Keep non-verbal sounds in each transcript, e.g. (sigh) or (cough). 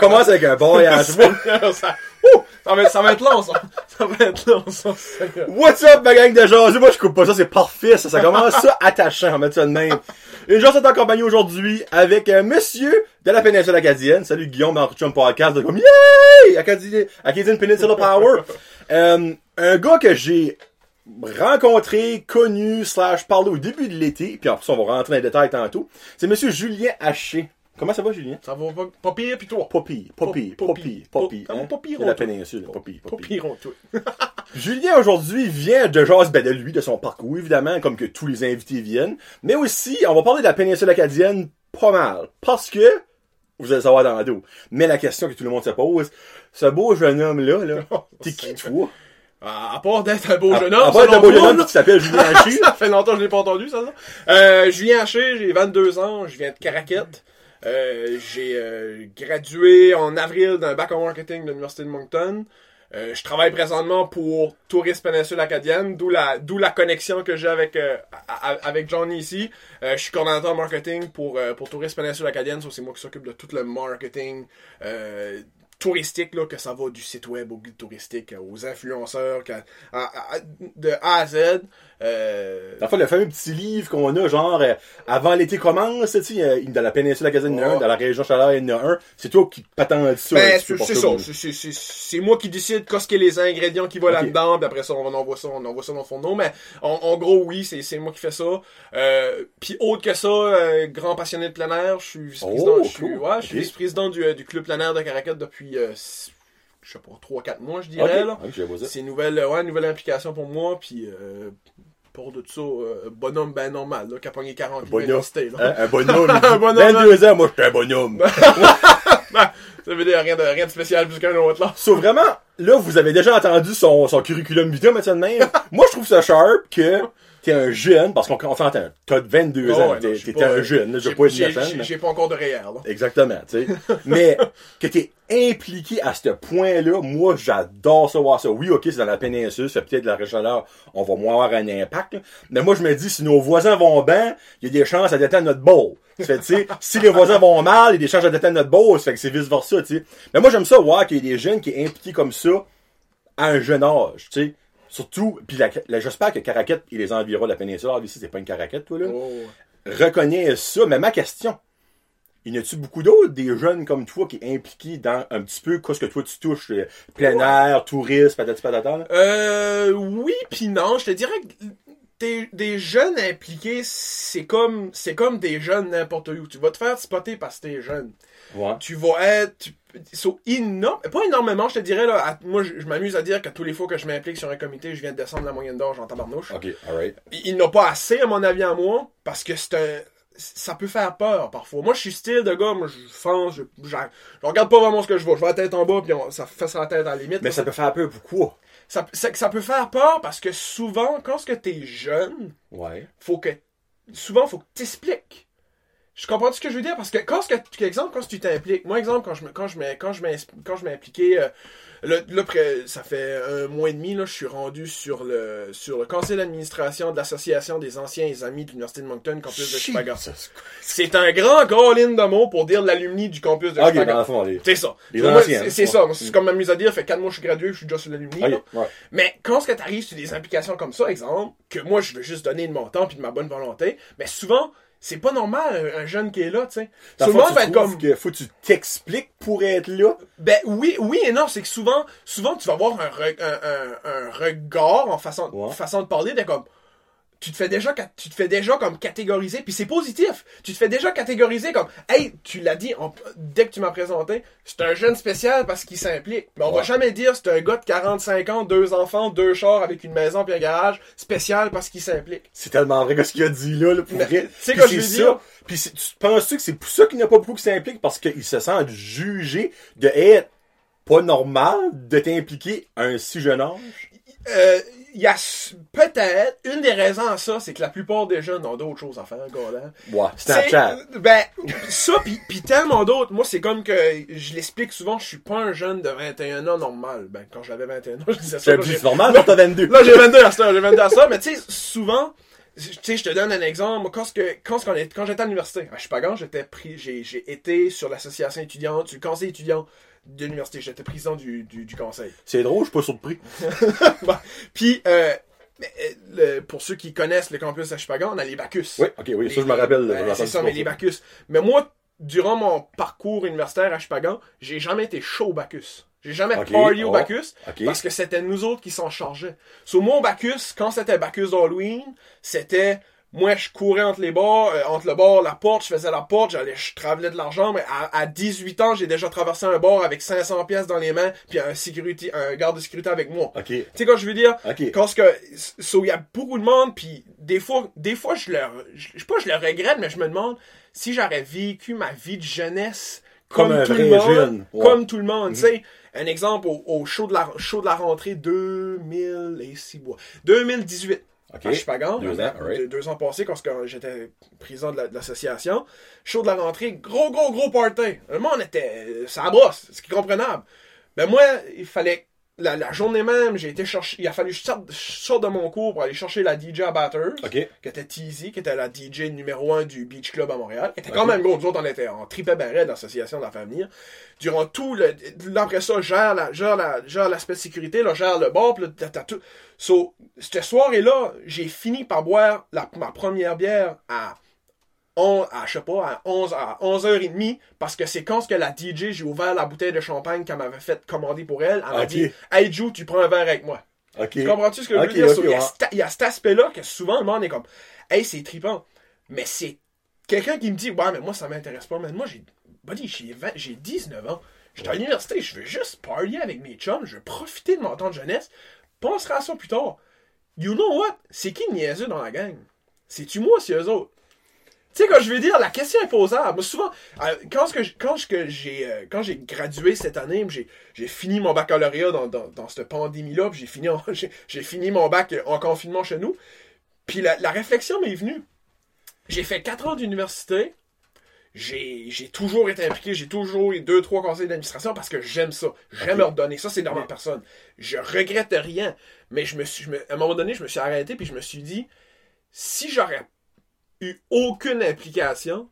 Commence avec un bon voyage. ça, (laughs) Ouh! ça, va être, ça va être long, ça. Ça va être long, ça. What's up, ma gang de jasus? Moi, je coupe pas ça, c'est parfait, ça. Ça commence ça attachant, on va mettre ça de même. Une journée est en compagnie aujourd'hui avec un monsieur de la péninsule acadienne. Salut Guillaume dans Chum Podcast. De comme, yay! Acadian Peninsula Power. (laughs) Euh, un gars que j'ai rencontré, connu, slash parlé au début de l'été, puis après ça, on va rentrer dans les détails tantôt. C'est monsieur Julien Haché. Comment ça va, Julien? Ça va pas, pas pire, pis toi? Pas pire, pas pire, pas pire, pas pire. Pas- hein? pas pire, De la péninsule, pas pire, pas pire. Julien aujourd'hui vient de jaser ben, de lui, de son parcours, évidemment, comme que tous les invités viennent. Mais aussi, on va parler de la péninsule acadienne pas mal. Parce que, vous allez savoir dans le dos. Mais la question que tout le monde se pose, ce beau jeune homme-là, là, (laughs) t'es qui toi? À, à part d'être un beau jeune À homme, part selon un beau jeune homme qui s'appelle Julien (laughs) Haché. ça fait longtemps que je l'ai pas entendu, ça, là. Euh, Julien Haché, j'ai 22 ans, je viens de Caraquette. Euh, j'ai euh, gradué en avril d'un bac en marketing de l'Université de Moncton. Euh, je travaille présentement pour Tourisme Péninsule Acadienne, d'où la, d'où la connexion que j'ai avec, euh, avec Johnny ici. Euh, je suis coordonnateur marketing pour, euh, pour Tourisme Péninsule Acadienne, c'est moi qui s'occupe de tout le marketing euh, touristique, là, que ça va du site web au guide touristique, aux influenceurs, de A à Z. Euh, Dans le fond, le fameux petit livre qu'on a, genre, euh, avant l'été commence, tu sais, euh, dans la péninsule acadienne, il y en a un, dans la région Chaleur, il y en a un. C'est toi qui patente ça. Ben, c'est ça. C'est- moi qui décide qu'est-ce que les ingrédients qui vont là-dedans, puis après ça, on envoie ça, on envoie ça dans le fourneau. Mais en, en gros, oui, c'est moi qui fais ça. Euh, puis autre que ça, euh, grand passionné de plein air, je suis vice-président Oh, cool. ouais, je suis Ok. vice-président du, du club plein air de Caracat depuis, je sais pas, 3-4 mois, je dirais. Là. Ok, ok, je vois ça. C'est une nouvelle, ouais, nouvelle implication pour moi, puis euh, pour de ça, euh, bonhomme ben normal, là, qui a pogné 40 livres à Bonhomme. l'université, là. Un bonhomme. Un bonhomme, (laughs) 22 ans, moi, j'étais un bonhomme. (laughs) Ça veut dire rien de, rien de spécial plus qu'un autre, là. So, vraiment, là, vous avez déjà entendu son, son curriculum vitae, même. (laughs) Moi, je trouve ça sharp que t'es un jeune, parce qu'on on s'entend, t'as 22 Oh, ans, ouais, t'es pas- un jeune, je vais pas être j'ai- pas encore de REER, là. Exactement, tu sais. (laughs) Mais que t'es impliqué à ce point-là, moi j'adore ça voir ça. Oui, ok, c'est dans la péninsule, c'est peut-être de la région on va moins avoir un impact. là. Mais moi je me dis, si nos voisins vont bien, il y a des chances à détendre notre fait, sais, (laughs) si les voisins vont mal, il y a des chances à détendre notre bowl. Ça fait que c'est vice versa, tu sais. Mais moi j'aime ça voir qu'il y a des jeunes qui sont impliqués comme ça à un jeune âge, tu sais. Surtout, puis j'espère que Caraquette et les environs de la péninsule, ici c'est pas une Caraquette, toi là Oh. reconnaît ça. Mais ma question, y en a-tu beaucoup d'autres, des jeunes comme toi, qui est impliqués dans un petit peu quoi ce que toi tu touches, euh, plein air, tourisme, patati patata? Euh, oui pis non, je te dirais que des, des jeunes impliqués, c'est comme, c'est comme des jeunes n'importe où. Tu vas te faire spotter parce que t'es jeune. Ouais. Tu vas être, tu- so, énorme, pas énormément, je te dirais, là, à- moi, je, je m'amuse à dire que tous les fois que je m'implique sur un comité, je viens de descendre la moyenne d'âge en tabarnouche. Ok, alright. il il n'a pas assez, à mon avis, à moi, parce que c'est un. Ça peut faire peur parfois. Moi, je suis style de gars, moi, je fonce, je, je, je regarde pas vraiment ce que je vois. Je vais la tête en bas, puis on- ça fait la tête à la limite. Mais ça peut faire peur pourquoi? ça, ça, ça peut faire peur parce que souvent, quand ce que t'es jeune, Ouais. faut que. Souvent, faut que t'expliques. Je comprends ce que je veux dire parce que quand ce que, exemple, quand tu t'impliques, moi, exemple, quand je me, quand je quand je quand je m'ai impliqué, euh, ça fait un mois et demi, là, je suis rendu sur le, sur le conseil d'administration de l'association des anciens amis de l'université de Moncton, campus de Chicago. C'est un grand call-in de mots pour dire l'alumni du campus de Ok, Chicago. les... C'est ça. Les Moi, anciens, c'est- ouais. ça. C'est comme m'amuse à dire, fait 4 mois que je suis gradué, je suis déjà sur l'alumni. ouais. Mais quand ce que t'arrives sur des implications comme ça, exemple, que moi je veux juste donner de mon temps puis de ma bonne volonté, mais souvent, c'est pas normal un, un jeune qui est là, tu sais. Dans le va être comme. que faut que tu t'expliques pour être là. Ben oui, oui et non, c'est que souvent, souvent tu vas avoir un, re- un, un, un regard en façon, Ouais. façon de parler de comme. Tu te fais déjà, tu te fais déjà comme catégoriser, puis c'est positif. Tu te fais déjà catégoriser comme, hey, tu l'as dit dès que tu m'as présenté, c'est un jeune spécial parce qu'il s'implique. Mais on va jamais dire c'est un gars de 45 ans, deux enfants, deux chars avec une maison puis un garage spécial parce qu'il s'implique. C'est tellement vrai que ce qu'il a dit là, là pour Mais, vrai. Puis quoi je c'est veux ça. dire? Puis c'est- tu penses-tu que c'est pour ça qu'il n'y a pas beaucoup qui s'impliquent? Parce qu'ils se sentent jugés de être pas normal de t'impliquer à un si jeune âge? Euh, il y a peut-être une des raisons à ça, c'est que la plupart des jeunes ont d'autres choses à faire, gars Ouais, Snapchat. Ben, ça, pis, pis tellement d'autres. Moi, c'est comme que je l'explique souvent, je suis pas un jeune de 21 ans normal. Ben, quand j'avais 21 ans, je disais ça. C'est là, normal quand t'as 22. Là, j'ai 22 à ça, j'ai 22 à ça, mais tu sais, souvent, tu sais, je te donne un exemple. Moi, Quand, que, quand, j'étais à l'université, à Chupagan, j'étais pris, j'ai été sur l'association étudiante, sur le conseil étudiant de l'université. J'étais président du, du, du conseil. C'est drôle, je suis pas surpris. (laughs) Puis, euh, mais, euh, le- pour ceux qui connaissent le campus de Chupagan, on a les Bacchus. Oui, ok, oui, ça je me rappelle. C'est ça, mais les Bacchus. Mais moi, durant mon parcours universitaire à Chupagan, j'ai jamais été chaud au Bacchus. J'ai jamais Ok, party au oh, Bacchus parce que c'était nous autres qui s'en chargeaient. Sur mon Bacchus, quand c'était Bacchus d'Halloween, c'était moi je courais entre les bords, euh, entre le bord, la porte, je faisais la porte, j'allais, je travaillais de l'argent, mais à, à 18 ans, j'ai déjà traversé un bord avec 500 pièces dans les mains, puis un sécurité, un garde de sécurité avec moi. Ok, Tu sais quoi je veux dire? ok. Quand ce que, so, il y a beaucoup de monde, puis des fois, des fois, je le, je, je sais pas, je le regrette, mais je me demande si j'aurais vécu ma vie de jeunesse Comme comme, un tout vrai le monde, jeune, ouais. comme tout le monde, tu sais. Un exemple au, au show de la, show de la rentrée 2000 et mois. 2018. Ok. À Chupagan, Deux ans, deux, ans passés, quand j'étais président de la- de l'association. Show de la rentrée, gros, gros, gros party. Le monde était, ça brosse, ce qui est comprenable. Ben moi, il fallait, la, la journée même, j'ai été chercher, il a fallu que je sorte, de mon cours pour aller chercher la DJ à Batters, qui était Teasy, qui était la DJ numéro 1 du Beach Club à Montréal, qui était quand même gros, nous autres on était en tripé barret de la famille. Durant tout le, là, après ça, gère la, gère la, gère l'aspect de sécurité, là, gère le bar, là, t'as- t'as tout. So, cette soirée-là, j'ai fini par boire la, ma première bière à on, à, je sais pas, à 11, à 11h30, parce que c'est quand ce que la DJ, j'ai ouvert la bouteille de champagne qu'elle m'avait fait commander pour elle. Elle m'a dit, Hey Joe, tu prends un verre avec moi. Tu comprends-tu ce que je veux dire? So, il, y a ouais. sta- il y a cet aspect-là que souvent le monde est comme, Hey, c'est trippant. Mais c'est quelqu'un qui me dit, Ouais, mais moi, ça m'intéresse pas. Mais moi, j'ai, buddy, j'ai 20 j'ai 19 ans. J'étais à l'université, je veux juste parler avec mes chums, je veux profiter de mon temps de jeunesse. Pensera à ça plus tard. You know what? C'est qui le niaiseux dans la gang? C'est-tu moi, c'est eux autres? Tu sais, quand je veux dire, la question est posable. Moi, souvent, euh, quand, ce que j- quand, que j'ai, euh, quand j'ai gradué cette année, j'ai, j'ai fini mon baccalauréat dans, dans, dans cette pandémie-là, puis j'ai fini, en- (laughs) j'ai, j'ai fini mon bac en confinement chez nous. Puis la, la réflexion m'est venue. J'ai fait 4 ans d'université. J'ai, j'ai toujours été impliqué, j'ai toujours eu deux, trois conseils d'administration parce que j'aime ça. J'aime leur donner. Ça, c'est dans ma personne. Je regrette rien. Mais je me suis, je me- à un moment donné, je me suis arrêté puis je me suis dit, si j'aurais eu aucune implication,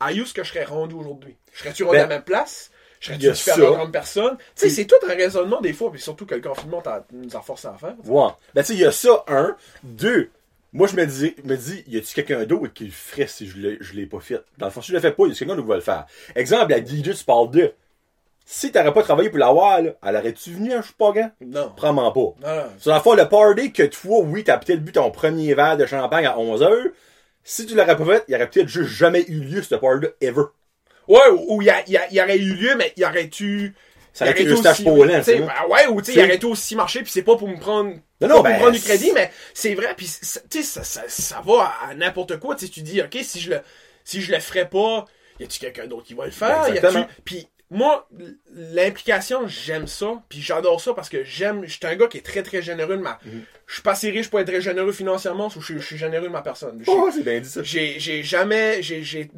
à où est-ce que je serais rendu aujourd'hui? Je serais-tu rendu Ben, à la même place? Je serais-tu différent comme personne? Tu sais, c'est tout un raisonnement des fois, puis surtout que le confinement t'a- nous a forcé à faire. Ouais. Ben, tu sais, il y a ça, un. Deux. Moi, je me dis, me dis, y a-tu quelqu'un d'autre qui le ferait si je l'ai, je l'ai pas fait? Dans le fond, si je le fais pas, y a quelqu'un d'autre qui va le faire. Exemple, la DJ, tu parles de. Si t'aurais pas travaillé pour l'avoir, là, elle aurait-tu venu à Chupagan? Non. Probablement pas. Non, non. Sur la fois, le party que toi, oui, t'as peut-être bu ton premier verre de champagne à 11h. Si tu l'aurais pas fait, il aurait peut-être juste jamais eu lieu, ce party-là, ever. Ouais, ou il y, y, y aurait eu lieu, mais il y aurait eu. Ça aurait été aussi- Poland, tu sais. ben ouais, ou tu sais, il aurait aussi marché, puis c'est pas pour me prendre. Non, pas non, pour ben, me prendre du crédit, mais c'est vrai, puis tu sais, ça, ça, ça va à n'importe quoi. Tu sais, tu dis, ok, si je le, si je le ferais pas, y a-tu quelqu'un d'autre qui va le faire? Ben, Y exactement. a-tu. Puis moi, l'implication, j'aime ça, puis j'adore ça parce que j'aime. Je suis un gars qui est très très généreux de ma. Mhm. Je suis pas assez riche pour être très généreux financièrement, je, suis- je suis généreux de ma personne. Oh, c'est bien dit ça. j'ai jamais j'ai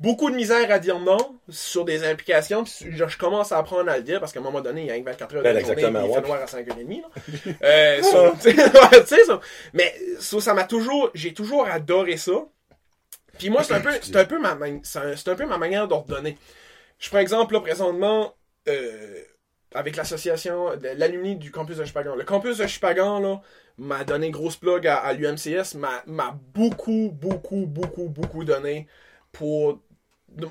beaucoup de misère à dire non sur des implications puis je, je commence à apprendre à le dire parce qu'à un moment donné il y a 24 heures de Ben, journée il ouais. fait noir à 5h30 là. (laughs) euh, so, sais, (laughs) so. mais so, ça m'a toujours j'ai toujours adoré ça puis moi c'est un peu c'est un peu ma mani- c'est un, c'est un peu ma manière d'ordonner je prends exemple là présentement euh, avec l'association de l'alumni du campus de Chupagan. Le campus de Chupagan, là, m'a donné grosse plug à, à l'UMCS, m'a, beaucoup, beaucoup, beaucoup, beaucoup donné pour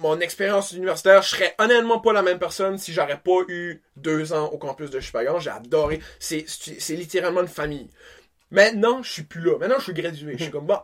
mon expérience universitaire. Je serais honnêtement pas la même personne si j'aurais pas eu deux ans au campus de Chupagan. J'ai adoré. C'est, littéralement une famille. Maintenant, je suis plus là. Maintenant, je suis gradué. Je suis comme, bon,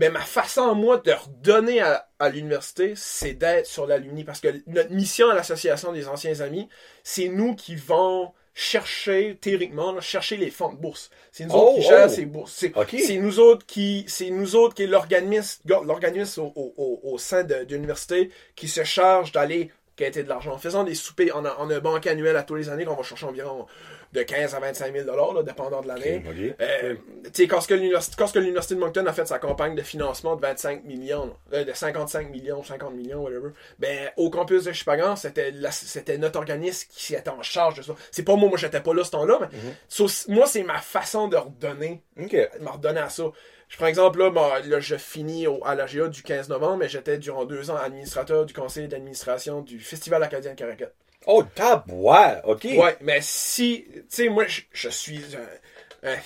ben, ma façon à moi de redonner à, à l'université, c'est d'être sur l'alumni. Parce que notre mission à l'Association des anciens amis, c'est nous qui vont chercher, théoriquement, là, chercher les fonds de bourse. C'est nous Oh, autres qui gèrent oh. ces bourses. C'est, nous autres qui, c'est nous autres qui est l'organisme, l'organisme au, au, au, au sein de, de l'université qui se charge d'aller quêter de l'argent. En faisant des soupers, on a, on a un banque annuel à tous les années qu'on va chercher environ de 15 à 25 000 là, dépendant de l'année. Ok. Euh, tu sais, quand ce que l'université de Moncton a fait sa campagne de financement de 25 millions, euh, de 55 millions, 50 millions, whatever, ben, au campus de Chupagan, c'était notre organisme qui était en charge de ça. C'est pas moi, moi j'étais pas là ce temps-là, mais so, moi c'est ma façon de redonner, de me redonner à ça. Je prends exemple, là, bon, là, je finis au, à l'AGA du 15 novembre, mais j'étais durant deux ans administrateur du conseil d'administration du Festival acadien de Caracat. Oh, tabouin, ok. Ouais, mais si, tu sais, moi, je, je suis un, un,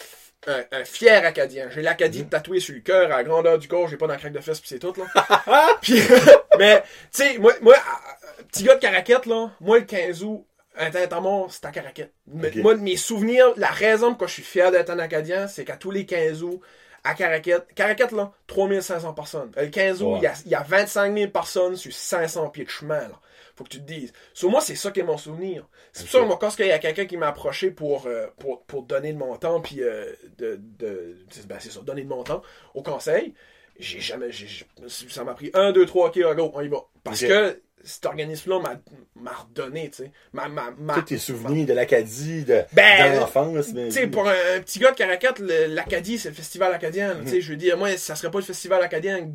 un- un fier Acadien. J'ai l'Acadie tatoué sur le cœur à la grandeur du corps, j'ai pas dans craque de fesses pis c'est tout, là. (laughs) Puis, (laughs) mais, tu sais, moi, moi, euh, petit gars de Caraquette, là, moi, le 15 août, Inter-Tamon, c'est à Caraquette. Moi, mes souvenirs, la raison pourquoi je suis fier d'être un Acadien, c'est qu'à tous les 15 août, à Caraquette, Caraquette, là, 3500 personnes. Euh, Le 15 août, il y, a, il y a 25 000 personnes sur 500 pieds de chemin, là. Faut que tu te dises. Sur moi, c'est ça qui est mon souvenir. C'est pour ça que moi, quand il y a quelqu'un qui m'a approché pour, euh, pour, pour donner de mon temps, puis euh, de, de c'est- ben, c'est ça, donner de mon temps au conseil, j'ai jamais, j'ai- ça m'a pris un, deux, trois, ok, go, on y va. Parce que cet organisme-là m'a, m'a redonné, tu sais. Ma, ma, ma- Tous tes souvenirs de l'Acadie, de, Ben, l'enfance. mais- tu sais, pour un, un petit gars de Caracat, l'Acadie, c'est le festival acadien. Mhm. Tu sais, je veux dire, moi, ça serait pas le festival acadien,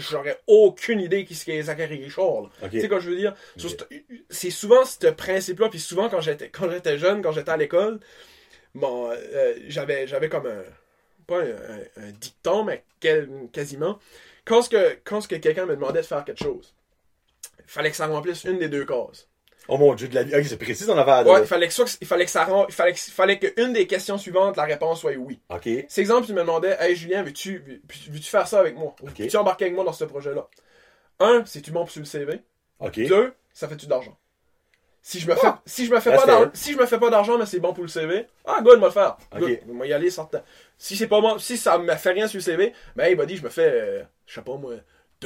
j'aurais aucune idée qui c'est Zachary Richard. Tu sais, quoi je veux dire? C'est- souvent ce principe-là, puis souvent, quand j'étais quand j'étais jeune, quand j'étais à l'école, bon, euh, j'avais j'avais comme un, pas un, un- un dicton, mais quel- quasiment. Quand ce que, quand ce que quelqu'un me demandait de faire quelque chose, il fallait que ça remplisse une des deux cases. Oh mon dieu, de la vie. Ok, c'est précis ton affaire. Ouais, il fallait que, soit que- il fallait que ça rend, il fallait que, il fallait qu'une des questions suivantes, la réponse soit oui. Ok. C'est exemple, tu me demandais, hey Julien, veux-tu, veux- veux-tu faire ça avec moi? Ok. Veux-tu embarquer avec moi dans ce projet-là? Un, c'est-tu bon sur le CV? Ok. Deux, ça fait-tu d'argent? Si je me fais, Ah! si je me fais pas d'argent, si je me fais pas d'argent, mais c'est bon pour le CV, ah, good, moi le faire. Moi y aller, certain. Si c'est pas bon, si ça me fait rien sur le CV, ben, hey, buddy, je me fais, euh, je sais pas, moi,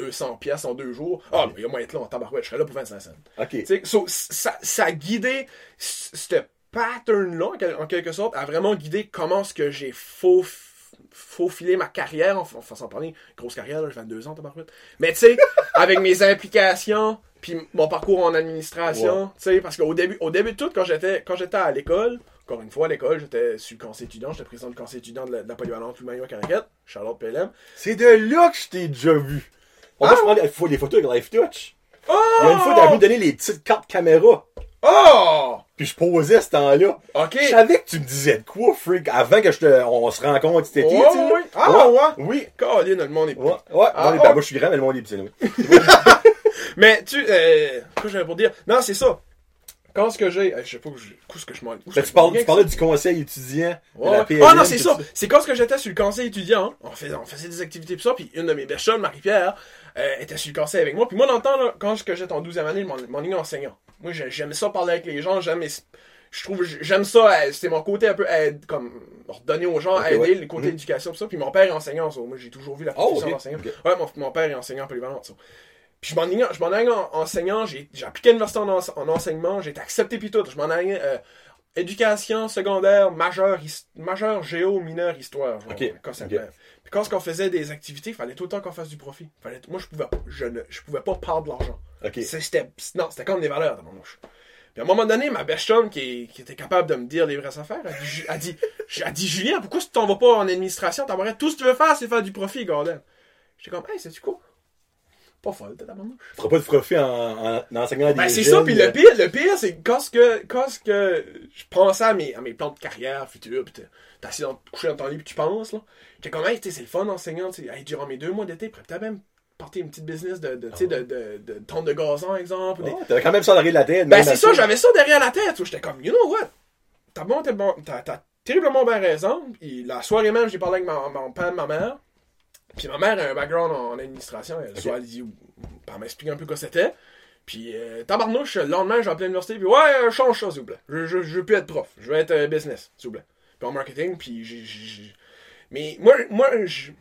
200 pièces en deux jours. Ah, mais il va être là en tabarouette, je serai là pour 25 cents. Ok. So, ça, ça a guidé ce pattern-là, en, quel- en quelque sorte, a vraiment guidé comment est-ce que j'ai faux, faufilé ma carrière, en, en faisant parler, grosse carrière, j'ai 22 ans, tabarouette. Mais tu sais, (laughs) avec mes implications, puis mon parcours en administration, tu sais, parce qu'au début, au début de tout, quand j'étais, quand j'étais à l'école, encore une fois, à l'école, j'étais sur le conseil étudiant, j'étais président du conseil étudiant de la, de la polyvalente Louis-Maillot à Caraquette, Charlotte PLM. C'est de là que je t'ai déjà vu. On Ah! va se prendre des, faut- des photos avec Life Touch. Oh! Il y a une fois, t'as vu donner les petites cartes caméra. Oh! Puis je posais à ce temps-là. Ok! Je savais que tu me disais de quoi, freak, avant que je te, on se rencontre été. Ouais, tu sais, là. ouais. Ah, ouais. Oui. Caroline, le monde est Ouais, ouais. Ah, oh. ben, moi, je suis grand, mais le monde est petit, oui. (laughs) Mais tu. Euh, quoi j'avais pour dire? Non, c'est ça. Quand ce que j'ai. Je sais pas où ce que je m'en. Ben, tu, parles, tu parlais du conseil étudiant de Ouais. la Ah non, c'est ça. C'est quand ce que j'étais sur le conseil étudiant, hein, on, faisait, on faisait des activités pis ça, puis une de mes chums, Marie-Pierre, euh, était sur le conseil avec moi. Puis moi, dans le temps, là, quand j'étais en 12e année, mon, ligne enseignant. Moi, j'ai- j'aimais ça parler avec les gens, j'aime je trouve j'aime ça euh, c'est mon côté un peu aide, comme redonner aux gens Ok, aider ouais. le côté Mhm. éducation ça puis mon père est enseignant ça. moi j'ai toujours vu la Oh, profession ok. d'enseignant Ok. ouais mon, mon père est enseignant polyvalent ça. Puis je m'en je m'en allais en enseignant, j'ai, j'ai appliqué à l'université en, ense- en enseignement, j'ai été accepté puis tout. Je m'en allais euh, éducation secondaire, majeur, his- majeur géo, mineur histoire. genre, ça. Puis quand on faisait des activités, il fallait tout le temps qu'on fasse du profit. Fallait, moi, je pouvais, je ne, je pouvais pas perdre de l'argent. C'est- C'était, non, c'était comme des valeurs dans mon mouche. Puis à un moment donné, ma best chum, qui, qui était capable de me dire les vraies affaires, elle dit, elle dit, (laughs) elle dit Julien, pourquoi tu t'en vas pas en administration? T'aimerais tout ce que tu veux faire, c'est faire du profit, Gordon. J'étais comme, hey, c'est-tu quoi? Pas folle, Tu feras pas de profit en, en, en enseignant des Ben, c'est ça, puis le euh, pire, le pire, c'est quand ce que, quand ce que je pensais à mes, à mes plans de carrière futurs, pis t'es assis dans, couché dans ton lit pis tu penses, là. J'étais comme, hey, tu sais, c'est le fun enseignant, tu sais, hey, durant mes deux mois d'été, peut-être même partir une petite business de, de, sais, de, de, de, tonte de gazon, exemple. des- oh, T'avais quand même ça derrière la tête. Ben, c'est ça, j'avais ça derrière la tête, où j'étais comme, you know what? T'as bon, t'as bon, terriblement bien raison. Puis la soirée même, j'ai parlé avec ma, mon père et ma mère. Puis ma mère a un background en, administration. Elle, soit elle dit, elle m'explique un peu quoi c'était. Puis euh, tabarnouche, le lendemain, j'ai appelé l'université. Puis ouais, euh, change ça, s'il vous plaît. Je, je, je veux plus être prof. Je veux être euh, business, s'il vous plaît. Puis en marketing, puis j'ai- Mais moi, moi, je,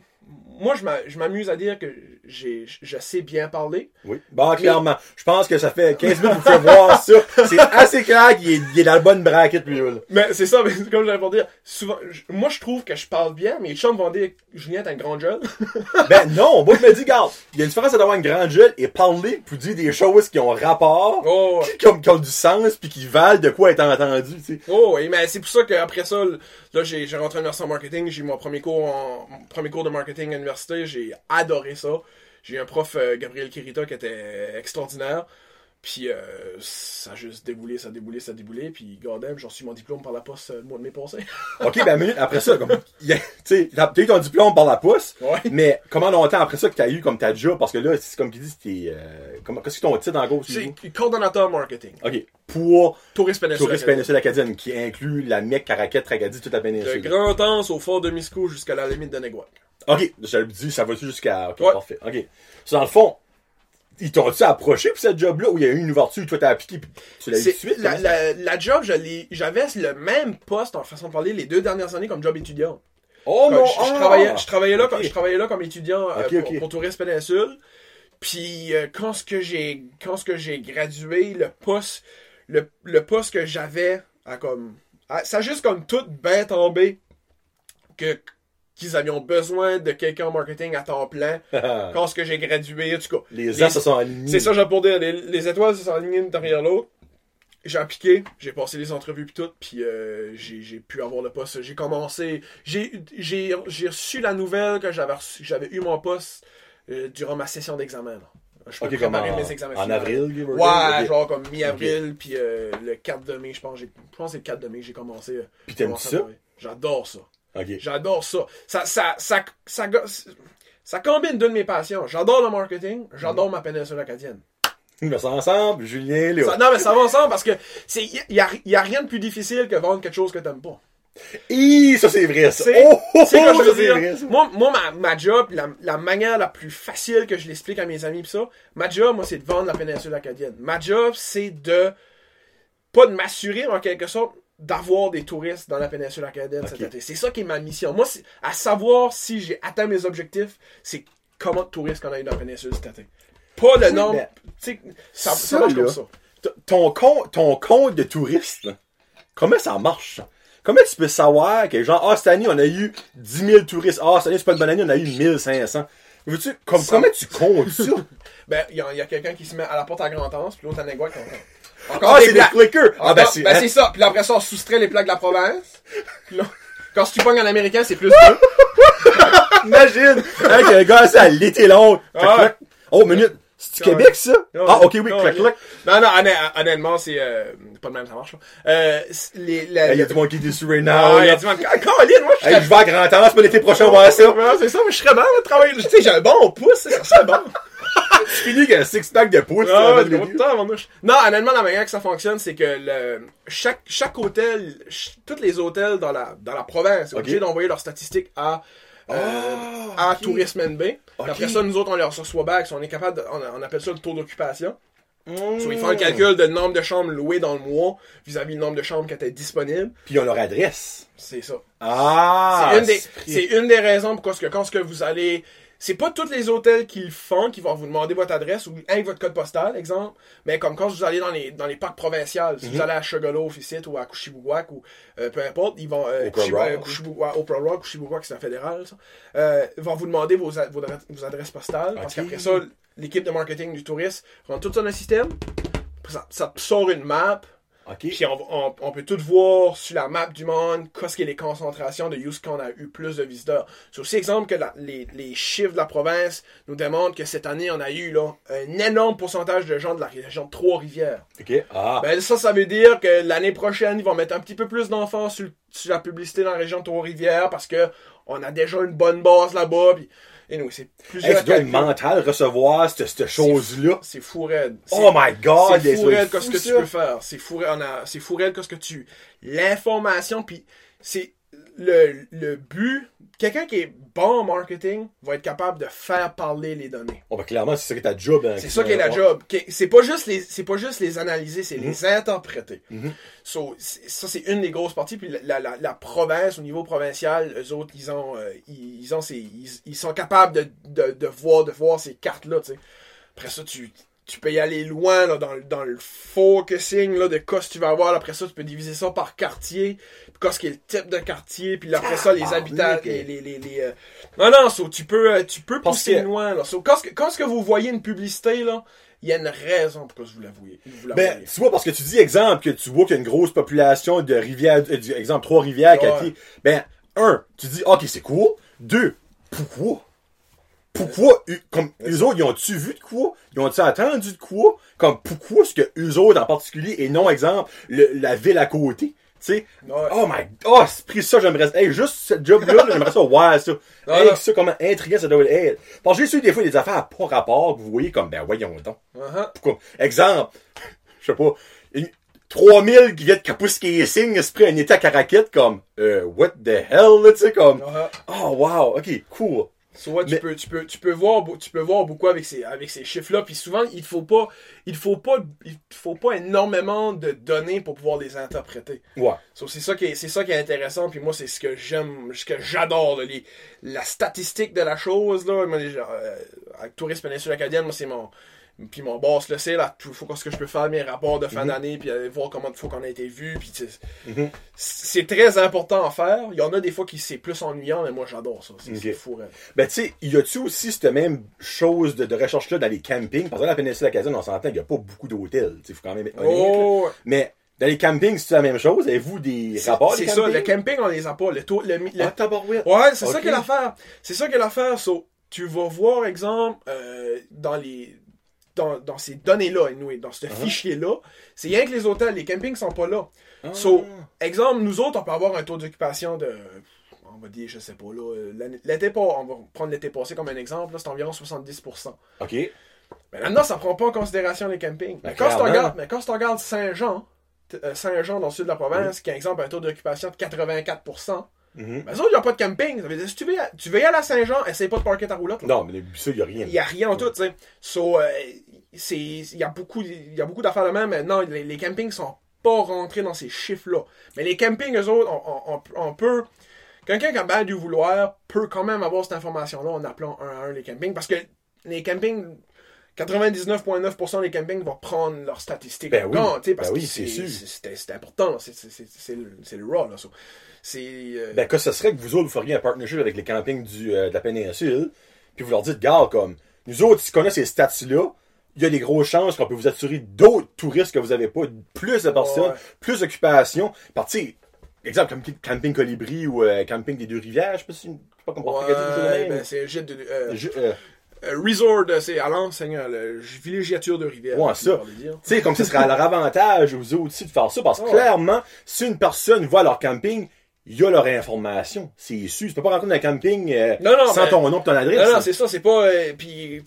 moi, je m'a- je m'amuse à dire que j'ai, je sais bien parler. Oui. Bon, clairement. Je pense que ça fait 15 minutes que vous voir ça. C'est assez clair qu'il est, il est dans la bonne braquette, lui, là. Mais c'est ça, mais (laughs) comme j'allais pour dire, souvent, moi je trouve que je parle bien, mais les chums vont dire Julien t'as un grand gueule. (laughs) Ben non, moi je me dis, regarde, il y a une différence d'avoir une grande gueule et parler pour dire des choses qui ont rapport, oh, ouais. qui, ont, qui ont du sens, puis qui valent de quoi être entendu, tu sais. Oh, oui, mais c'est pour ça qu'après ça, là, j'ai, rentré en marketing, j'ai mon premier cours en, mon premier cours de marketing à l'université, j'ai adoré ça. J'ai eu un prof, euh, Gabriel Kirita, qui était extraordinaire. Puis, euh, ça a juste déboulé, ça a déboulé, ça a déboulé. Puis, goddamn, j'ai reçu mon diplôme par la poste euh, le mois de mai passé. (laughs) Ok, ben, minute après ça, comme, tu sais, t'as eu ton diplôme par la pousse, Ouais. mais comment longtemps après ça que t'as eu comme ta job, parce que là, c'est comme qui dit, c'était, euh, comment, qu'est-ce que ton titre en gros, C'est coordonnateur marketing. Ok, pour Touriste péninsule. Academy. Péninsule Acadienne, qui inclut la Mecque, Caraquette, Tracadie, toute la De péninsule. Grand Anse au fort de Miscou jusqu'à la limite de Neguac. Ok, j'avais dit, ça va-tu jusqu'à, ok, Ouais. parfait, ok. So, dans le fond, ils t'ont-tu approché pour cette job-là, ou il y a eu une ouverture, toi t'as appliqué, puis tu l'as eu tout de C'est- suite? la, comment la, la job, j'avais le même poste en façon de parler les deux dernières années comme job étudiant. Oh non, je, je ah! travaillais, je, travaillais là, comme, je travaillais là comme étudiant euh, pour, ok. pour Touriste Péninsule. Puis euh, quand ce que j'ai quand ce que j'ai gradué, le poste le, le poste que j'avais a comme a- ça a juste comme tout bien tombé que qu'ils avaient besoin de quelqu'un en marketing à temps plein (laughs) quand ce que j'ai gradué en tout cas. Les ans se sont alignés. C'est ça, j'ai pour dire. Les, les étoiles se sont alignées une derrière l'autre. J'ai appliqué, j'ai passé les entrevues puis tout, puis euh, j'ai pu avoir le poste. J'ai commencé, j'ai reçu la nouvelle que j'avais eu mon poste euh, durant ma session d'examen. Je peux Ok, comme préparer en, mes examens en finaux. avril, Ouais, genre comme mi-avril, puis euh, le 4 de mai, je pense, je pense que c'est le 4 de mai que j'ai commencé. Puis t'aimes ça? J'adore ça. J'adore ça. Ça, ça, ça, ça, combine deux de mes passions. J'adore le marketing, j'adore ma péninsule acadienne. Met ça ensemble, Julien. Ça- non, mais ça va ensemble parce que c'est y, a, y a rien de plus difficile que vendre quelque chose que t'aimes pas. Ça c'est vrai, ça. C'est Oh, oh, je veux dire. vrai, ça. Moi, moi ma, ma job, la, la manière la plus facile que je l'explique à mes amis pis ça, ma job, moi, c'est de vendre la péninsule acadienne. Ma job, c'est de pas de m'assurer en quelque sorte d'avoir des touristes dans la péninsule acadienne cet été. C'est ça qui est ma mission. Moi, à savoir si j'ai atteint mes objectifs, c'est comment de touristes qu'on a eu dans la péninsule cet été. Pas le nombre. sais, ça, ça, ça, marche comme ça. Ton compte, ton compte de touriste, là, comment ça marche? Comment tu peux savoir que, genre, ah, cette année, on a eu 10 000 touristes. Ah, cette année, c'est pas une bonne année, on a eu 1500. Veux-tu, comme, Ça- comment tu comptes ça? (laughs) Ben, il y a, quelqu'un qui se met à la porte à Grand-Anse, puis l'autre à Néguac. Encore, Ah, des c'est des clickers! Ah, ben, c'est, ben, hein? c'est ça. Puis après ça, on soustrait les plaques de la province. Puis là, quand tu pognes en américain, c'est plus deux. (laughs) Imagine! Hein, que le gars, ça, l'été long. Ah. Oh, minute. C'est du Ah, Québec, ça? Ah, Ah, ok, oui, ah, clac, clac. Non, non, honn- honnêtement, c'est euh, pas de même, ça marche. là. Euh, c'est- les, la- Il y a le- du monde qui est déçu right now, Ah, il y là. a du monde. Ah, Colin, moi, je Hey, serais je vais à Grand-Anse, pour l'été prochain, on va voir ça. Ouais, c'est ça, mais je serais bon de travailler. Tu sais, j'ai un bon pouce, ça serait bon. Tu finis avec un six-pack de pouces, Ah. Non, honnêtement, la manière que ça fonctionne, c'est que le, chaque, chaque hôtel, ch- tous les hôtels dans la, dans la province, sont obligés d'envoyer leurs statistiques à, euh, Ah, à. Tourisme NB. Après ça, nous autres, on leur reçoit back, on est capable de, on, on appelle ça le taux d'occupation. Mmh. So, ils font le calcul de nombre de chambres louées dans le mois vis-à-vis le nombre de chambres qui étaient disponibles. Puis ils ont leur adresse. C'est ça. Ah! c'est une des, une des raisons pourquoi que quand ce que vous allez, c'est pas tous les hôtels qui le font qui vont vous demander votre adresse ou avec votre code postal, exemple, mais comme quand vous allez dans les dans les parcs provinciaux, si Mhm. vous allez à Sugarloaf ici ou à Kushibouguac ou euh, peu importe, ils vont euh, Oprah Rock. Kushibouguac, Oprah Rock, Kushibouguac, c'est un fédéral ça. Euh, ils vont vous demander vos, adresses- vos adresses postales parce qu'après ça l'équipe de marketing du tourisme rentre tout ça dans le système. Ça, ça sort une map Puis on, on- on peut tout voir sur la map du monde, qu'est-ce qui est les concentrations de use qu'on a eu plus de visiteurs. C'est aussi exemple que la- les, les chiffres de la province nous démontrent que cette année, on a eu là, un énorme pourcentage de gens de la région de Trois-Rivières. Ah. Ben ça, ça veut dire que l'année prochaine, ils vont mettre un petit peu plus d'enfants sur, sur la publicité dans la région de Trois-Rivières parce que on a déjà une bonne base là-bas. Puis, et nous, c'est Hey, plusieurs tu dois être mental recevoir cette, cette chose-là. C'est fou raide. Oh my god! C'est fou doit raide qu'est-ce que ça. tu peux faire. C'est fou c'est fou raide qu'est-ce que tu... L'information, puis c'est le, le but... Quelqu'un qui est bon en marketing va être capable de faire parler les données. Oh, ben, clairement, c'est ça qui est ta job. hein, C'est ça qui est la job. C'est pas juste les, c'est pas juste les analyser, c'est les interpréter. Mhm. So, ça c'est une des grosses parties. Puis la, la, la province, au niveau provincial, eux autres, ils ont, euh, ils, ils ont, ces- ils, ils sont capables de, de, de voir, de voir ces cartes-là, tu sais. Après ça, tu, tu peux y aller loin là, dans, le- dans le focusing là, de quoi tu vas avoir. Après ça, tu peux diviser ça par quartier. Puis ce qui est le type de quartier. Puis après ça, les Ah, habitants. ok. Les, les, les, les, euh, Non, non, so, tu peux, euh, tu peux pousser que- loin. Là. So, quand, que- quand ce que vous voyez une publicité, là, il y a une raison pourquoi vous la voyez. Ben, tu vois, parce que tu dis, exemple, que tu vois qu'il y a une grosse population de rivières, euh, exemple, Trois-Rivières, Ouais. Cathy. Ben, un, tu dis, ok, c'est cool. Deux, pourquoi? Pourquoi, comme, eux autres, ils ont-tu vu de quoi? Ils ont-tu entendu de quoi? Comme, pourquoi est-ce que eux autres en particulier, et non, exemple, le- la ville à côté? Tu sais? Ouais. Oh my, oh, c'est pris ça, j'aimerais, hey, juste ce job-là, j'aimerais ça, ouais, ça. Non, hey, non. ça, comment intriguant ça doit être. Parce que j'ai su des fois des affaires à pas rapport, que vous voyez comme, ben, voyons donc. Uh-huh. Comme, exemple, (laughs) je sais pas, une- 3000 qui viennent de Kapouski Signe se prend un état caraquette comme, euh, what the hell, là, tu sais, comme, Uh-huh. oh wow, ok, cool. Tu, Mais- peux, tu, peux, tu, peux voir, tu peux voir beaucoup avec ces, avec ces chiffres-là. Puis souvent, il faut pas, il faut pas, il faut pas énormément de données pour pouvoir les interpréter. Ouais. So, c'est ça qui est, c'est ça qui est intéressant. Puis moi, c'est ce que j'aime, ce que j'adore, les, la statistique de la chose, là. Moi, les euh, avec Tourisme Péninsule Acadienne, moi, c'est mon, puis mon boss le sait, là, il faut ce que je peux faire mes rapports de fin d'année, puis aller voir comment il faut qu'on a été vu, puis Mhm. c'est très important à faire. Il y en a des fois qui c'est plus ennuyant, mais moi j'adore ça. C'est fou, raide. Ben, tu sais, y a-tu aussi cette même chose de, de recherche-là dans les campings? Parce que dans la péninsule acadienne, on s'entend qu'il n'y a pas beaucoup d'hôtels. Faut quand même être honnête, là. Oh, Mais, dans les campings, c'est la même chose? Avez-vous des rapports? c'est ça, le camping, on les a pas. Le, taux- le, le- Ah, tabarouette. ouais, c'est ça qu'est l'affaire. C'est ça qu'est l'affaire. So, tu vas voir, exemple, euh, dans les. Dans, dans ces données-là, anyway, dans ce Uh-huh. fichier-là, c'est rien que les hôtels, les campings sont pas là. Ah. So, exemple, nous autres, on peut avoir un taux d'occupation de. On va dire, je sais pas, là. L'été pas, on va prendre l'été passé comme un exemple, là, c'est environ 70%. OK. Mais maintenant, ça prend pas en considération les campings. Mais quand, tu regardes, mais quand tu regardes Saint-Jean, euh, Saint-Jean dans le sud de la province, qui a exemple un taux d'occupation de 84%, Mhm. ben, eux autres, ils n'ont pas de camping. Ça veut dire, si tu veux, tu veux y aller à Saint-Jean, essaye pas de parker ta roulotte. là. Non, mais ça, il n'y a rien. Il n'y a rien en tout, tu sais. So, euh, c'est- il y a beaucoup, il y a beaucoup d'affaires de même. mais non, les, les campings sont pas rentrés dans ces chiffres-là. Mais les campings, eux autres, on, on- on peut. Quelqu'un qui a bien du vouloir peut quand même avoir cette information-là en appelant un à un les campings. Parce que les campings. 99,9% des campings vont prendre leurs statistiques. Ben en oui. sais, parce Ben que oui, c'est sûr. c'est important. là. C'est- le, le raw. Là, so. Euh, Ben, que ce serait que vous autres, vous feriez un partnership avec les campings du, euh, de la péninsule, puis vous leur dites, garde, comme, nous autres, si on a ces stats-là, il y a des grosses chances qu'on peut vous assurer d'autres touristes que vous avez pas, plus de personnes, Ouais. plus d'occupation. Par, tu sais, exemple, comme camping Colibri ou euh, camping des Deux-Rivières, je sais pas si, je sais pas comment on peut dire ça de ouais, ben, c'est gîte de. euh, Je- euh, Euh, resort, c'est à l'enseigne, le villégiature de rivière. Ouais, ça. Tu sais, comme ce serait à leur avantage aux autres aussi de faire ça, parce que clairement, si une personne à leur camping, il y a leur information. C'est sûr. Tu peux pas rentrer dans un camping euh, Non, non, sans mais- ton nom et ton adresse. Non, non, c'est ça, c'est pas. euh, puis,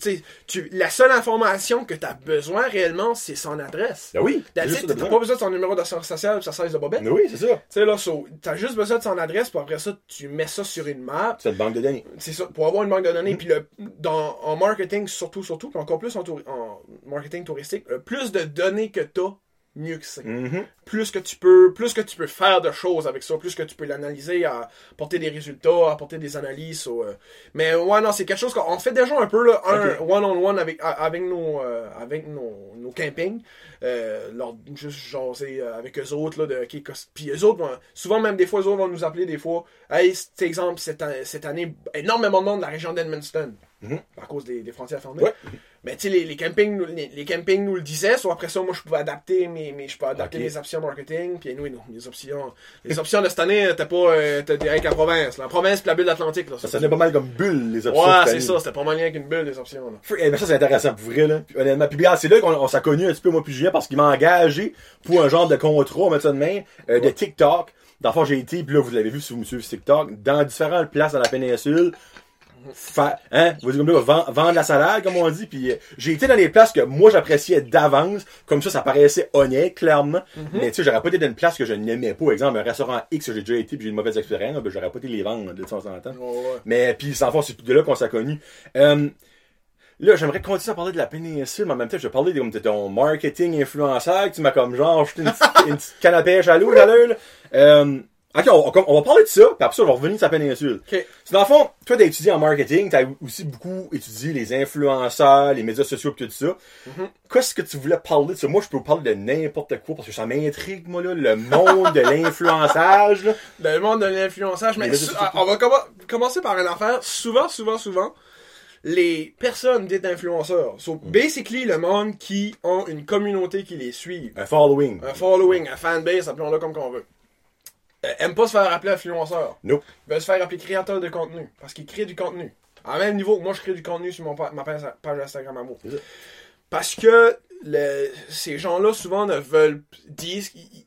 tu la seule information que tu as besoin réellement, c'est son adresse. Ben oui. T'as pas besoin de son numéro d'assurance sociale ou sa size de bobette. Ben oui, c'est ça. Tu sais, là, so, t'as juste besoin de son adresse, puis après ça, tu mets ça sur une map. C'est une banque de données. C'est ça, pour avoir une banque de données. Puis le, dans, en marketing, surtout, surtout, puis encore plus en, en marketing touristique, le plus de données que t'as, mieux que c'est. Mhm. plus que tu peux plus que tu peux faire de choses avec ça, plus que tu peux l'analyser, apporter des résultats, apporter des analyses. euh, mais ouais non, c'est quelque chose qu'on fait déjà un peu là, un one on one avec avec nos euh, avec nos, nos campings, euh, juste euh, avec eux autres là de ok, cos- puis eux autres vont- souvent même des fois eux autres vont nous appeler des fois, hey c'est exemple cette, cette année énormément de monde de la région d'Edmundston Mhm. à cause des, des frontières fermées. Ouais. Mais tu sais, les, les campings, nous- les, les campings nous le disaient, soit après ça, moi, je pouvais adapter mes, mes je peux adapter Ok. mes options marketing, puis nous, non, les options, les options de cette année, t'as pas, euh, t'as direct la province, la province puis la bulle d'Atlantique, là. Ça sonnait pas mal comme bulle, les options. Ouais, c'est ça, c'était pas mal lien qu'une bulle, les options, là. Eh, mais ça, c'est intéressant pour vrai, là. Puis, honnêtement. Puis, regarde, c'est là qu'on on s'est connus un petit peu, moi, puis Julien, parce qu'il m'a engagé pour un genre de contrat, on met ça de main, euh, de TikTok. Dans le fond, j'ai été, puis là, vous l'avez vu si vous me suivez sur TikTok, dans différentes places dans la péninsule. (laughs) Fa- hein, vous dites comme là, vend- vendre la salade, comme on dit, puis euh, j'ai été dans les places que moi j'appréciais d'avance, comme ça, ça paraissait honnête, clairement. Mais tu sais, j'aurais pas été dans une place que je n'aimais pas, exemple, un restaurant X que j'ai déjà été, puis j'ai une mauvaise expérience, ben, j'aurais pas été les vendre de temps en temps. Ouais. Mais puis sans fond, c'est de là qu'on s'est connus. Euh, là, j'aimerais continuer à parler de la péninsule, mais en même temps, je vais parler de, de ton marketing influenceur, que tu m'as comme genre jeté une, petite- canne à pêche à l'eau là. Euh, Ok, on, on- on va parler de ça, puis après ça, on va revenir sur la péninsule. Ok. C'est dans le fond, toi, t'as étudié en marketing, t'as aussi beaucoup étudié les influenceurs, les médias sociaux, pis tout ça. Mhm. Qu'est-ce que tu voulais parler de ça? Moi, je peux parler de n'importe quoi, parce que ça m'intrigue, moi, là, le monde de (laughs) l'influençage, le monde de l'influençage, mais ah, on va commen- commencer par une affaire. Souvent, souvent, souvent, les personnes dites influenceurs sont Mm. basically le monde qui ont une communauté qui les suit. Un following. Un following, un fanbase, appelons-le comme qu'on veut. Euh, aiment pas se faire appeler influenceur. Nope. Ils veulent se faire appeler créateur de contenu. Parce qu'ils créent du contenu. À même niveau que moi, je crée du contenu sur mon ma page, Instagram à moi. Parce que le- ces gens-là, souvent, ne veulent... disent... ils-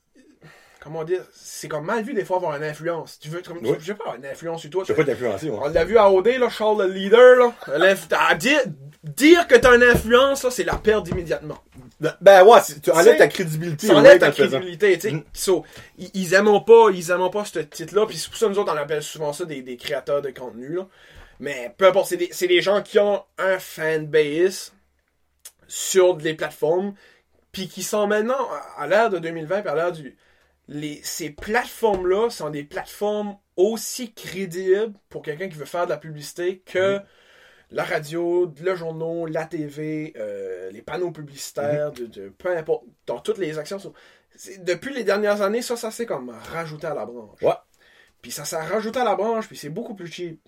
comment dire? C'est comme mal vu des fois avoir une influence. Tu veux, comme, Oui. je veux pas avoir une influence sur toi. Je peux pas t'influencer. On l'a vu à OD, là, Charles le leader, là. À dire, dire que t'as une influence, là, c'est la perte immédiatement. Ben ouais, tu enlèves ta crédibilité. Ça ouais, enlève dans ta crédibilité, tu sais. Mm. So, ils, aiment pas, ils aiment pas ce titre-là, puis c'est pour ça nous autres, on appelle souvent ça des, des créateurs de contenu, là. Mais peu importe, c'est des, c'est des gens qui ont un fanbase sur des plateformes, puis qui sont maintenant, à- l'ère de 2020, puis à l'ère du... Les, ces plateformes-là sont des plateformes aussi crédibles pour quelqu'un qui veut faire de la publicité que la radio, le journal, la TV, euh, les panneaux publicitaires, de, de- peu importe, dans toutes les actions. Depuis les dernières années, ça, ça s'est comme rajouté à la branche. Ouais. Puis ça s'est rajouté à la branche, puis c'est beaucoup plus cheap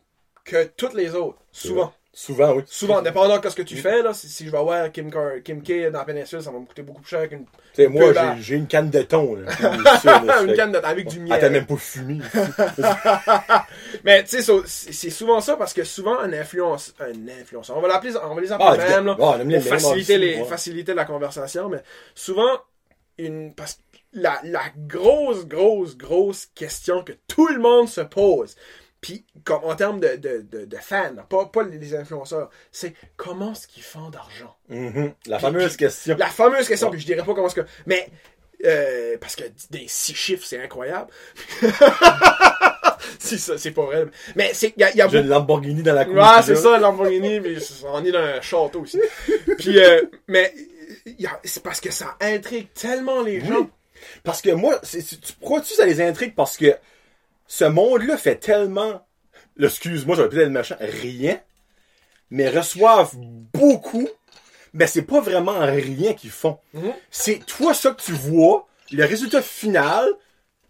que toutes les autres. Souvent. Souvent, oui. Souvent, dépendant de ce que tu fais, là, si, si je vais voir Kim, Car- Kim K dans la péninsule, ça va me coûter beaucoup plus cher qu'une Tu sais, moi, j'ai- une canne de thon, là. (laughs) Là, une canne de avec du Ah, miel. t'as même pas fumé. (laughs) Mais tu sais, c'est souvent ça parce que souvent un influence, un influenceur, on va l'appeler, on va les Ah, appeler du- même là, on les pour faciliter les, faciliter la conversation, mais souvent une parce que la, la grosse grosse grosse question que tout le monde se pose, puis comme en termes de, de, de, de fans, pas pas les influenceurs, c'est comment est-ce qu'ils font d'argent? Mhm. La fameuse question. La fameuse question, puis je dirais pas comment est-ce que, mais euh, parce que des six chiffres, c'est incroyable. (laughs) si ça, c'est pas vrai. Mais c'est, y a, y a J'ai une Lamborghini dans la cour. Ouais, c'est ça, Lamborghini, mais on est dans un château aussi. (laughs) Puis, euh, mais c'est parce que ça intrigue tellement les gens. Parce que moi, tu crois-tu ça les intrigue? Parce que ce monde-là fait tellement, excuse-moi, j'aurais peut-être le machin, rien, mais reçoivent beaucoup, mais c'est pas vraiment rien qu'ils font. Mhm. C'est toi ça que tu vois, le résultat final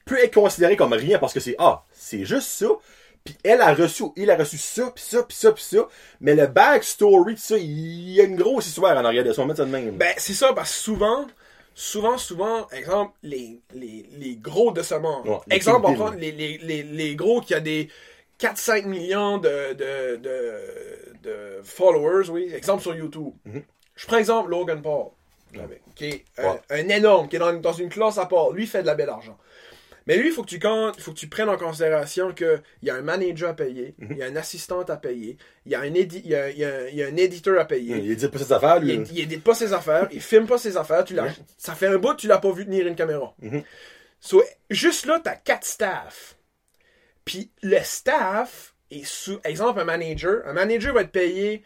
peut être considéré comme rien parce que c'est, ah, c'est juste ça, puis elle a reçu, il a reçu ça, puis ça, puis ça, puis ça, mais le backstory de ça, il y a une grosse histoire en arrière de ça, on va mettre ça de même. Ben, c'est ça, parce que souvent, souvent, souvent, exemple, les, les, les gros de ce monde. Ouais, exemple, on prend les, les, les, les gros qui a des 4-5 millions de, de, de, de followers, oui. Exemple sur YouTube. Mhm. Je prends exemple Logan Paul, qui est un, Ouais. un énorme, qui est dans, dans une classe à part. Lui, fait de la belle argent. Mais lui, il faut que tu comptes, faut que tu prennes en considération qu'il y a un manager à payer, Mhm. il y a un assistant à payer, il y a un, édi- il y a, y a- y a un éditeur à payer. Il dit pas cette affaire, lui. Il, il édite pas ses affaires, il filme pas ses affaires, tu l'as, ça fait un bout que tu l'as pas vu tenir une caméra. So, juste là, t'as quatre staffs. Puis le staff est sous, exemple, un manager. Un manager va être payé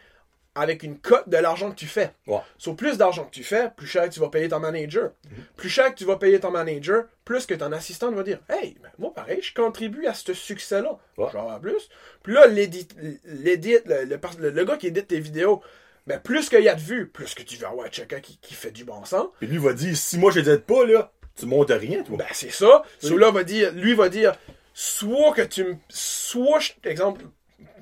avec une cote de l'argent que tu fais. Ouais. So, plus d'argent que tu fais, plus cher que tu vas payer ton manager. Plus cher que tu vas payer ton manager, plus que ton assistant va dire Hey, ben, moi pareil, je contribue à ce succès-là. Ouais. Genre en plus. Puis là, l'édit, l'édit, le, le, gars qui édite tes vidéos, ben, plus qu'il y a de vues, plus que tu vas avoir quelqu'un qui, qui fait du bon sens. Puis lui va dire, si moi je t'aide pas, là, tu montes rien, toi. Ben, c'est ça. Celui-là va dire, lui va dire, soit que tu me, soit, je- exemple,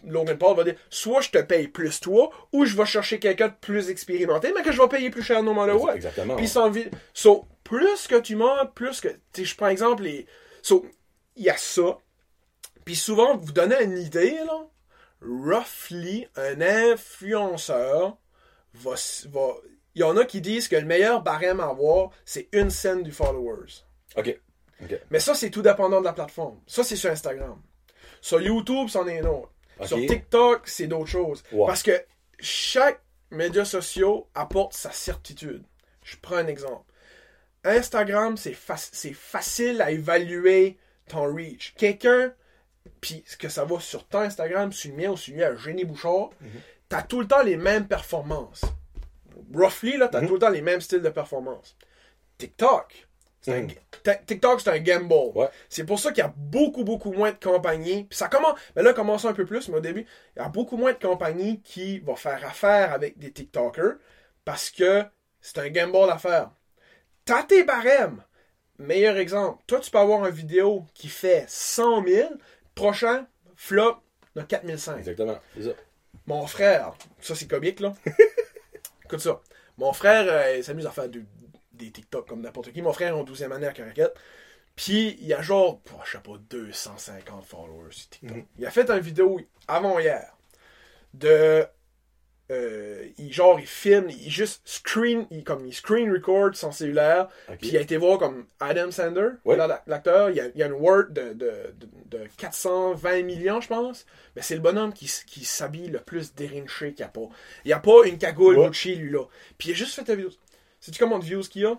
Logan Paul va dire, soit je te paye plus toi, ou je vais chercher quelqu'un de plus expérimenté, mais que je vais payer plus cher no matter what. Exactement. Puis sans. So, plus que tu montes, plus que. Tu je prends exemple les. So, il y a ça. Puis souvent, vous donnez une idée, là. Roughly, un influenceur va. va il y en a qui disent que le meilleur barème à avoir, c'est une scène du followers. Ok. Ok. Mais ça, c'est tout dépendant de la plateforme. Ça, c'est sur Instagram. Sur YouTube, c'en est un autre. Sur TikTok, c'est d'autres choses. Parce que chaque média social apporte sa certitude. Je prends un exemple. Instagram, c'est fac- c'est facile à évaluer ton reach. Quelqu'un, puis que ça va sur ton Instagram, sur le mien ou sur le mien à Génie Bouchard, t'as tout le temps les mêmes performances. Roughly, là, t'as Mhm. tout le temps les mêmes styles de performance. TikTok, un Mm. TikTok, c'est un gamble. Ouais. C'est pour ça qu'il y a beaucoup, beaucoup moins de compagnies. Puis ça commence. Mais là, commence un peu plus, mais au début, il y a beaucoup moins de compagnies qui vont faire affaire avec des TikTokers parce que c'est un gamble à faire. T'as tes barèmes. Meilleur exemple. Toi, tu peux avoir une vidéo qui fait 100 000. Prochain, flop, de 4005. Exactement. C'est ça. Mon frère, ça c'est comique là. (laughs) Écoute ça. Mon frère, euh, il s'amuse à faire du- des TikTok comme n'importe qui. Mon frère est en 12e année à Caracat. Puis il a genre, oh, je sais pas, 250 followers sur TikTok. Mhm. Il a fait une vidéo avant-hier de. euh, il, genre, il filme, il juste screen, il, comme il screen record son cellulaire. Puis il a été voir comme Adam Sander, Ouais. la- l'acteur. Il y a, il y a une word de, de, de, de 420 millions, je pense. Mais c'est le bonhomme qui, s'habille le plus dérinché qu'il n'y a pas. Il n'y a pas une cagoule Ouais. Gucci, lui, là. Puis il a juste fait ta vidéo. Sais-tu combien de views qu'il y a?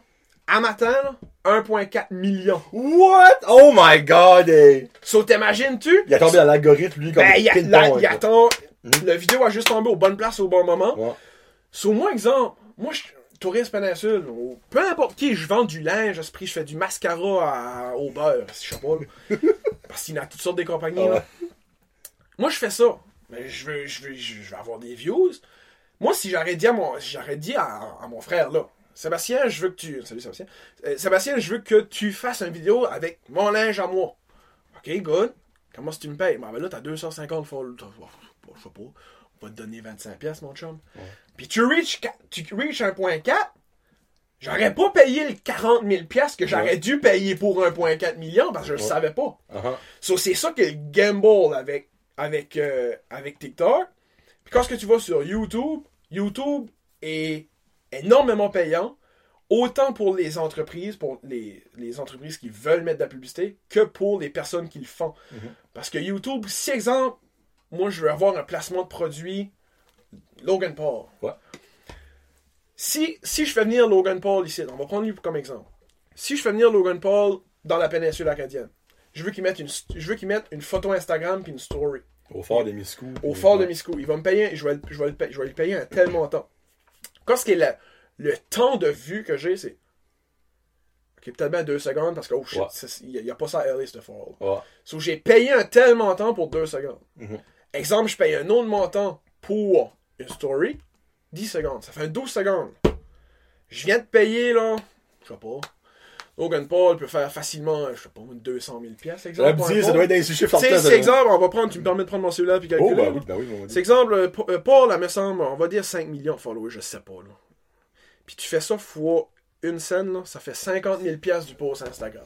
À matin, là, 1,4 million. What? Oh my god! eh. So, t'imagines-tu? Il a tombé dans l'algorithme, lui, comme Ben, il, a, la- il quoi. attend. Mhm. La vidéo a juste tombé aux bonnes places au bon moment. Ouais. Sur moi, exemple, moi, je touriste péninsule, ou peu importe qui, je vends du linge, à ce prix, je fais du mascara à- au beurre, si je sais pas, là. (laughs) Parce qu'il y en a toutes sortes de compagnies, Ah là. Moi, je fais ça. Mais je veux, je veux, je veux avoir des views. Moi, si j'aurais dit à mon, j'aurais dit à, à mon frère, là, Sébastien, je veux que tu, salut Sébastien, Euh, Sébastien, je veux que tu fasses une vidéo avec mon linge à moi. Ok, good. Comment si tu me payes? Ben, ben là, t'as 250 followers. Je sais pas. On va te donner 25 pièces, mon chum. Puis tu reach, tu reach 1.4, j'aurais pas payé le 40 000 pièces que j'aurais Ouais. dû payer pour 1.4 million parce que je le Ouais. savais pas. Uh-huh. So, c'est ça que le gamble avec, avec, euh, avec TikTok. Puis quand ce que tu vas sur YouTube, YouTube est énormément payant, autant pour les entreprises, pour les, les entreprises qui veulent mettre de la publicité, que pour les personnes qui le font. Parce que YouTube, si exemple, moi je veux avoir un placement de produit Logan Paul. Ouais. Si, si je fais venir Logan Paul ici, on va prendre lui comme exemple. Si je fais venir Logan Paul dans la péninsule acadienne, je veux qu'il mette une, je veux qu'il mette une photo Instagram puis une story Au fort de Miscou. au fort de Miscou. Il va me payer, je vais, le- je vais, je vais lui payer un tel montant. Quand ce qui est le, le temps de vue que j'ai, c'est. Ok, peut-être bien deux secondes parce que, oh shit, Ouais. il n'y a, pas ça à LA, ce fort. Ouais. So, j'ai payé un tel montant pour deux secondes. Mhm. Exemple, je paye un autre montant pour une story, 10 secondes. Ça fait un 12 secondes. Je viens de payer, là, je sais pas. Logan Paul peut faire facilement, je sais pas, 200 000 pièces exemple. Ça doit être dans les chiffres c'est exemple, on va prendre, tu me permets de prendre mon cellulaire puis calculer. Oh, là? oui, ben oui. C'est exemple, euh, euh, Paul, là, me semble, on va dire 5 millions de followers, je sais pas, là. Puis tu fais ça fois une scène, là, ça fait 50 000 pièces du post Instagram.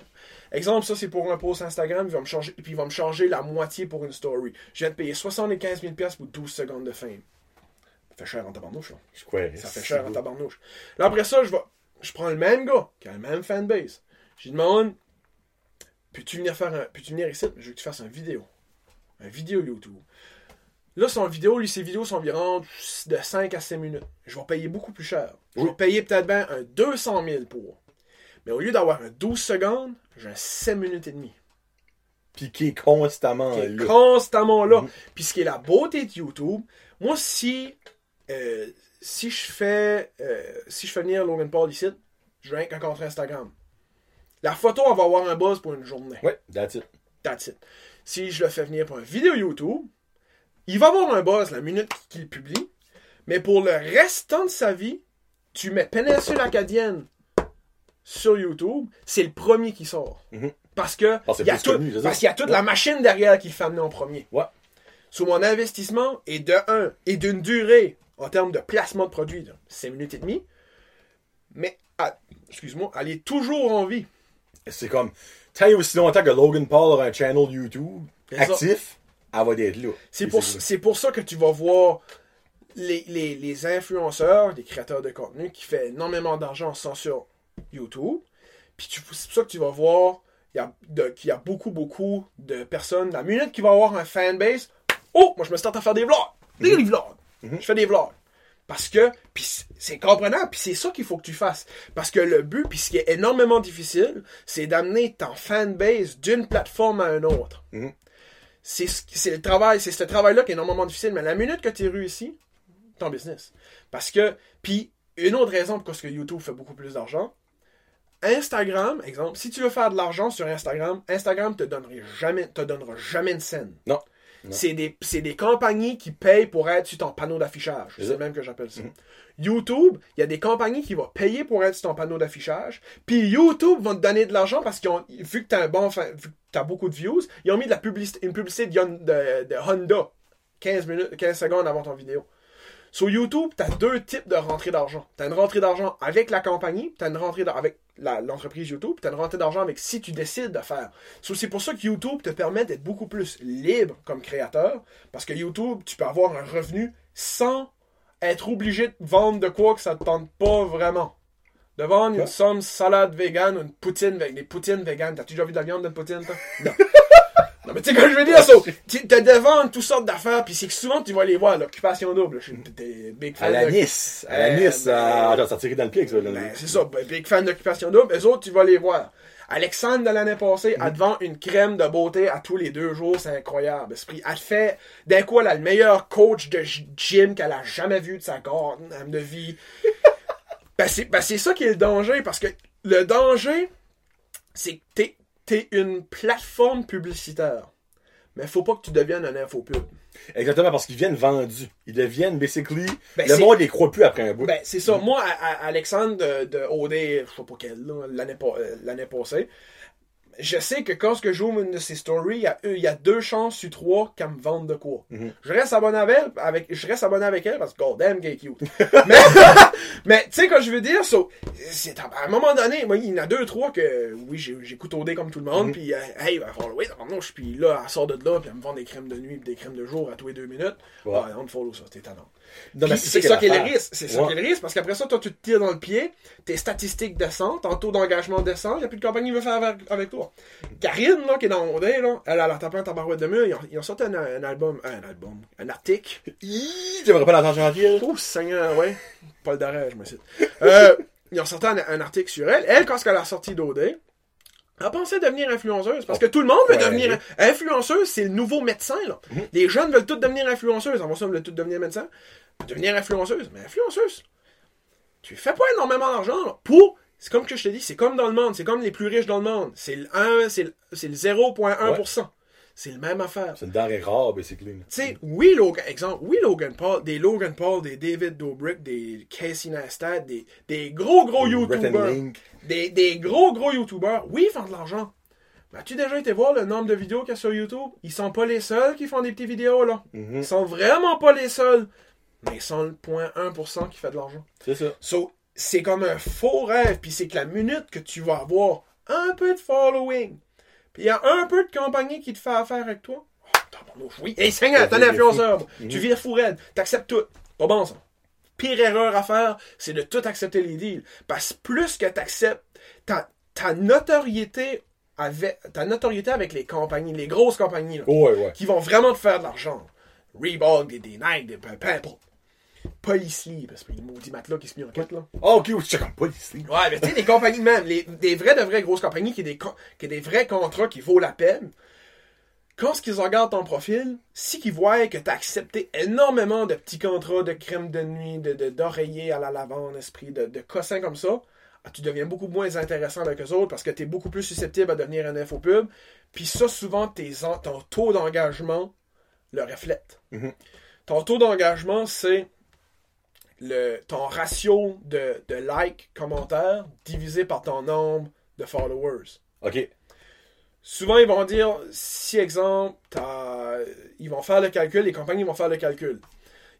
Exemple, ça, c'est pour un post Instagram, il va me charger, puis il va me charger la moitié pour une story. Je viens de payer 75 000 pièces pour 12 secondes de fame. Ça fait cher en tabarnouche, là. Ça fait cher en tabarnouche. Là, après ça, je vais, je prends le même gars, qui a le même fanbase. Je lui demande, peux-tu venir faire un, peux-tu venir ici? Je veux que tu fasses une vidéo. Un vidéo YouTube. Là, son vidéo, lui, ses vidéos sont environ de 5 à 6 minutes. Je vais payer beaucoup plus cher. Je vais Oui. payer peut-être bien un 200 000 pour. Mais au lieu d'avoir un 12 secondes, j'ai un 7 minutes et demie. Puis qui est constamment Qui est là. constamment là. Mhm. Puis ce qui est la beauté de YouTube, moi, si, euh, si je fais euh, si je fais venir Logan Paul ici, je vais rien qu'un compte Instagram. La photo, va avoir un buzz pour une journée. Ouais, that's it. That's it. Si je le fais venir pour une vidéo YouTube, il va avoir un buzz la minute qu'il publie, mais pour le restant de sa vie, tu mets Péninsule Acadienne sur YouTube, c'est le premier qui sort. Mhm. Parce que il y a tout- connu, parce qu'il y a toute Ouais. la machine derrière qui le fait amener en premier. Ouais. Sur mon investissement est de 1 et d'une durée en termes de placement de produit de 5 minutes et demie, mais à- excuse-moi, elle est toujours en vie. C'est comme, tant et aussi longtemps que Logan Paul aura un channel YouTube ça. actif, elle va être là. C'est pour, c'est pour ça que tu vas voir les, les, les influenceurs, des créateurs de contenu qui font énormément d'argent sans sur YouTube. Puis c'est pour ça que tu vas voir a qu'il y a beaucoup, beaucoup de personnes. La minute qu'il va avoir un fanbase, oh, moi je me starte à faire des vlogs. Des vlogs. Je fais des vlogs. Parce que, puis c'est- comprenable, puis c'est ça qu'il faut que tu fasses. Parce que le but, puis ce qui est énormément difficile, c'est d'amener ton fanbase d'une plateforme à une autre. Mhm. C'est ce- c'est le travail, c'est ce travail-là qui est énormément difficile, mais la minute que tu réussis, ton business. Parce que, puis une autre raison pourquoi est-ce que YouTube fait beaucoup plus d'argent, Instagram, exemple, si tu veux faire de l'argent sur Instagram, Instagram te donnerait jamais, te donnera jamais une scène. Non. C'est des, des compagnies qui payent pour être sur ton panneau d'affichage. C'est le même que j'appelle ça. Mhm. YouTube, il y a des compagnies qui vont payer pour être sur ton panneau d'affichage. Puis YouTube vont te donner de l'argent parce qu'ils ont, vu que t'as un bon, fa- vu que t'as beaucoup de views, ils ont mis de la publicité, une publicité de- de Honda 15 minutes, 15 secondes avant ton vidéo. Sur YouTube, tu as deux types de rentrée d'argent. Tu as une rentrée d'argent avec la compagnie, tu as une rentrée avec l'entreprise YouTube, tu as une rentrée d'argent avec si tu décides de faire. So, c'est pour ça que YouTube te permet d'être beaucoup plus libre comme créateur, parce que YouTube, tu peux avoir un revenu sans être obligé de vendre de quoi que ça te tente pas vraiment. De vendre une somme salade vegan ou une poutine avec des poutines vegan. T'as-tu déjà vu de la viande d'une poutine, toi? Non. (laughs) Non, mais tu sais, quand je veux dire, ça, tu te devant toutes sortes d'affaires, puis c'est que souvent tu vas les voir, l'occupation double. Je suis t'es big À fan la de- Nice. À la Euh, Nice, à... genre, ça tirait dans le pied, ça. là. Ben, c'est ça, ben, big fan d'occupation double. Eux autres, tu vas les voir. Alexandre de l'année passée, elle te vend une crème de beauté à tous les deux jours, c'est incroyable. Esprit, elle fait, d'un coup, elle a le meilleur coach de gy- gym qu'elle a jamais vu de sa garde de vie. (laughs) ben, c'est, ben, c'est ça qui est le danger, parce que le danger, c'est que t'es, t'es une plateforme publicitaire. Mais faut pas que tu deviennes un infopub. Exactement, parce qu'ils viennent vendus. Ils deviennent, basically, Ben, le monde les croit plus après un bout. Ben, c'est ça. Moi, à, à- Alexandre de, de OD, je sais pas quelle, l'année euh, l'année passée, je sais que quand que j'ouvre une de ses stories, il y a, il y a deux chances sur trois qu'elle me vende de quoi. Mhm. Je reste abonné avec elle, avec, je reste abonné avec elle parce que, god damn, gay cute. (laughs) mais, mais tu sais, quand je veux dire, so, c'est, à un moment donné, moi, il y en a deux, trois que, oui, j'ai- OD comme tout le monde, Mhm. puis, euh, hey, follow it, je puis là, elle sort de là, puis elle me vend des crèmes de nuit, puis des crèmes de jour à tous les deux minutes. Ouais. Ah, on follow ça, t'es talent. Non, c'est ça qui est le risque. C'est ça qui est le risque, parce qu'après ça, toi, tu te tires dans le pied, tes statistiques descendent, ton taux d'engagement descend, il n'y a plus de compagnie qui veut faire avec, avec toi. Karine, là, qui est dans mon dé, là, elle, a tapé un tabarouette de mur, ils ont, ils ont sorti un, un album, un album, un article. J'aimerais pas l'entendre là. Oh, Seigneur, ouais. Paul d'arrêt, je me cite. Euh, ils ont sorti un, un article sur elle. Elle, quand elle a sorti d'OD, elle pensait devenir influenceuse. Parce que tout le monde veut Ouais. devenir influenceuse, c'est le nouveau médecin, là. Les jeunes veulent tous devenir influenceuses. En ça, veulent tous devenir médecin. Devenir influenceuse. Mais influenceuse, tu fais pas énormément d'argent. Pour, c'est comme que je te dis, c'est comme dans le monde. C'est comme les plus riches dans le monde. C'est le 1, c'est le, c'est le 0.1%. C'est le même affaire. C'est une denrée rare, basically. Tu sais, oui, Logan, exemple, oui, Logan Paul, des Logan Paul, des David Dobrik, des Casey Neistat, des, des gros, gros YouTubers, des, des gros, gros YouTubers, oui, ils font de l'argent. Mais as-tu déjà été voir le nombre de vidéos qu'il y a sur YouTube? Ils sont pas les seuls qui font des petites vidéos, là. Mhm. Ils sont vraiment pas les seuls. Mais ils sont le 0.1% qui fait de l'argent. C'est ça. So, c'est comme un faux rêve, puis c'est que la minute que tu vas avoir un peu de following, puis il y a un peu de compagnie qui te fait affaire avec toi, oh, oui, hey, Seigneur, t'es un Ça fait influenceur, Mhm. tu vires fou raide, t'acceptes tout, pas bon ça. Pire erreur à faire, c'est de tout accepter les deals, parce que plus que t'acceptes, ta, ta notoriété avec, ta notoriété avec les compagnies, les grosses compagnies, là, Ouais, ouais. qui vont vraiment te faire de l'argent. Reebok, des, des Nike, des peu, peu ici, parce que les maudits matelas qui se mis en quête, là. Ah, ok, oui, c'est comme ici. Ouais, mais tu sais, des compagnies même, les, des vraies de vraies grosses compagnies qui ont des, co- qui ont des vrais contrats qui vaut la peine. Quand ce qu'ils regardent ton profil, si qu'ils voient que tu as accepté énormément de petits contrats de crème de nuit, de, d'oreiller à la lavande, esprit, de, de cossins comme ça, ah, tu deviens beaucoup moins intéressant avec eux autres parce que tu es beaucoup plus susceptible à devenir un infopub. Puis ça, souvent, tes, en- ton taux d'engagement le reflète. Mhm. Ton taux d'engagement, c'est le, ton ratio de, de likes, commentaires, divisé par ton nombre de followers. Ok. Souvent, ils vont dire, si exemple, ils vont faire le calcul, les compagnies vont faire le calcul.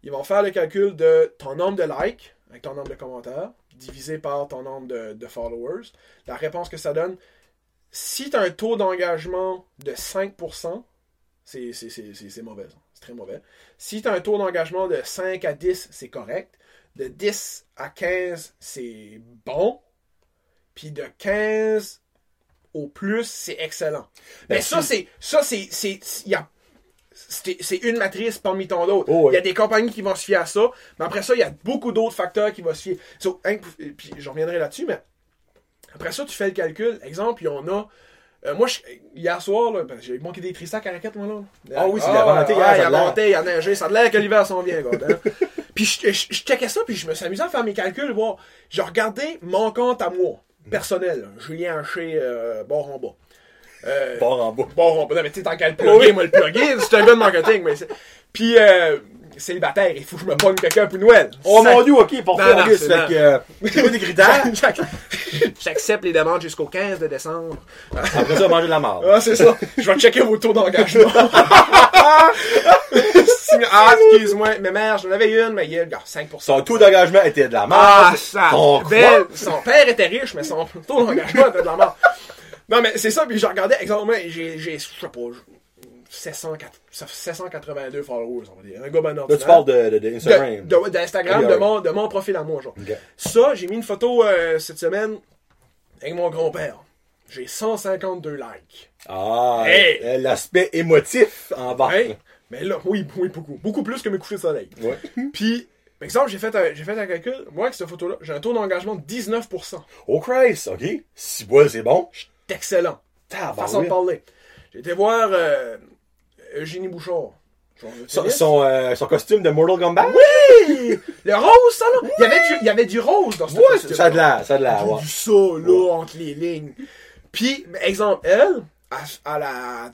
Ils vont faire le calcul de ton nombre de likes, avec ton nombre de commentaires, divisé par ton nombre de, de followers. La réponse que ça donne, si tu as un taux d'engagement de 5%, c'est mauvais. ça. C'est très mauvais. Si tu as un taux d'engagement de 5 à 10, c'est correct. De 10 à 15, c'est bon. Puis de 15 au plus, c'est excellent. Mais Ben, ça, c'est. Ça, c'est. c'est- une matrice parmi tant d'autres. Oh. Il y a des compagnies qui vont se fier à ça, mais après ça, il y a beaucoup d'autres facteurs qui vont se fier. So, hein, puis je reviendrai là-dessus, mais après ça, tu fais le calcul. Exemple, il y en a. euh, moi, je- hier soir, ben, j'ai manqué des Trissac à raquette, moi, là. Ah oui, c'est il a vanté hier, ça il a vanté, il a neigé, ça a l'air que l'hiver s'en vient, gars. (laughs) puis je, je, je checkais ça, puis je me suis amusé à faire mes calculs, voir. Je regardais mon compte à moi. personnel. Julien Haché, euh, bord en bas. Euh, Fort en bas. Bon, on peut mais tu sais, tant qu'à le plugger, moi le plugger, c'est un gars de marketing, mais c'est... Puis, euh, célibataire, il faut que je me pogne quelqu'un pour Noël. Oh mon dieu, ok, pour faire Auguste, c'est- fait que, euh, des critères? (laughs) J'ac- J'accepte les demandes jusqu'au 15 de décembre. Après ça, manger de la marde. Ah, c'est ça. Je vais checker vos taux d'engagement. (laughs) ah, excuse-moi, mais mère, j'en avais une, mais il y a 5%. Son taux d'engagement était de la Ah, marde. ça. Belle. Son père était riche, mais son taux d'engagement était de la merde. Non, mais c'est ça, puis je regardais, exemple, j'ai, j'ai, je sais pas, 704 782 followers, on va dire. Un gars ben Là, tu parles de, de, de Instagram. De- de- d'Instagram, de, ouais. mon, de mon profil à moi, genre. Ça, j'ai mis une photo euh, cette semaine avec mon grand-père. J'ai 152 likes. Ah, Hey! euh, l'aspect émotif en bas. Mais là, oui, oui, beaucoup. Beaucoup plus que mes couchers de soleil. Ouais. (laughs) Puis, par exemple, j'ai fait, un, j'ai fait un calcul. Moi, avec cette photo-là, j'ai un taux d'engagement de 19%. Oh Christ, ok. Si bois, c'est bon. C'est excellent. Façon de Tabarouette. parler. J'ai été voir euh, Eugénie Bouchard. Son, euh, son costume de Mortal Kombat? Oui! Le rose, ça, là! Il y avait du, il y avait du rose dans ce Ouais, costume. ça a de l'air, ça a de l'air, ouais. vu ça, là, entre les lignes. Puis, exemple, elle, elle a 2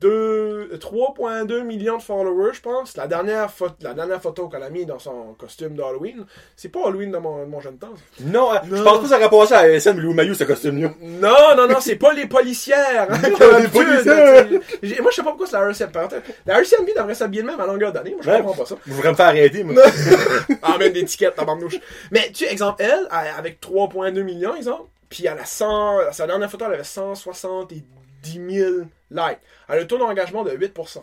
3,2 millions de followers, je pense. La dernière, photo, la dernière photo qu'elle a mis dans son costume d'Halloween, c'est pas Halloween de mon, de mon jeune temps. Non, euh, Non. je pense pas que ça rapporte ça à SM Lou Maillot, ce costume-là. Non, non, non, c'est pas les policières. hein, (laughs) les policières. J'ai- Moi, je sais pas pourquoi c'est la RCMP. La RCMP devrait s'habiller le même à longueur d'année. Moi, je Ouais. comprends pas ça. Je voudrais me faire arrêter, moi. (laughs) Ah, même des tickets, tabarnouche. Mais, tu sais, exemple, elle, avec 3,2 millions, exemple, puis elle a 100, sa dernière photo, elle avait 170 000 likes. Elle a un taux d'engagement de 8%.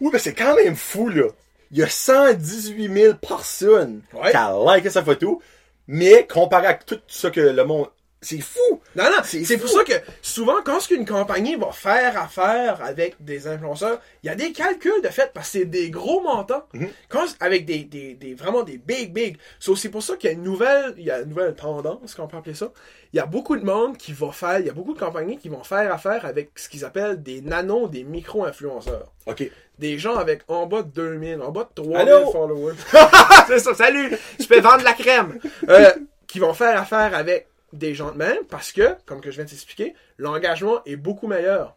Oui, mais c'est quand même fou, là. Il y a 118 000 personnes Ouais. qui ont liké sa photo, mais comparé à tout ça que le monde... C'est fou! Non, non, C'est c'est pour ça que souvent, quand ce qu'une compagnie va faire affaire avec des influenceurs, il y a des calculs de fait parce que c'est des gros montants. Mhm. Quand, avec des, des, des, vraiment des big, big. So, c'est pour ça qu'il y a une nouvelle, il y a une nouvelle tendance, qu'on peut appeler ça. Il y a beaucoup de monde qui va faire, il y a beaucoup de compagnies qui vont faire affaire avec ce qu'ils appellent des nano, des micro-influenceurs. OK. Des gens avec en bas de 2000, en bas de 3000 Allô? followers. (laughs) c'est ça, salut! Je peux vendre de la crème! Euh, qui vont faire affaire avec des gens de même parce que, comme que je viens de t'expliquer, l'engagement est beaucoup meilleur.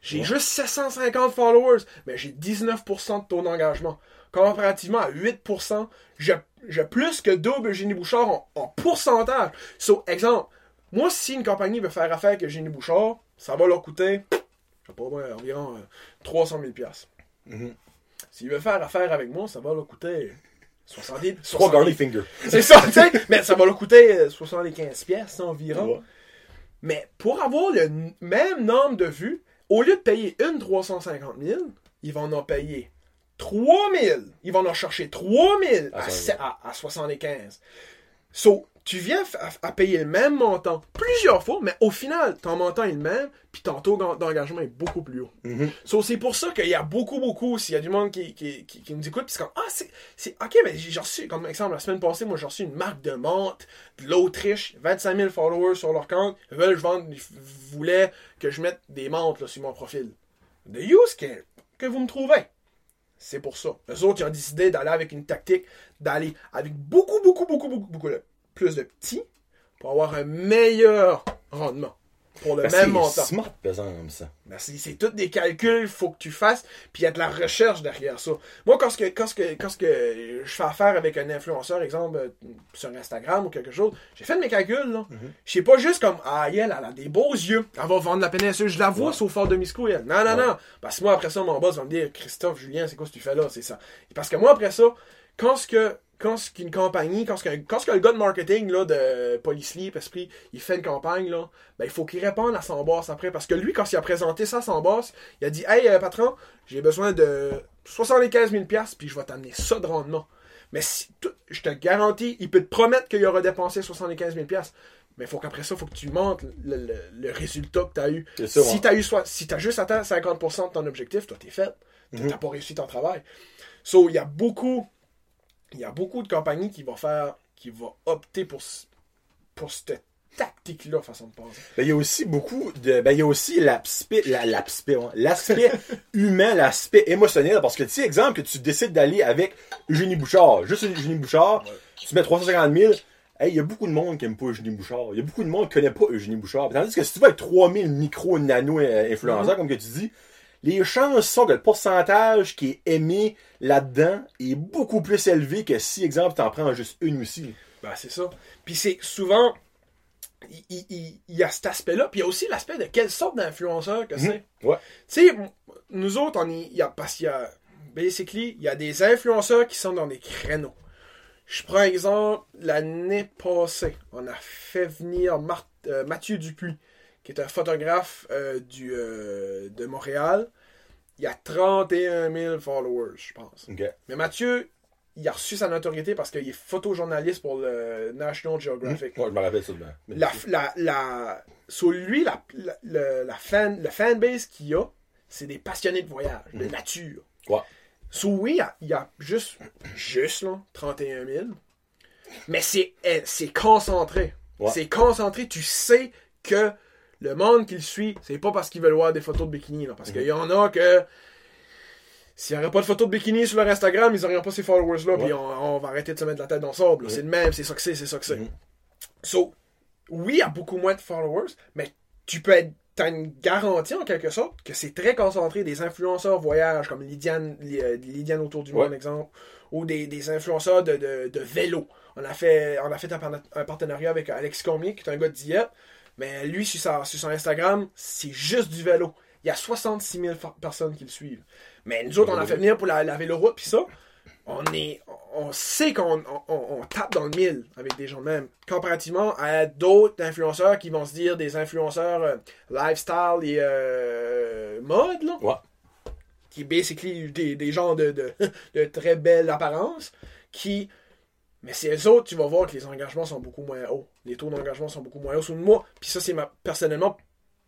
J'ai Ouais. juste 750 followers, mais j'ai 19% de taux d'engagement. Comparativement à 8%, j'ai plus que double Eugénie Bouchard en, en pourcentage. So, exemple, moi, si une compagnie veut faire affaire avec Eugénie Bouchard, ça va leur coûter, je sais pas, moi, environ euh, 300 000 piastres. Mhm. S'ils veulent faire affaire avec moi, ça va leur coûter 70 Trois 70 garlic fingers. (laughs) c'est ça, tu sais. Mais ça va leur coûter euh, 75 pièces environ. Ouais. Mais pour avoir le même nombre de vues, au lieu de payer une 350 000, ils vont en payer 3 000. Ils vont en chercher 3 000 Ah, à, à, à 75. So, tu viens à, à payer le même montant plusieurs fois, mais au final, ton montant est le même, puis ton taux d'en- d'engagement est beaucoup plus haut. So, c'est pour ça qu'il y a beaucoup, beaucoup, s'il y a du monde qui, qui, qui, qui nous écoute, puis c'est comme, ah, c'est, ok, mais j'ai reçu, comme exemple, la semaine passée, moi, j'ai reçu une marque de menthe de l'Autriche, 25 000 followers sur leur compte, ils veulent je vende, ils voulaient que je mette des menthes, là, sur mon profil. The use que, que vous me trouvez. C'est pour ça. Les autres, ils ont décidé d'aller avec une tactique, d'aller avec beaucoup, beaucoup, beaucoup, beaucoup, beaucoup de- plus de petits pour avoir un meilleur rendement. Pour le Ben, même c'est montant. smart, pesant, comme ça. Ben, c'est, c'est tous des calculs, faut que tu fasses, puis il y a de la recherche derrière ça. Moi, quand, ce que, quand, que, quand que je fais affaire avec un influenceur, exemple, euh, sur Instagram ou quelque chose, j'ai fait de mes calculs, là. Je sais pas juste comme, ah, elle, elle a des beaux yeux, elle va vendre la péninsule, je la vois, Ouais. c'est au fort de Miscou, elle. Non, non, Ouais. non. Parce que moi, après ça, mon boss va me dire, Christophe, Julien, c'est quoi ce que tu fais là? C'est ça. Parce que moi, après ça, quand ce que, quand ce qu'une compagnie, quand ce que, quand ce que le gars de marketing, là, de Police Leap, Esprit, il fait une campagne, là, ben, il faut qu'il réponde à son boss après. Parce que lui, quand il a présenté ça à son boss, il a dit, hey, euh, patron, j'ai besoin de 75 000 piastres, puis je vais t'amener ça de rendement. Mais si, tout- je te garantis, il peut te promettre qu'il aura dépensé 75 000 piastres. Mais il faut qu'après ça, il faut que tu montres le, le- le résultat que tu as eu. Si ouais. tu as eu soit, si t'as juste atteint 50% de ton objectif, toi, t'es fait. T'as Mhm. t'as pas réussi ton travail. So, il y a beaucoup, il y a beaucoup de compagnies qui vont faire, qui vont opter pour, pour cette tactique-là, façon de penser. Ben, il y a aussi beaucoup de. Ben, il y a aussi l'aspect, la- l'aspect, ouais, l'aspect (laughs) humain, l'aspect émotionnel. Parce que, tu sais, exemple, que tu décides d'aller avec Eugénie Bouchard, juste Eugénie Bouchard, tu mets 350 000, Hey, il y a beaucoup de monde qui aime pas Eugénie Bouchard. Il y a beaucoup de monde qui connaît pas Eugénie Bouchard. Tandis que si tu vas avec 3000 micro-nano-influenceurs, comme que tu dis, les chances sont que le pourcentage qui est aimé là-dedans est beaucoup plus élevé que si, exemple, t'en prends juste une aussi. Ben, c'est ça. Puis c'est souvent, il, il- il- il y a cet aspect-là, puis il y a aussi l'aspect de quelle sorte d'influenceur que c'est. Ouais. Tu sais, nous autres, on y, il y a, parce qu'il y a, basically, il y a des influenceurs qui sont dans des créneaux. Je prends exemple, l'année passée, on a fait venir Mar- euh, Mathieu Dupuis, qui est un photographe euh, du, euh, de Montréal. Il y a 31 000 followers, je pense. Mais Mathieu, il a reçu sa notoriété parce qu'il est photojournaliste pour le National Geographic. Ouais, je me rappelle ça même. La, la, la, sur lui, la, la, fan, le fanbase qu'il y a, c'est des passionnés de voyage, de nature. Ouais. Sur oui, il y a, juste, juste là, 31 000. Mais c'est eh, c'est concentré. Ouais. C'est concentré. Tu sais que le monde qui le suit, c'est pas parce qu'ils veulent voir des photos de bikini. Là, parce Mhm. qu'il y en a que s'il n'y aurait pas de photos de bikini sur leur Instagram, ils n'auraient pas ces followers-là. Puis on, on va arrêter de se mettre la tête dans le sable. C'est le même, c'est ça que c'est, c'est ça que c'est. Mhm. So, oui, il y a beaucoup moins de followers, mais tu peux être. T'as une garantie en quelque sorte que c'est très concentré des influenceurs voyage comme Lydiane, euh, Lydiane autour du monde, Ouais. exemple, ou des, des influenceurs de, de, de vélo. On a fait, on a fait un, par- un partenariat avec Alex Cormier, qui est un gars de diète, mais lui, sur, sa- sur son Instagram, c'est juste du vélo. Il y a 66 000 fa- personnes qui le suivent. Mais nous autres, on a fait venir pour la, la véloroute, puis ça, on est, on sait qu'on on, on- on tape dans le mille avec des gens de même. Comparativement à d'autres influenceurs qui vont se dire des influenceurs euh, lifestyle et euh, mode, là, Ouais. qui est basically des, des gens de, de, (laughs) de très belle apparence, qui. Mais c'est eux autres, tu vas voir que les engagements sont beaucoup moins hauts. Les taux d'engagement sont beaucoup moins hauts. Sous moi, puis ça, c'est ma, personnellement,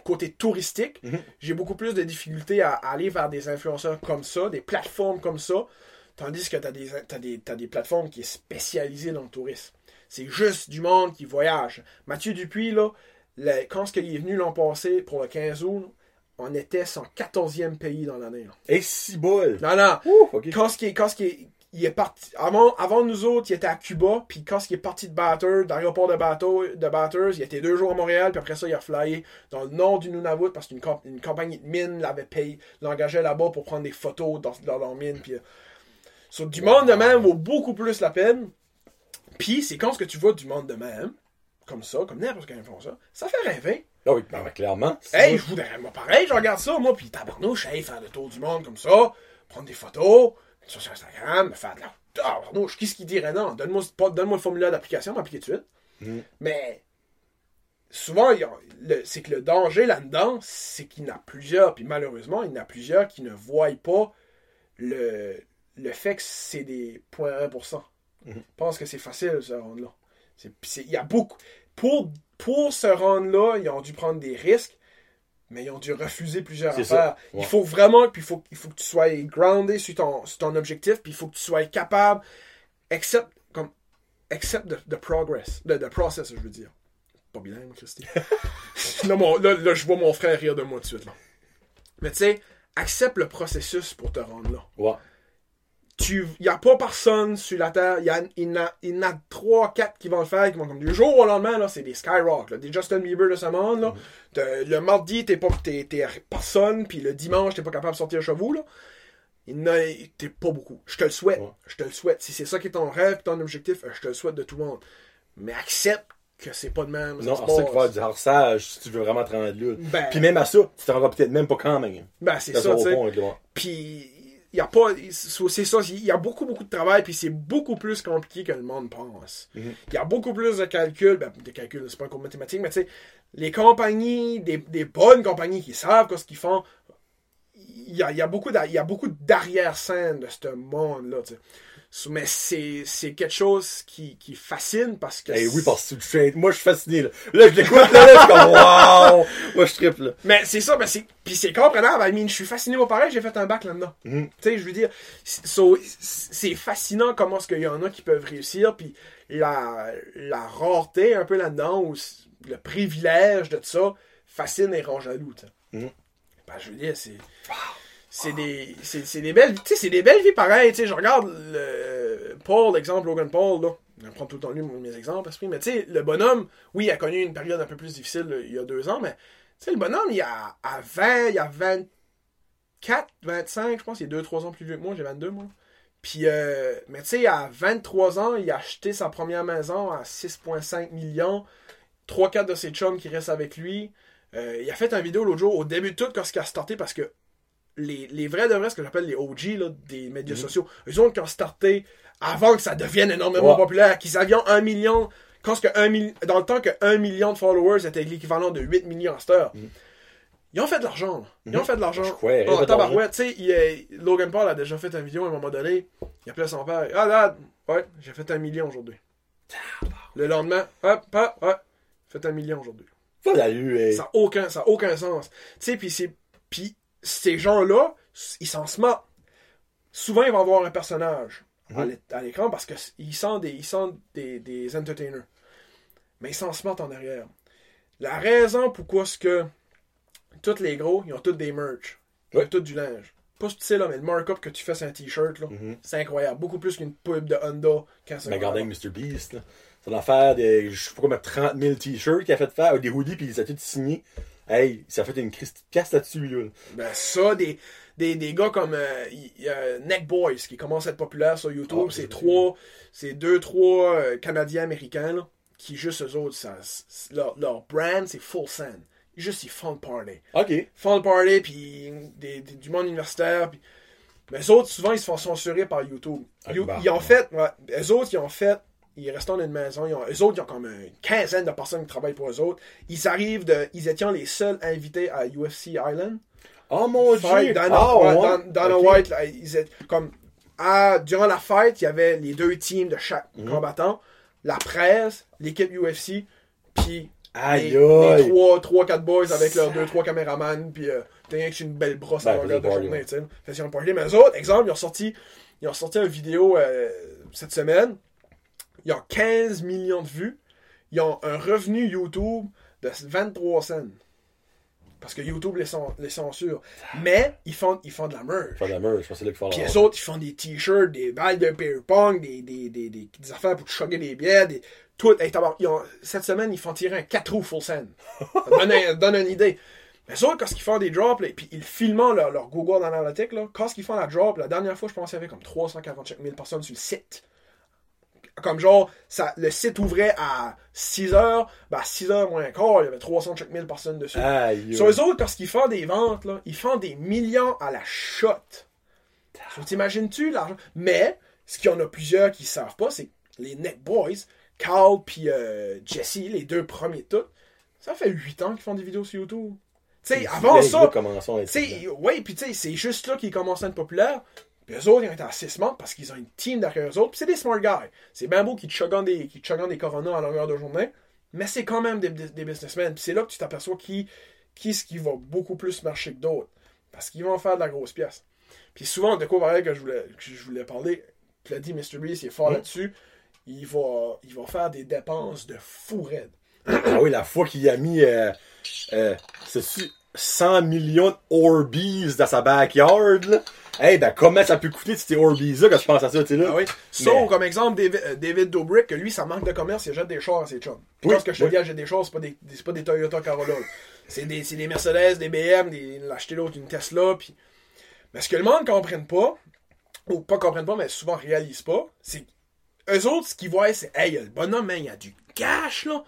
côté touristique, Mhm. j'ai beaucoup plus de difficultés à, à aller vers des influenceurs comme ça, des plateformes comme ça, tandis que tu as des, plateformes qui sont spécialisées dans le tourisme. C'est juste du monde qui voyage. Mathieu Dupuis, là, le- quand ce qu'il est venu l'an passé pour le 15 août, on était son 14e pays dans l'année. Et si bol. Non, non. Ouh. Quand ce qui est, quand ce qui est, il est parti, avant, avant nous autres, il était à Cuba, puis quand il est parti de Bathurst, d'aéroport de, bateau, de Bathurst, il était deux jours à Montréal, puis après ça, il a flyé dans le nord du Nunavut, parce qu'une comp- une compagnie de mine l'avait payé, l'engageait là-bas pour prendre des photos dans, dans leur mine, puis... euh, sur du monde de même vaut beaucoup plus la peine, puis c'est quand ce que tu vois du monde de même, comme ça, comme n'importe quel influenceur, ça? Fait rêver. Ah oui, ben, clairement. Hey, je voudrais, moi, pareil, je regarde ça, moi, puis tabarnouche, hey, faire le tour du monde comme ça, prendre des photos, ça sur Instagram, me faire de la. Qu'est-ce qui dirait non? Donne-moi donne-moi le formulaire d'application, m'appliquer tout de suite. Mm. Mais, souvent, c'est que le danger là-dedans, c'est qu'il y en a plusieurs, puis malheureusement, il y en a plusieurs qui ne voient pas le, le fait que c'est des 0.1%. Mhm. Je pense que c'est facile, ce puis c'est- Il y a beaucoup. Pour, pour se rendre là, ils ont dû prendre des risques, mais ils ont dû refuser plusieurs affaires. ouais. Il faut vraiment, puis il faut, il faut que tu sois grounded sur ton, sur ton objectif, puis il faut que tu sois capable, accept, comme, accept the, the progress, the, the process, je veux dire. Pas bilingue, Christy. (laughs) là, mon- là, là, je vois mon frère rire de moi tout de suite, là. Mais tu sais, accepte le processus pour te rendre là Ouais. Tu y a pas personne sur la terre il y a il y en a, il y en a trois quatre qui vont le faire qui vont comme du jour au lendemain là c'est des Skyrock là, des Justin Bieber de ce monde là. De- le mardi t'es pas t'es, t'es personne puis le dimanche t'es pas capable de sortir chez vous là. Il en a t'es pas beaucoup. Je te le souhaite. Ouais. je te le souhaite. Si c'est ça qui est ton rêve ton objectif euh, je te le souhaite de tout le monde. Mais accepte que c'est pas de même Non, c'est ça qu'il va y du harsage si tu veux vraiment te rendre là. Ben- Puis même à ça, tu te rendras peut-être même pas quand même. ben c'est Ça, tu. Puis y a pas c'est ça, il y a beaucoup beaucoup de travail puis c'est beaucoup plus compliqué que le monde pense. Il Mhm. y a beaucoup plus de calculs, ben des calculs, c'est pas un cours de mathématiques, mais tu sais les compagnies, des, des bonnes compagnies qui savent ce qu'ils font, il y a, il y a beaucoup d'a- il y a beaucoup d'arrière-scène de ce monde là, tu sais. Mais c'est quelque chose qui, qui fascine parce que Eh oui, parce que tu le fais. Moi, je suis fasciné, là. Là, je l'écoute, là, là, je suis comme, waouh! (laughs) Moi, je triple, là. Mais c'est ça, ben c'est, puis c'est comprenable. I mean, je suis fasciné, moi pareil, j'ai fait un bac là-dedans. Mhm. Tu sais, je veux dire, c'est- so, c'est fascinant comment est-ce qu'il y en a qui peuvent réussir, puis la, la rareté un peu là-dedans, ou le privilège de ça, fascine et rend jaloux, tu sais. Ben, je veux dire, c'est... C'est des, c'est, des belles, tu c'est des belles vies pareilles, tu sais, je regarde le Paul, exemple, Logan Paul, là. je prends tout le temps lui mes exemples, parce que- mais tu sais, le bonhomme, oui, il a connu une période un peu plus difficile il y a deux ans, mais tu sais, le bonhomme, il a à 20, il a 24, 25, je pense, il est 2-3 ans plus vieux que moi, j'ai 22 moi. Puis, euh, mais tu sais, à 23 ans, il a acheté sa première maison à 6,5 millions. 3-4 de ses chums qui restent avec lui. Euh, il a fait une vidéo l'autre jour, au début de tout, quand il a starté, parce que les, les vrais de vrais, ce que j'appelle les OG là, des médias sociaux, eux autres qui ont starté avant que ça devienne énormément Ouais. populaire, qu'ils avaient un million, quand ce que un mil- dans le temps que 1 million de followers était l'équivalent de 8 millions à cette heure. Ils ont fait de l'argent. Ils ont fait de l'argent. Ils Oh, de tabarouette, tu sais, Logan Paul a déjà fait une vidéo à un moment donné. Il appelait son père. Ah là, ouais, j'ai fait un million aujourd'hui. Le lendemain, hop, hop, ouais, fait un million aujourd'hui. Ça, n'a aucun, ça a aucun sens. Tu sais, puis c'est. Puis ces gens-là, ils s'en se moquent. Souvent, ils vont avoir un personnage à à l'écran parce qu'ils sont des, ils sont des, des entertainers. Mais ils s'en se moquent en arrière. La raison pourquoi ce que tous les gros, ils ont tous des merch. Ils ont tous du linge. Pas ce que tu sais là, mais le markup que tu fais sur un t-shirt, là, c'est incroyable. Beaucoup plus qu'une pub de Honda quand c'est regardez avec Mr. Beast, là. C'est l'affaire de, je sais pas combien, 30 000 t-shirts qu'il a fait faire, des hoodies, puis il les a tous signés. Hey, ça fait une de pièce là-dessus, là. Ben ça, des, des, des gars comme euh, y- a Neck Boys qui commencent à être populaires sur YouTube, Ah, c'est j'ai trois, c'est deux, trois euh, Canadiens américains là, qui juste eux autres, ça, leur, leur brand c'est Full Send. Juste ils font le party. Ok. Font le party puis des, des- du monde universitaire puis mais eux autres souvent ils se font censurer par YouTube. Ah, bah, ils ont bah. fait, ouais, eux autres ils ont fait ils restent dans une maison, ils ont, eux autres, ils ont comme une quinzaine de personnes qui travaillent pour eux autres. Ils arrivent de, ils étaient les seuls invités à UFC Island. Oh mon dieu! Dana, ouais, ouais. Dan- Dana. White, là, ils étaient comme à- durant la fête, il y avait les deux teams de chaque Mhm. combattant, la presse, l'équipe UFC, puis Aïe, les, les aïe. trois, trois, quatre boys avec leurs deux, trois caméramans, puis euh, t'as rien que une belle brosse à Ben, longueur de journée, tu sais. Mais eux autres, exemple, ils ont sorti, ils ont sorti une vidéo euh, cette semaine. Ils ont 15 millions de vues. Ils ont un revenu YouTube de 23 cents. Parce que YouTube les, cen- les censure. Mais ils font, ils font de la merch. Faire de la merch, c'est là qu'il faut Puis les autres, ils font des t-shirts, des balles de ping-pong, des, des, des, des, des affaires pour te choquer des bières, des, tout. Hey, ils ont- cette semaine, ils font tirer un 4 roues full send. Ça (laughs) donne, un- donne une idée. Mais autres, quand ils font des drops, puis ils filment leur, leur Google Analytics, là, quand ils font la drop, la dernière fois, je pense qu'il y avait comme 345 000 personnes sur le site. Comme genre, ça, le site ouvrait à 6 heures, ben à 6 heures moins un quart, il y avait 300 000 personnes dessus. Sur eux autres, quand ils font des ventes, là, ils font des millions à la shot. So, T'imagines-tu l'argent? Mais, ce qu'il y en a plusieurs qui ne savent pas, c'est les Neck Boys, Carl puis euh, Jesse, les deux premiers de tout, ça fait 8 ans qu'ils font des vidéos sur YouTube. Tu sais, avant ça, ouais, puis tu sais, c'est juste là qu'ils commencent à être populaires. Puis eux autres, ils ont été à 6 membres parce qu'ils ont une team derrière eux autres. Puis c'est des smart guys. C'est bien beau qu'ils des, chuggent des coronas à longueur de journée. Mais c'est quand même des, des, des businessmen. Puis c'est là que tu t'aperçois qui, qui est-ce qui va beaucoup plus marcher que d'autres. Parce qu'ils vont faire de la grosse pièce. Puis souvent, de quoi pareil que je voulais, que je voulais parler, tu l'as dit, Mr. Beast, il est fort Mm. là-dessus. Il va, il va faire des dépenses de fou raide. Ah oui, la fois qu'il a mis, euh, euh, 100 millions de Orbeez dans sa backyard, là? Hey, ben, comment ça peut coûter ces Orbeez-là quand je pense à ça, tu sais, là? Ah oui. Sauf, Mais- comme exemple, David, euh, David Dobrik, que lui, ça manque de commerce, il jette des chars à ses chums. Puis Oui, Quand ce que je te oui. dis, jette des chars, c'est pas des, c'est pas des Toyota Corolla. C'est des, c'est des Mercedes, des BM, des, il a acheté l'autre, une Tesla, puis... Mais ce que le monde ne comprenne pas, ou pas comprenne pas, mais souvent réalise pas, c'est eux autres, ce qu'ils voient, c'est, hey, le bonhomme, hein, il a du cash, là.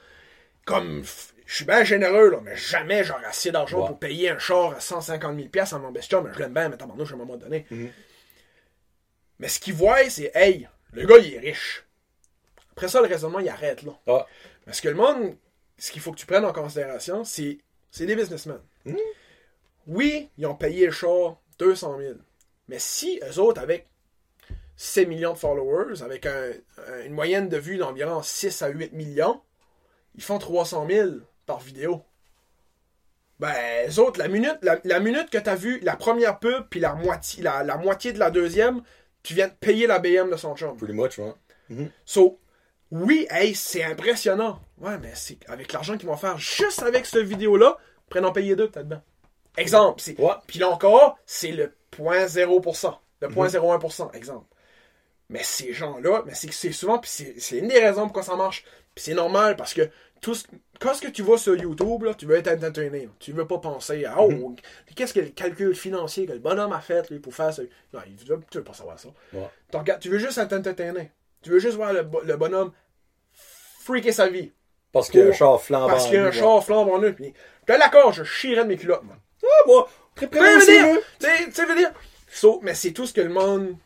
Comme, je suis bien généreux, là, mais jamais j'aurais assez d'argent pour payer un char à 150 000 pièces à mon bestiau, mais je l'aime bien, mais tabarnouche à un moment donné. Mais ce qu'ils voient, c'est, hey, le gars, il est riche. Après ça, le raisonnement, il arrête là. Ah, Parce que le monde, ce qu'il faut que tu prennes en considération, c'est, c'est des businessmen. Oui, ils ont payé le char 200 000. Mais si eux autres, avec 6 millions de followers, avec un- un- une moyenne de vues d'environ 6 à 8 millions, ils font 300 000 par vidéo. Ben, eux autres, la minute, la, la minute que tu as vu la première pub, puis la moitié, la, la moitié de la deuxième, tu viens de payer la BM de son chum. pretty much, ouais. So, oui, hey, c'est impressionnant. Ouais, mais c'est avec l'argent qu'ils vont faire juste avec cette vidéo-là, prennent en payer deux, peut-être bien. Exemple. c'est-. Puis là encore, c'est le 0.0%. Le 0.01%, exemple. Mais ces gens-là, mais c'est souvent, puis c'est c'est une des raisons pourquoi ça marche. Puis c'est normal parce que tout ce, quand ce que tu vas sur YouTube, là, tu veux être entertainé. Tu veux pas penser à oh, Mhm. qu'est-ce que le calcul financier que le bonhomme a fait lui, pour faire ça. Non, tu veux pas savoir ça. Ouais. Tu, veux juste être entertainé. Tu veux juste voir le, bo- le bonhomme freaker sa vie. Parce qu'il y a un char flambant. Parce qu'il y a un char flambant neuf. Puis, t'es d'accord, je chierais de mes culottes, moi. Ah, moi, très Tu près sais, veux dire, là. tu sais, tu sais, veux dire. So, mais c'est tout ce que le monde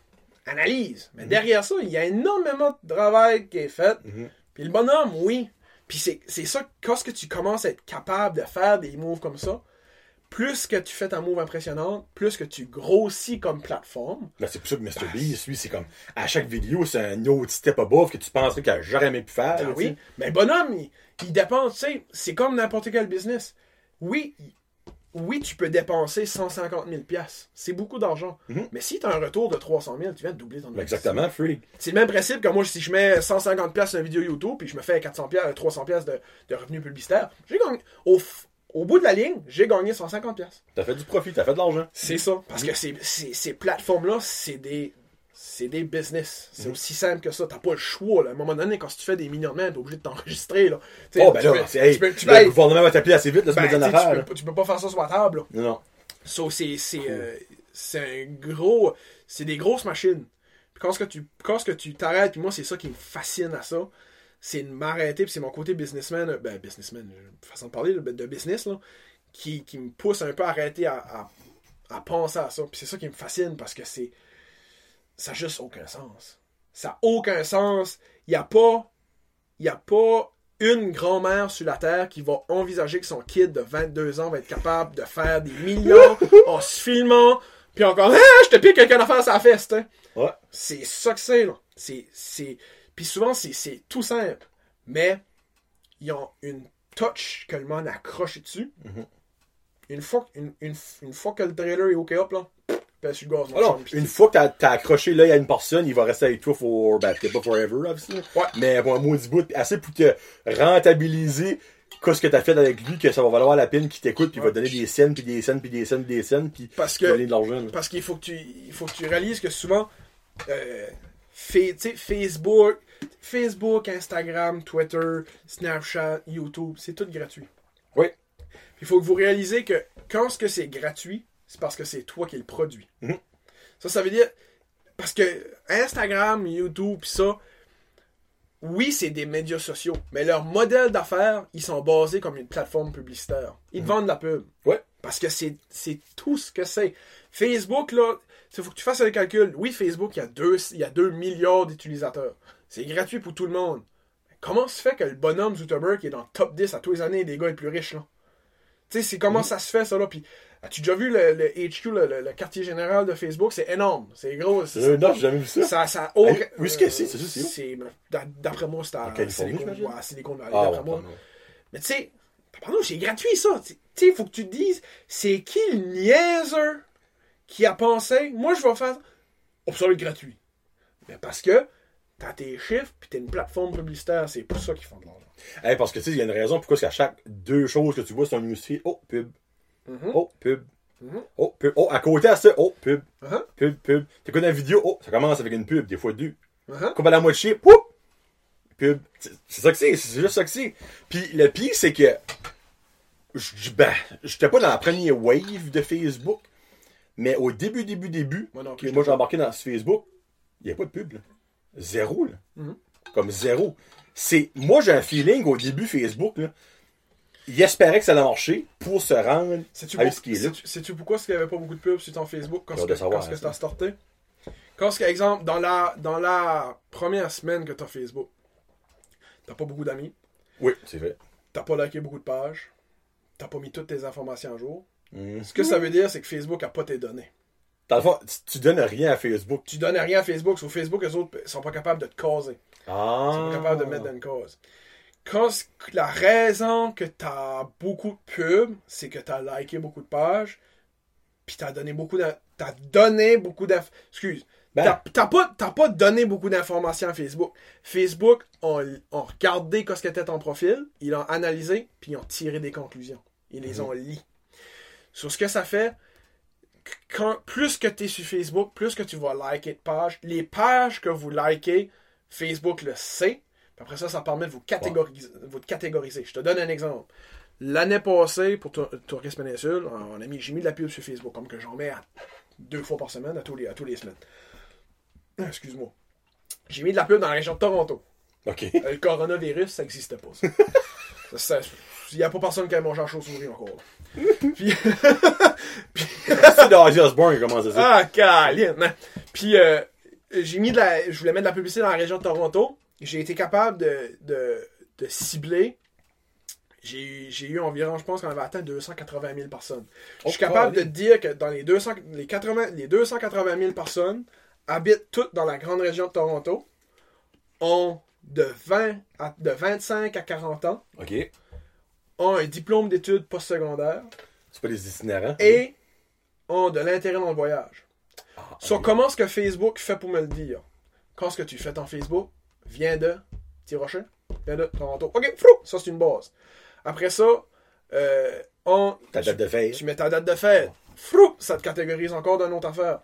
analyse. Mhm. Mais derrière ça, il y a énormément de travail qui est fait. Mhm. Puis le bonhomme, oui. Puis c'est c'est ça, quand ce que tu commences à être capable de faire des moves comme ça, plus que tu fais ta move impressionnante, plus que tu grossis comme plateforme. Là, c'est pour ça que Mr. Beast, lui, c'est comme, à chaque vidéo, c'est un autre step above que tu penserais qu'il a jamais pu faire. Ah oui. Mais bonhomme, il, il dépense, tu sais, c'est comme n'importe quel business. Oui, oui, tu peux dépenser 150 000 piastres. C'est beaucoup d'argent. Mhm. Mais si tu as un retour de 300 000, tu viens de doubler ton investissement. Exactement, freak. C'est le même principe que moi, si je mets 150 pièces sur une vidéo YouTube, puis je me fais 400 pièces, 300 pièces de, de revenus publicitaires, j'ai gagné. Au, bout de la ligne, j'ai gagné 150 pièces. T'as fait du profit, t'as fait de l'argent. C'est ça. Parce que ces, ces, ces plateformes-là, c'est des, c'est des business. C'est Mhm. aussi simple que ça. T'as pas le choix. Là. À un moment donné, quand tu fais des millions de mains, t'es obligé de t'enregistrer. Là. Oh, ben tu là, peux- hey, tu peux- tu le peux- gouvernement va t'appeler assez vite, là, ben, tu peux pas- tu peux pas faire ça sur la table. là. Non, non. So, c'est c'est euh, c'est un gros c'est des grosses machines. Puis quand ce que tu quand ce que tu t'arrêtes, puis moi c'est ça qui me fascine à ça, c'est de m'arrêter, puis c'est mon côté businessman, euh, ben businessman, façon de parler de, de business là, qui, qui me pousse un peu à arrêter à, à, à penser à ça. Puis c'est ça qui me fascine parce que c'est ça a juste aucun sens. Ça a aucun sens. Il y a pas il a pas une grand-mère sur la Terre qui va envisager que son kid de 22 ans va être capable de faire des millions (laughs) en se filmant, puis encore, ah, je te pique quelqu'un à sa feste. hein. Ouais. C'est ça que c'est, là. C'est, c'est... Puis souvent, c'est, c'est tout simple. Mais, ils ont une touch que le monde accroche dessus. Mhm. une, fois, une, une, une fois que le trailer est OK up, là, pèse sur le gaz, mon Alors, chum, puis une fois que t'as, accroché l'œil à une personne, il va rester avec toi for, ben, peut-être pas forever, obviously. Ouais. Mais pour un maudit bout, assez pour te rentabiliser qu'est-ce que t'as fait avec lui, que ça va valoir la peine qu'il t'écoute, puis il va te donner des scènes, puis des scènes, puis des scènes, puis des scènes, puis Parce que- donner de l'argent. Parce qu'il faut que tu il faut que tu réalises que souvent euh, fait- tu sais, Facebook Facebook, Instagram, Twitter, Snapchat, YouTube, c'est tout gratuit. Oui. Il faut que vous réalisez que quand ce que c'est gratuit, c'est parce que c'est toi qui le produis. Mhm. Ça, ça veut dire parce que Instagram, YouTube, pis ça, oui, c'est des médias sociaux, mais leur modèle d'affaires, ils sont basés comme une plateforme publicitaire. Ils te vendent de la pub. Ouais. Parce que c'est tout ce que c'est. Facebook, là, il faut que tu fasses le calcul. Oui, Facebook, il y a 2 il y a deux milliards d'utilisateurs. C'est gratuit pour tout le monde. Mais comment se fait que le bonhomme Zuckerberg qui est dans le top 10 à tous les années des gars les plus riches, là? Tu sais, c'est comment ça se fait, ça, là? Puis, as-tu déjà vu le, le HQ, le, le- le quartier général de Facebook? C'est énorme. C'est gros. c'est- Euh, non, j'ai jamais vu ça. ça, ça aucun- Où est-ce que c'est? C'est ça, c'est d'après moi, c'est à Silicon, Valley, Ah, d'après moi. Mais tu sais, pardon, c'est gratuit ça. Tu sais, il faut que tu te dises, c'est qui le niaiseur qui a pensé, moi je vais faire, oh, ça va être gratuit. Mais parce que t'as tes chiffres puis t'as une plateforme publicitaire, c'est pour ça qu'ils font de l'argent. Hey, parce que tu sais, il y a une raison pourquoi c'est à chaque deux choses que tu vois sur ton newsfeed, oh, pub. Mhm. Oh, pub. Mhm. Oh, pub. Oh, à côté à ça, oh, pub. Uh-huh. Pub, pub. T'écoutes une vidéo, oh, ça commence avec une pub, des fois deux. Uh-huh. Coupe à la moitié, poup! Pub. C'est ça que c'est, c'est juste ça que c'est. Puis le pire, c'est que. Ben, j'étais pas dans la première wave de Facebook, mais au début, début, début, Moi non moi j'ai embarqué dans ce Facebook, il n'y a pas de pub, là. Zéro, là. Comme zéro. C'est. Moi, j'ai un feeling au début Facebook, là. Il espérait que ça allait marcher pour se rendre avec pour- ce qui est là. sais-tu- pourquoi est-ce qu'il n'y avait pas beaucoup de pubs sur ton Facebook quand de savoir, quand ce que hein, t'as starté? Quand, que, exemple, dans la, dans la première semaine que t'as Facebook, t'as pas beaucoup d'amis, Oui, c'est vrai. t'as pas liké beaucoup de pages, t'as pas mis toutes tes informations à jour. Mhm. Ce que ça veut dire, c'est que Facebook a pas tes données. Dans le fond, tu- tu donnes rien à Facebook. Tu donnes rien à Facebook, sur Facebook, les autres sont pas capables de te causer. Ah. Ils sont pas capables de mettre dans une cause. Quand la raison que t'as beaucoup de pubs, c'est que t'as liké beaucoup de pages, puis t'as donné beaucoup d'in- t'as donné beaucoup d'inf... Excuse. Ben. T'as pas, pas donné beaucoup d'informations à Facebook. Facebook ont, ont regardé ce qu'était ton profil, ils l'ont analysé, puis ils ont tiré des conclusions. Ils les Mhm. ont lis. Sur ce que ça fait, quand, plus que tu es sur Facebook, plus que tu vas liker de pages. Les pages que vous likez, Facebook le sait. Puis après ça, ça permet de vous catégoriser. Vous catégoriser. Je te donne un exemple. L'année passée, pour Tour- Tourisme Péninsule, on a mis, j'ai mis de la pub sur Facebook, comme que j'en mets à deux fois par semaine, à tous les, à tous les semaines. Ah, Excuse-moi. J'ai mis de la pub dans la région de Toronto. OK. Euh, Le coronavirus, ça n'existait pas. (laughs) Il n'y a pas personne qui a mon chaud souris encore. (laughs) là. (laughs) Puis, C'est d'Ozzy Osbourne qui commence ça. ah, câline, hein. Puis, euh, j'ai mis de la. Je voulais mettre de la publicité dans la région de Toronto. J'ai été capable de, de, de cibler. J'ai j'ai eu environ, je pense qu'on avait atteint 280 000 personnes. Je suis Oh, capable de dire que dans les, 200, les, 80, les 280 000 personnes habitent toutes dans la grande région de Toronto, ont de, 20 à, de 25 à 40 ans, ont un diplôme d'études postsecondaires C'est pas des itinérants. et ont de l'intérêt dans le voyage. Ah, So, ok. comment est-ce que Facebook fait pour me le dire? Quand ce que tu fais ton Facebook vient de Tirochet, vient de Toronto. OK, frou, ça c'est une base. Après ça, euh, on, Ta date de fête. tu mets ta date de fête. Frou, ça te catégorise encore d'une autre affaire.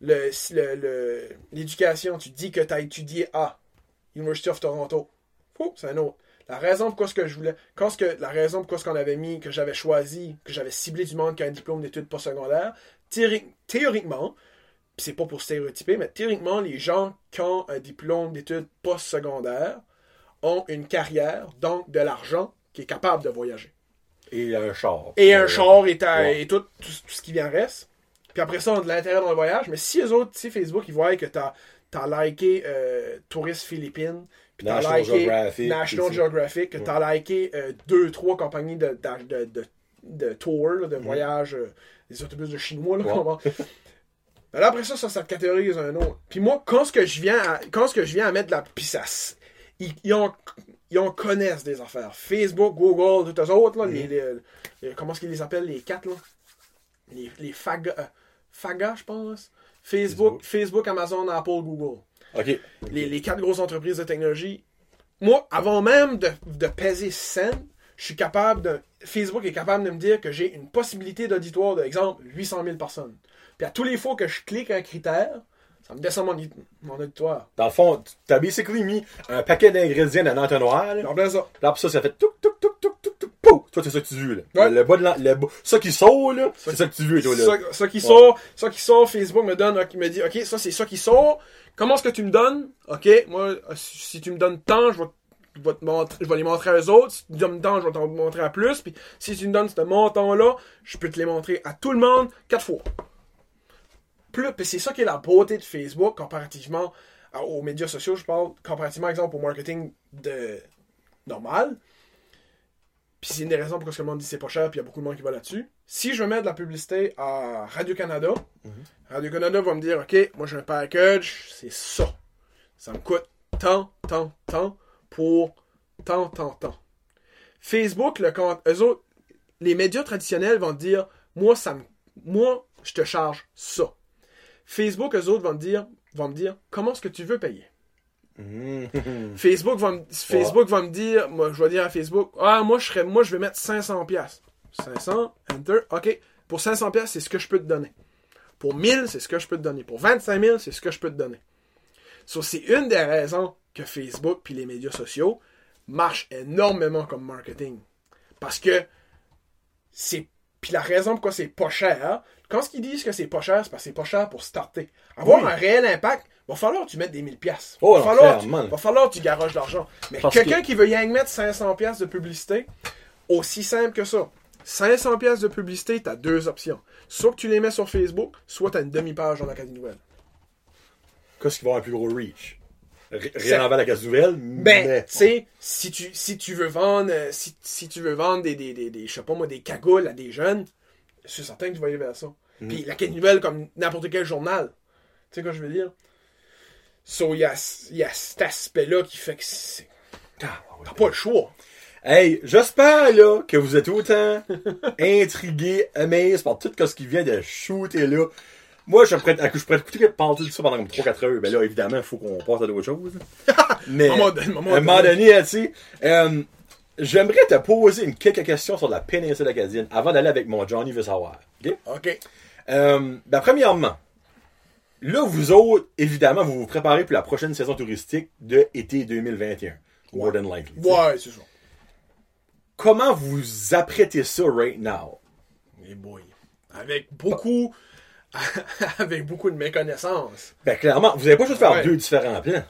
Le- le- le- L'éducation, tu dis que tu as étudié à University of Toronto. Frou, c'est un autre. La raison pourquoi ce que je voulais, quand ce que, la raison pourquoi ce qu'on avait mis, que j'avais choisi, que j'avais ciblé du monde qui a un diplôme d'études postsecondaires, théori- théoriquement, c'est pas pour stéréotyper, mais théoriquement, les gens qui ont un diplôme d'études postsecondaires ont une carrière, donc de l'argent, qui est capable de voyager. Et un char. Et un Euh, char et, ta- ouais. et tout, tout, tout ce qui vient reste. Puis après ça, on a de l'intérêt dans le voyage. Mais si eux autres, tu sais, Facebook, ils voient que t'as as liké euh, Touriste Philippines, puis t'as National liké Geographic, National Geographic, que t'as liké euh, deux, trois compagnies de, de, de, de, de tour, là, de voyage, euh, des autobus de chinois, là, Ouais. (laughs) là, après ça, ça, ça te catégorise un autre. Puis moi, quand ce que je viens à, quand ce que je viens à mettre de la... S- Ils, ils ont... Ils en connaissent des affaires. Facebook, Google, tous les autres, là, les, les- les- comment est-ce qu'ils les appellent, les quatre, là? Les, les FAGA, euh, FAGA, je pense. Facebook, Facebook, Amazon, Apple, Google. OK. Les, les quatre grosses entreprises de technologie. Moi, avant même de, de peser 100, je suis capable de. Facebook est capable de me dire que j'ai une possibilité d'auditoire de, exemple, 800 000 personnes. Puis à tous les fois que je clique un critère, ça me descend mon, mon auditoire. Dans le fond, t'as basically mis un paquet d'ingrédients dans un entonnoir, là. Plein ça. Là, pour ça, ça fait touc, touc, touc, touc, touc, pou! Toi, c'est ça que tu veux, là. Ouais. Le, le bas de l'en- le bas- ça qui sort, là, c'est ça que tu veux, toi, là. Ça, ça qui sort, ça qui sort, Facebook me donne, ok, me dit, ok, ça c'est ça qui sort. Comment est-ce que tu me donnes? Ok, moi, si tu me donnes tant, je vais, je vais te montrer, je vais les montrer à eux autres. Si tu me donnes tant, je vais t'en montrer à plus. Puis si tu me donnes ce montant-là, je peux te les montrer à tout le monde quatre fois. Plus, puis c'est ça qui est la beauté de Facebook comparativement à- aux médias sociaux. Je parle comparativement, exemple, au marketing de normal. Puis c'est une des raisons pourquoi ce que le monde dit c'est pas cher, puis il y a beaucoup de monde qui va là-dessus. Si je mets de la publicité à Radio-Canada, Radio-Canada va me dire Ok, moi j'ai un package, c'est ça. Ça me coûte tant, tant, tant pour tant, tant, tant. Facebook, le compte, eux autres, les médias traditionnels vont te dire Moi, ça me, moi, je te charge ça. Facebook, eux autres vont me dire, vont me dire comment est-ce que tu veux payer? Mhm. (laughs) Facebook va me, Facebook va me dire, moi je vais dire à Facebook, ah moi je serais, moi je vais mettre 500 pièces. 500, enter, ok. Pour 500 pièces, c'est ce que je peux te donner. Pour 1000, c'est ce que je peux te donner. Pour 25 000, c'est ce que je peux te donner. So, c'est une des raisons que Facebook puis les médias sociaux marchent énormément comme marketing. Parce que c'est puis la raison pourquoi c'est pas cher, quand ce qu'ils disent que c'est pas cher, c'est parce que c'est pas cher pour starter. Avoir Oui. un réel impact, va falloir que tu mettes des 1000 pièces. Oh, va, falloir, tu- va falloir que tu garoches de l'argent. Mais quelqu'un que- qui veut rien mettre 500 pièces de publicité, aussi simple que ça. 500 pièces de publicité, t'as deux options. Soit que tu les mets sur Facebook, soit t'as une demi-page dans l'Académie Nouvelle. Qu'est-ce qui va avoir un plus gros reach? Rien envers la case nouvelle, Ben, mais... tu sais, si tu, si tu veux vendre, euh, si, si tu veux vendre des, des, des, des, je sais pas moi, des cagoules à des jeunes, je suis certain que tu vas aller vers ça. Mm. Puis l'Académie Nouvelle, comme n'importe quel journal. Tu sais quoi je veux dire? So, il y a, y a cet aspect-là qui fait que c'est... Ah, ouais. T'as pas le choix. Hey, j'espère là que vous êtes autant (laughs) intrigués, amazed par tout ce qui vient de shooter là. Moi, je suis prêt à, je à écouter parler de ça pendant comme 3-4 heures. Ben là, évidemment, il faut qu'on passe à d'autres choses. (laughs) Mais, À un moment donné, tu sais, euh, j'aimerais te poser une quelques questions sur la péninsule acadienne avant d'aller avec mon Johnny veut savoir. OK? OK. Euh, ben, premièrement, là, vous autres, évidemment, vous vous préparez pour la prochaine saison touristique de été 2021. More than likely. t'sais. Ouais, c'est ça. Comment vous apprêtez ça right now? Mais boy. Avec beaucoup. (laughs) avec beaucoup de méconnaissance. Ben, clairement, vous n'avez pas juste faire Ouais. deux différents plans.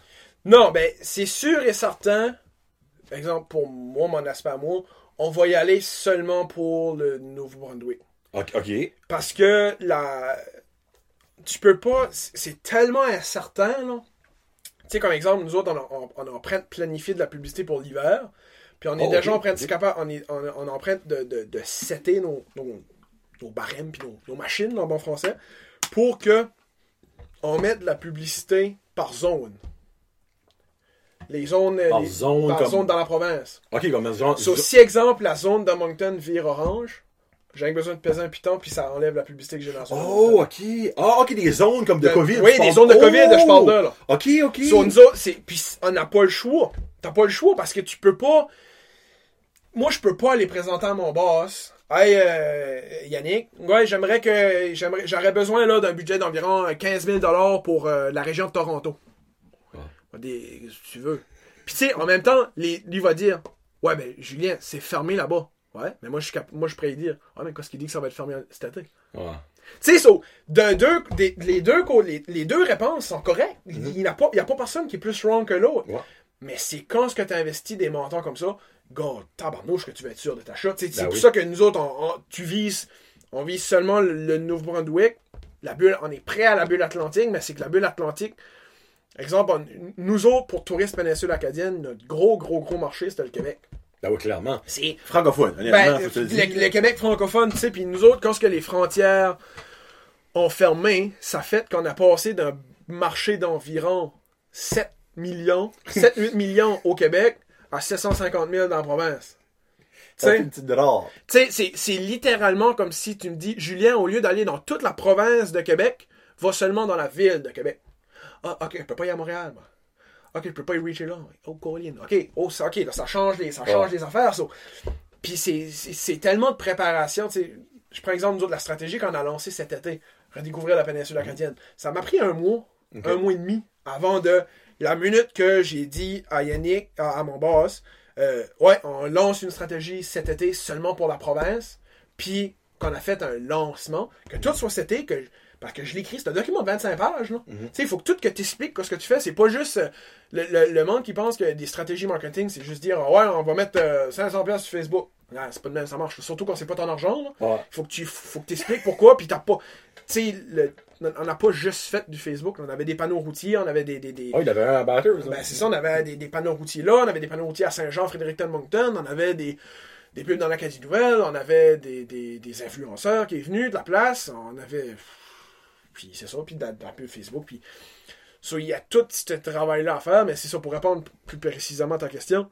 Non, ben, c'est sûr et certain. Exemple, pour moi, mon aspect à moi, on va y aller seulement pour le Nouveau-Brunswick. Ok. ok. Parce que la. Tu peux pas. c'est- tellement incertain, là. Tu sais, comme exemple, nous autres, on, on- on est en train de planifier de la publicité pour l'hiver. Puis on est Oh, déjà ok, en train de, ok. c'est capable, on est, on, on est en train de, de, de setter nos, nos, nos barèmes puis nos, nos machines, en bon français, pour que on mette de la publicité par zone. Les zones, Par les- zone, par comme- zone dans la province. Ok, comme genre. So, si, exemple, la zone de Moncton vire orange, j'ai besoin de peser un piton, puis ça enlève la publicité que j'ai dans la zone. Oh, ok. Ah, ok, des zones comme de De- COVID. oui, des zones de COVID, Oh! je parle de, là. Ok, ok. So, nous autres, c'est- puis on n'a pas le choix. T'as pas le choix parce que tu peux pas. Moi, je peux pas aller présenter à mon boss. Hey, euh, Yannick, ouais, j'aimerais que. j'aimerais- J'aurais besoin là d'un budget d'environ 15 000 pour euh, la région de Toronto. Des, tu veux? Puis tu sais, en même temps, les, lui va dire Ouais, ben, Julien, c'est fermé là-bas. Ouais, mais moi, je suis moi, je pourrais dire Ouais, mais qu'est-ce qu'il dit que ça va être fermé cet été? Ouais. tu sais, so, de deux, des- les, deux, co- les, les deux réponses sont correctes. Il n'y a, pas- il y a pas personne qui est plus wrong que l'autre. Ouais. Mais c'est quand ce que tu investis des montants comme ça, God, tabarnouche que tu vas être sûr de ta shot. Sais, C'est Ben pour oui. ça que nous autres, on, on- tu vises, on vise seulement le, le Nouveau-Brunswick. La bulle, on est prêt à la bulle atlantique, mais c'est que la bulle atlantique, exemple, on- nous autres, pour touristes péninsule acadienne, notre gros, gros, gros marché, c'était le Québec. Ben oui, clairement. C'est Francophone, honnêtement, ben, faut te le, le dire. le Québec francophone, tu sais, puis nous autres, quand ce que les frontières ont fermé, ça fait qu'on a passé d'un marché d'environ 7 millions, (laughs) 7-8 millions au Québec à 750 000 dans la province. Tu sais, une petite dollar. tu sais, c'est- c'est littéralement comme si tu me dis, Julien, au lieu d'aller dans toute la province de Québec, va seulement dans la ville de Québec. Ah, ok, je peux pas y aller à Montréal, moi. Ok, je peux pas y reacher là. Oh, Colin. Ok, oh, ça, ok, là, ça change les, ça change les affaires. Puis c'est- tellement de préparation. Je prends exemple, autres, la stratégie qu'on a lancée cet été, redécouvrir la péninsule acadienne. Ça m'a pris un mois, un mois et demi, avant de la minute que j'ai dit à Yannick, à, à mon boss, euh, ouais, on lance une stratégie cet été seulement pour la province, puis qu'on a fait un lancement, que tout soit cet été, que parce que je l'écris, c'est un document de 25 pages. là. Tu sais, il faut que tout que tu expliques ce que tu fais. C'est pas juste euh, le, le- le monde qui pense que des stratégies marketing, c'est juste dire ouais, on va mettre euh, 500$ piastres sur Facebook. Non, c'est pas de même, ça marche. Surtout quand c'est pas ton argent. là. Ouais. Faut que tu faut que expliques pourquoi, puis t'as pas. Tu sais, on n'a pas juste fait du Facebook. On avait des panneaux routiers, on avait des. des, des- Oh, il avait un batteur, ça. ben, c'est ça, on avait des, des panneaux routiers là, on avait des panneaux routiers à Saint-Jean, Fredericton, Moncton, on avait des, des pubs dans l'Acadie Nouvelle, on avait des, des, des influenceurs qui est venus de la place, on avait. Puis c'est ça, puis pub Facebook, puis. So, il y a tout ce travail-là à faire, mais c'est ça, pour répondre plus précisément à ta question.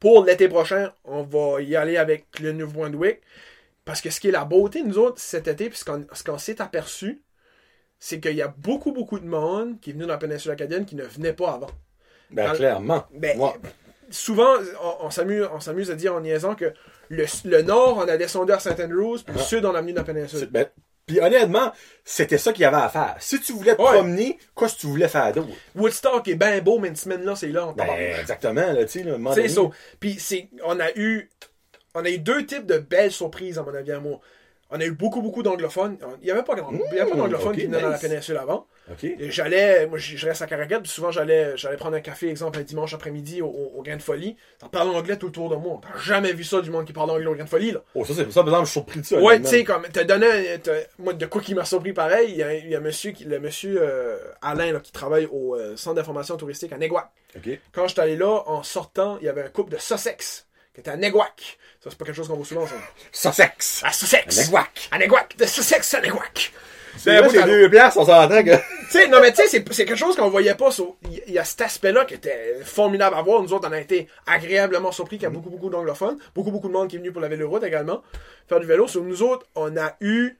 Pour l'été prochain, on va y aller avec le Nouveau-Brunswick. Parce que ce qui est la beauté, nous autres, cet été, puis ce qu'on s'est aperçu, c'est qu'il y a beaucoup, beaucoup de monde qui est venu dans la péninsule acadienne qui ne venait pas avant. Ben, dans clairement. Ben. Souvent, on, on s'amuse on s'amuse à dire en niaisant que le, le nord, on a descendu à St. Andrews, puis le Ah. sud, on a venu dans la C'est- péninsule. ben, puis honnêtement, c'était ça qu'il y avait à faire. Si tu voulais te Ouais. promener, qu'est-ce que tu voulais faire d'autre? Woodstock est bien beau, mais une semaine là, c'est là. on Ben, exactement, là, tu sais, là, C'est ça. Puis c'est, on a eu, on a eu deux types de belles surprises à mon avis à moi. On a eu beaucoup, beaucoup d'anglophones. Il n'y avait pas, pas d'anglophones ok, qui venaient dans la péninsule avant. Et J'allais, moi je reste à Caracat, puis souvent j'allais, j'allais prendre un café, exemple un dimanche après-midi au, au, au Grain de Folie. Ça parle anglais tout autour de moi. T'as jamais vu ça du monde qui parle anglais au Grain de Folie là. Oh, ça, c'est ça, par exemple, je suis surpris de ça. Ouais, tu sais, comme, t'as donné, un- t'as- moi, de quoi qui m'a surpris pareil, il y a, il y a monsieur, qui, le monsieur euh, Alain, là, qui travaille au euh, centre d'information touristique à Neguac. Quand j'étais allé là, en sortant, il y avait un couple de Sussex, qui était à Neguac. Ça, c'est pas quelque chose qu'on voit souvent, ça. Sussex. À Sussex! À Neguac. À Neguac! De Sussex à Neguac! C'est Ben, moi, c'est ça- deux places, on s'entend que... Tu sais, non, mais tu sais, c'est, c'est quelque chose qu'on voyait pas. Il y a cet aspect-là qui était formidable à voir. Nous autres, on a été agréablement surpris qu'il y a beaucoup, beaucoup d'anglophones. Beaucoup, beaucoup de monde qui est venu pour la vélo-route également. Faire du vélo. So, nous autres, on a eu,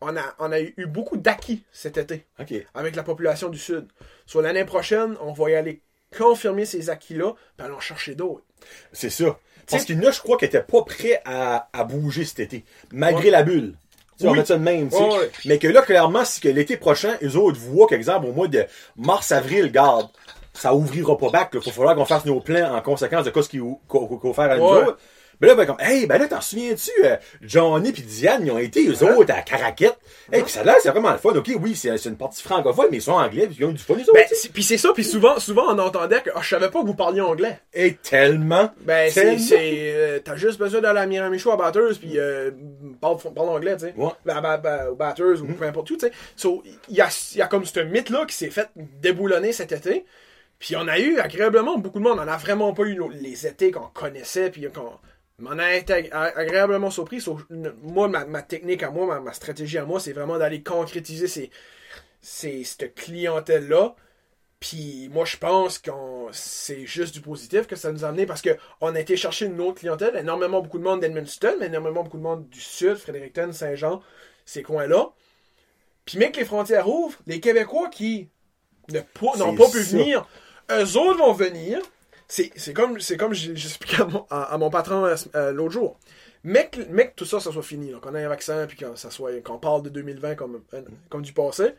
on a, on a eu beaucoup d'acquis cet été avec la population du Sud. Sur l'année prochaine, on va y aller confirmer ces acquis-là, puis aller en chercher d'autres. C'est ça. Parce qu'il y en a, je crois, qui étaient pas prêts à, à bouger cet été. Malgré la bulle. Tu sais, On Oui. met ça de même, tu sais. Ouais, ouais. Mais que là, clairement, si que l'été prochain, eux autres voient qu'exemple, au mois de mars-avril, garde, ça ouvrira pas back, là. Faut falloir qu'on fasse nos plans en conséquence de quoi ce qu'il faut qu'on qu'on faire à nous autres. Mais là, ben, comme, hey, ben là, t'en souviens-tu, euh, Johnny pis Diane, ils ont été, eux Hein? autres, à Caraquette. Hey, pis ça là, c'est vraiment le fun. Ok, oui, c'est une partie francophone, mais ils sont anglais, pis ils ont du fun, eux autres. Ben, puis c'est ça, puis souvent, souvent on entendait que ah, je savais pas que vous parliez anglais. Et tellement. Ben, c'est. euh, T'as juste besoin d'aller à Miramicho à Batters, puis euh, parle, parle anglais, tu sais. Ouais. Ben, ben, ben, ou peu importe où, tu sais. So, il y a, y a comme ce mythe-là qui s'est fait déboulonner cet été. Puis on a eu agréablement beaucoup de monde. On a vraiment pas eu les étés qu'on connaissait, puis qu'on. On a été ag- agréablement surpris. So, moi, ma, ma technique à moi, ma, ma stratégie à moi, c'est vraiment d'aller concrétiser ces, ces, cette clientèle-là. Puis moi, je pense que c'est juste du positif que ça nous a amené parce qu'on a été chercher une autre clientèle. Énormément beaucoup de monde d'Edmundston, mais énormément beaucoup de monde du sud, Fredericton, Saint-Jean, ces coins-là. Puis même que les frontières ouvrent, les Québécois qui n'ont C'est pas pu venir, eux autres vont venir. C'est c'est comme, c'est comme j'expliquais à mon, à, à mon patron euh, euh, l'autre jour. Mec, mec, tout ça, ça soit fini. Qu'on ait un vaccin, puis qu'on ça soit, qu'on parle de 2020 comme, euh, comme du passé.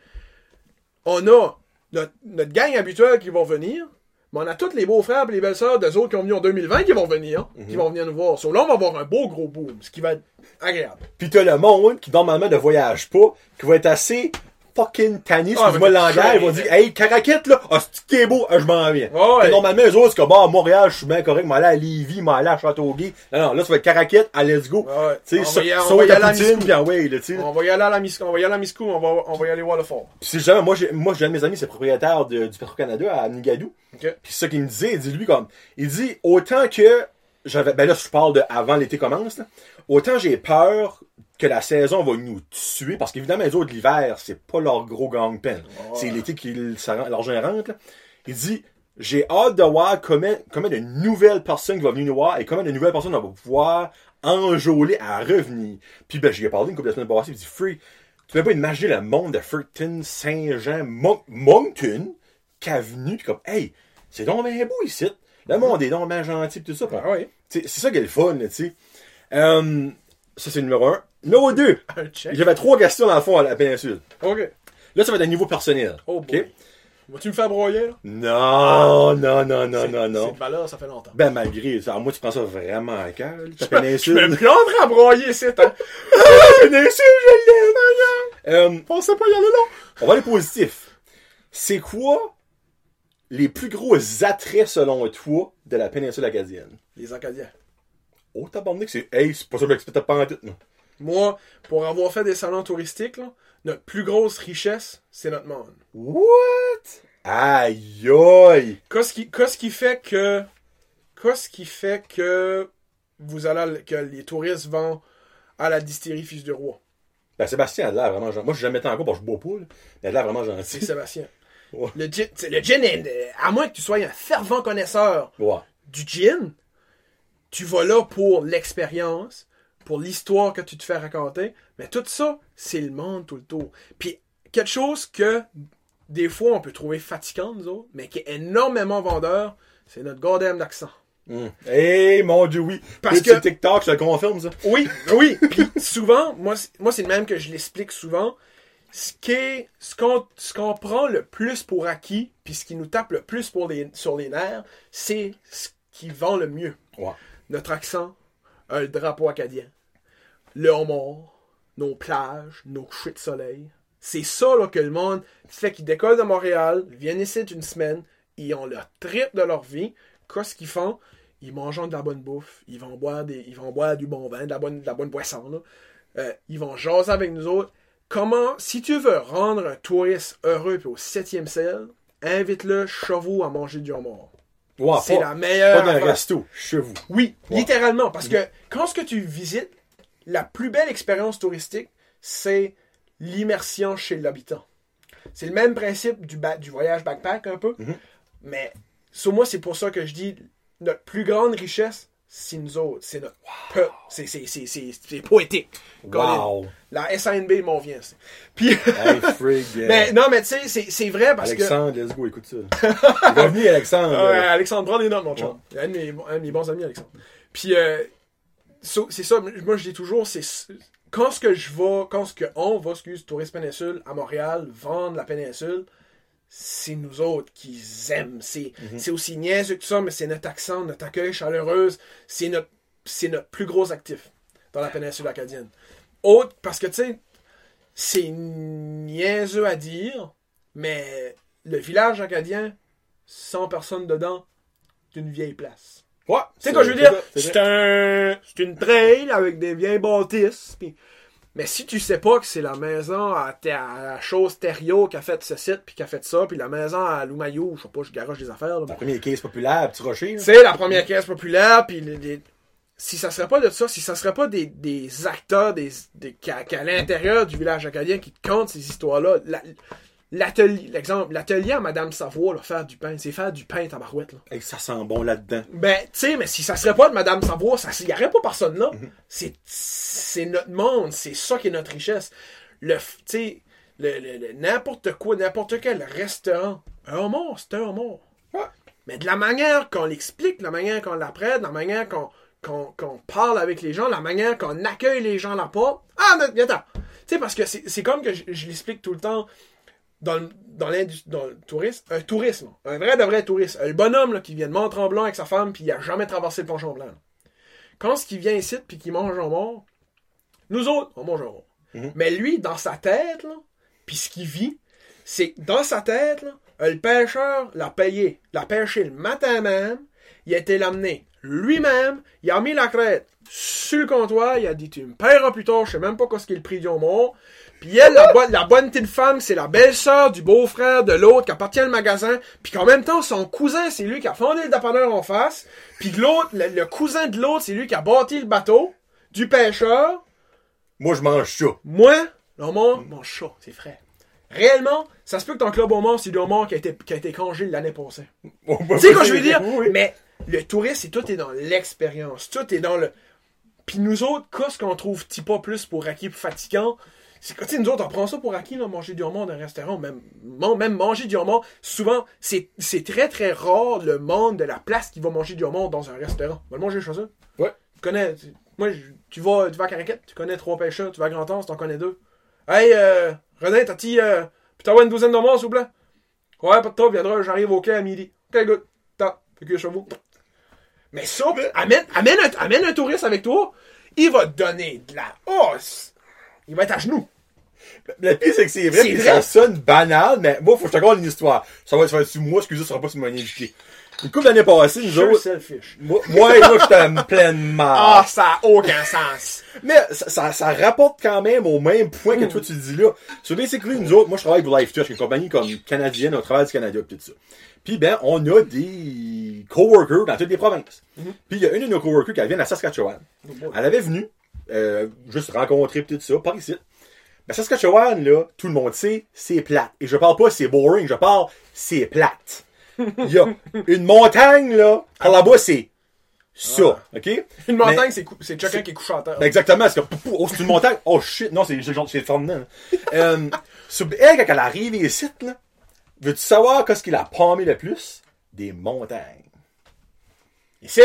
On a notre, notre gang habituelle qui vont venir, mais on a tous les beaux-frères et les belles-sœurs des autres qui ont venu en 2020 qui vont venir, qui vont venir nous voir. So, là, on va avoir un beau gros boom, ce qui va être agréable. Pis t'as le monde qui normalement ne voyage pas, qui va être assez fucking tanné, Ah, excuse-moi le langage, ils vont dire, hey, Caraquette, là, ah, c'est qui est beau, ah, je m'en viens. Ouais. Puis Normalement, eux autres, c'est comme, bah, à Montréal, je suis bien correct, m'aller à Lévis, m'aller à Châteauguay. Non, non, là, ça va être Caraquette, à let's go. Tu sais, on va y à aller à sais. On va y aller à la Miscou, on va y aller à Miscou, on va, y aller voir le fort. Si jamais, moi, j'ai, moi, j'ai un de mes amis, c'est propriétaire du Petro-Canada à Nigadou. Puis c'est ça qu'il me disait, il dit lui comme, il dit autant que j'avais, ben là je parle de avant l'été commence, là, autant j'ai peur que la saison va nous tuer parce qu'évidemment les autres l'hiver c'est pas leur gros gang-pen, c'est l'été qui ça rend- l'argent rentre. là. Il dit j'ai hâte de voir combien, combien de nouvelles personnes qui vont venir nous voir et combien de nouvelles personnes on va pouvoir enjôler à revenir. Puis ben j'y ai parlé une couple de semaines passées, il dit Free, tu peux pas imaginer le monde de Fredericton, Saint-Jean, Mon- Moncton qui a venu pis comme hey c'est donc bien beau ici. Le monde est donc bien gentil pis tout ça. Oui. Tu sais, C'est ça qui est le fun, tu sais. Euh, ça, c'est le numéro un. Numéro deux. (laughs) Un check. J'avais trois questions dans le fond à la péninsule. OK. Là, ça va être un niveau personnel. Oh. Vas-tu me faire broyer, là? Non, non, non, non, non, C'est non. de valeur, ça fait longtemps. Ben, malgré ça. Moi, tu prends ça vraiment à cœur, ta (laughs) Je me péninsule. plaindrai à broyer, c'est hein? (laughs) La péninsule, je l'aime! Euh, Pensez pas y aller là. on va aller positif. C'est quoi les plus gros attraits, selon toi, de la péninsule acadienne? Les Acadiens. Oh, t'as que c'est, hey, c'est pas ça que j'expectais pas en tout, non. Moi, pour avoir fait des salons touristiques, là, notre plus grosse richesse, c'est notre monde. What? Aïe, aïe! Qu'est-ce qui, qu'est-ce qui fait que. Qu'est-ce qui fait que vous allez. que les touristes vont à la distillerie Fils du Roi? Ben, Sébastien a l'air vraiment gentil. Moi, je jamais été encore parce que je bois pas, là. Mais il a l'air vraiment C'est gentil. Sébastien. Ouais. Le gin, le gin est- à moins que tu sois un fervent connaisseur Ouais. du gin, tu vas là pour l'expérience, pour l'histoire que tu te fais raconter, mais tout ça, c'est le monde tout le tour. Puis quelque chose que des fois on peut trouver fatigant, nous autres, mais qui est énormément vendeur, c'est notre goddamn d'accent. Hum. Hey, mon dieu, oui. Parce que- TikTok, je le confirme, ça? Oui, oui. Puis souvent, moi, c'est- moi c'est le même que je l'explique souvent. Ce qui est, ce qu'on, prend le plus pour acquis, puis ce qui nous tape le plus pour les, sur les nerfs, c'est ce qui vend le mieux. Ouais. Notre accent, un drapeau acadien, le homard, nos plages, nos couchers de soleil. C'est ça là, que le monde fait qu'ils décollent de Montréal, viennent ici une semaine, ils ont leur trip de leur vie. Qu'est-ce qu'ils font? Ils mangent de la bonne bouffe, ils vont boire des, ils vont boire du bon vin, de la bonne, la boisson. Euh, ils vont jaser avec nous autres. Comment, si tu veux rendre un touriste heureux puis au septième ciel, invite-le chevaux à manger du homard. C'est la meilleure. pas d'un affaire. resto, chez vous. Oui, littéralement. Parce que quand ce que tu visites, la plus belle expérience touristique, c'est l'immersion chez l'habitant. C'est le même principe du voyage backpack un peu. Mhm. Mais sur moi, c'est pour ça que je dis notre plus grande richesse, c'est nous autres. C'est notre peuple. C'est, c'est, c'est, c'est, poétique. Wow. La SNB m'en vient. c'est. Puis, (laughs) Hey, (laughs) mais non, mais tu sais, c'est, c'est vrai parce que. Alexandre, let's go, écoute ça. (laughs) Venir, Alexandre. Euh, Alexandre, prends des notes, mon chum. Un, de mes, un de mes bons amis, Alexandre. Puis, euh, so- c'est ça, moi je dis toujours, c'est quand ce que je vais, quand ce que on va, excuse, Tourisme Péninsule à Montréal, vendre la péninsule, c'est nous autres qui aiment. C'est c'est aussi niaiseux que ça, mais c'est notre accent, notre accueil chaleureuse, c'est notre, c'est notre plus gros actif dans la péninsule acadienne. Autre, parce que tu sais, c'est niaiseux à dire, mais le village acadien, 100 personnes dedans, c'est une vieille place. Ouais. Tu sais quoi je veux dire? c'est un, c'est une trail avec des vieilles bâtisses. Mais si tu sais pas que c'est la maison à, à la chose Thériault qui a fait ce site puis qui a fait ça, puis la maison à Loumayou, je sais pas, je garoche des affaires. là. La première caisse populaire, petit rocher. C'est la première caisse populaire, puis les- les- si ça serait pas de ça, si ça serait pas des, des acteurs des, des, qu'à, l'intérieur du village acadien qui te content ces histoires-là, la- l'atelier, l'exemple, l'atelier à Madame Savoie, là, faire du pain, c'est faire du pain tabarouette, là. Hey, ça sent bon là-dedans. Ben, tu sais, mais si ça serait pas de Madame Savoie, ça, y aurait pas personne là. C'est, c'est notre monde, c'est ça qui est notre richesse. Le, tu sais, le, le- le- n'importe quoi, n'importe quel restaurant, un homard, c'est un homard. Ouais. Mais de la manière qu'on l'explique, de la manière qu'on l'apprête, de la manière qu'on, qu'on, qu'on parle avec les gens, la manière qu'on accueille les gens là-bas. Ah, mais attends. Tu sais, parce que c'est, c'est comme que je, je l'explique tout le temps dans le, dans, le tourisme, un tourisme, un vrai de vrai tourisme. Le bonhomme là, qui vient de Mont-Tremblant avec sa femme puis il a jamais traversé le pont Champlain. là. Quand ce qui vient ici puis qu'il mange un mort, nous autres, on mange un mort. Mais lui, dans sa tête, puis ce qu'il vit, c'est que dans sa tête, là, le pêcheur l'a payé, l'a pêché le matin même, il a été l'amener lui-même, il a mis la crête sur le comptoir, il a dit tu me paieras plus tard, je sais même pas qu'est-ce qu'il est le prix du mort. Puis elle, la, bonne- la bonne petite femme, c'est la belle-sœur du beau-frère de l'autre qui appartient au magasin. Puis qu'en même temps, son cousin, c'est lui qui a fondé le dépanneur en face. Puis que l'autre, le, le cousin de l'autre, c'est lui qui a bâti le bateau du pêcheur. Moi, je mange ça. Moi, le homard, mon chat, c'est frais. Réellement, ça se peut que ton club homard, c'est du homard qui a été, qui a été congé l'année passée. Tu Tu sais quoi je veux dire? Oui. Mais le tourisme, c'est tout est dans l'expérience. Tout est dans le. Puis nous autres, qu'est-ce qu'on trouve petit pas plus pour acquis plus fatigant? C'est que, tu sais, nous autres, on prend ça pour acquis, là, manger du homard dans un restaurant, même, man- même manger du homard. Souvent, c'est c'est très très rare le monde de la place qui va manger du homard dans un restaurant. On va le manger chez eux. Ouais. Tu connais, tu- moi, tu vas, tu vas à Caraquette, tu connais trois pêcheurs, tu vas à Grand-Anse, t'en connais deux. Hey, euh, René, t'as-tu, euh, t'as une douzaine de morts, s'il vous plaît? Ouais, pas de trouble, viendra, j'arrive au quai à midi. Ok, good. T'as, fait que chez vous. Mais ça, amène, amène, un, amène un touriste avec toi, il va te donner de la hausse. Il va être à genoux. Le pire, c'est que c'est vrai, vrai. ça sonne banal, mais moi, faut que je te raconte une histoire. Ça va, ça va être sur moi, excusez, ça sera pas sur mon invité. Une couple d'années passées, nous Sure autres, selfish. moi, moi, moi, j'étais en pleine Ah, marre. ça a aucun sens. Mais ça, ça, ça rapporte quand même au même point que toi, tu le dis là. So, basically, nous autres, moi, je travaille pour Life Touch, qui est une compagnie comme canadienne, au travail du Canada, pis tout ça. Puis, ben, on a des coworkers dans toutes les provinces. Puis, il y a une de nos coworkers qui vient de Saskatchewan. Elle avait venu, euh, juste rencontrer tout ça, par ici. Ben, Saskatchewan, là, tout le monde sait, c'est plate. Et je parle pas c'est boring, je parle c'est plate. Il y a (laughs) une montagne, là, par là-bas, c'est ça, ok? Une montagne, c'est c'est chacun qui est couché en terre. ben exactement, c'est comme, oh, c'est une montagne. Oh shit, non, c'est c'est genre, c'est le fondement. euh, (laughs) elle, quand elle arrive ici, là, veux-tu savoir qu'est-ce qui l'a palmé le plus? Des montagnes. Ici.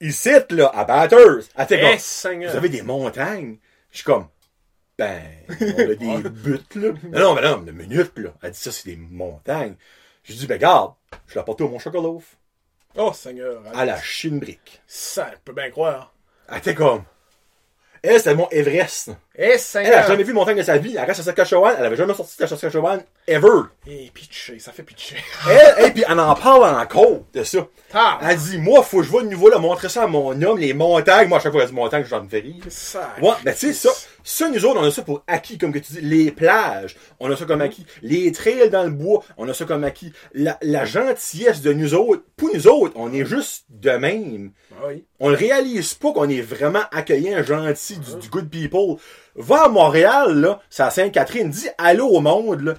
Ici, là, à Batters, elle était Eh, Seigneur. vous avez des montagnes? Je suis comme, ben, on a des (laughs) buts, là. Non, non, mais non, une minute, là. Elle dit ça, c'est des montagnes. Je dis, ben, regarde, je l'ai apporté au mon chocolat Oh, Seigneur. à la chine brique. Ça, je peux bien croire. Elle était comme, elle, c'était mon Everest. Eh, Elle a jamais vu une montagne de sa vie. Elle reste à Saskatchewan. Elle avait jamais sorti de Saskatchewan ever. Eh, pitché, ça fait pitcher. Elle, et (laughs) puis elle en parle encore de ça. Ah, Elle dit, moi, faut que je vois de nouveau là, montrer ça à mon homme, les montagnes. Moi, à chaque fois qu'il y a des montagnes, je me fais rire. ça. Ouais, mais tu sais, ça, ça, nous autres, on a ça pour acquis, comme que tu dis, les plages, on a ça comme acquis. Les trails dans le bois, on a ça comme acquis. La, la gentillesse de nous autres, pour nous autres, on est juste de même. Ah oui. On le réalise pas qu'on est vraiment accueillant, gentil, du, du good people. Va à Montréal, là, c'est à Sainte-Catherine, dis allô au monde, là.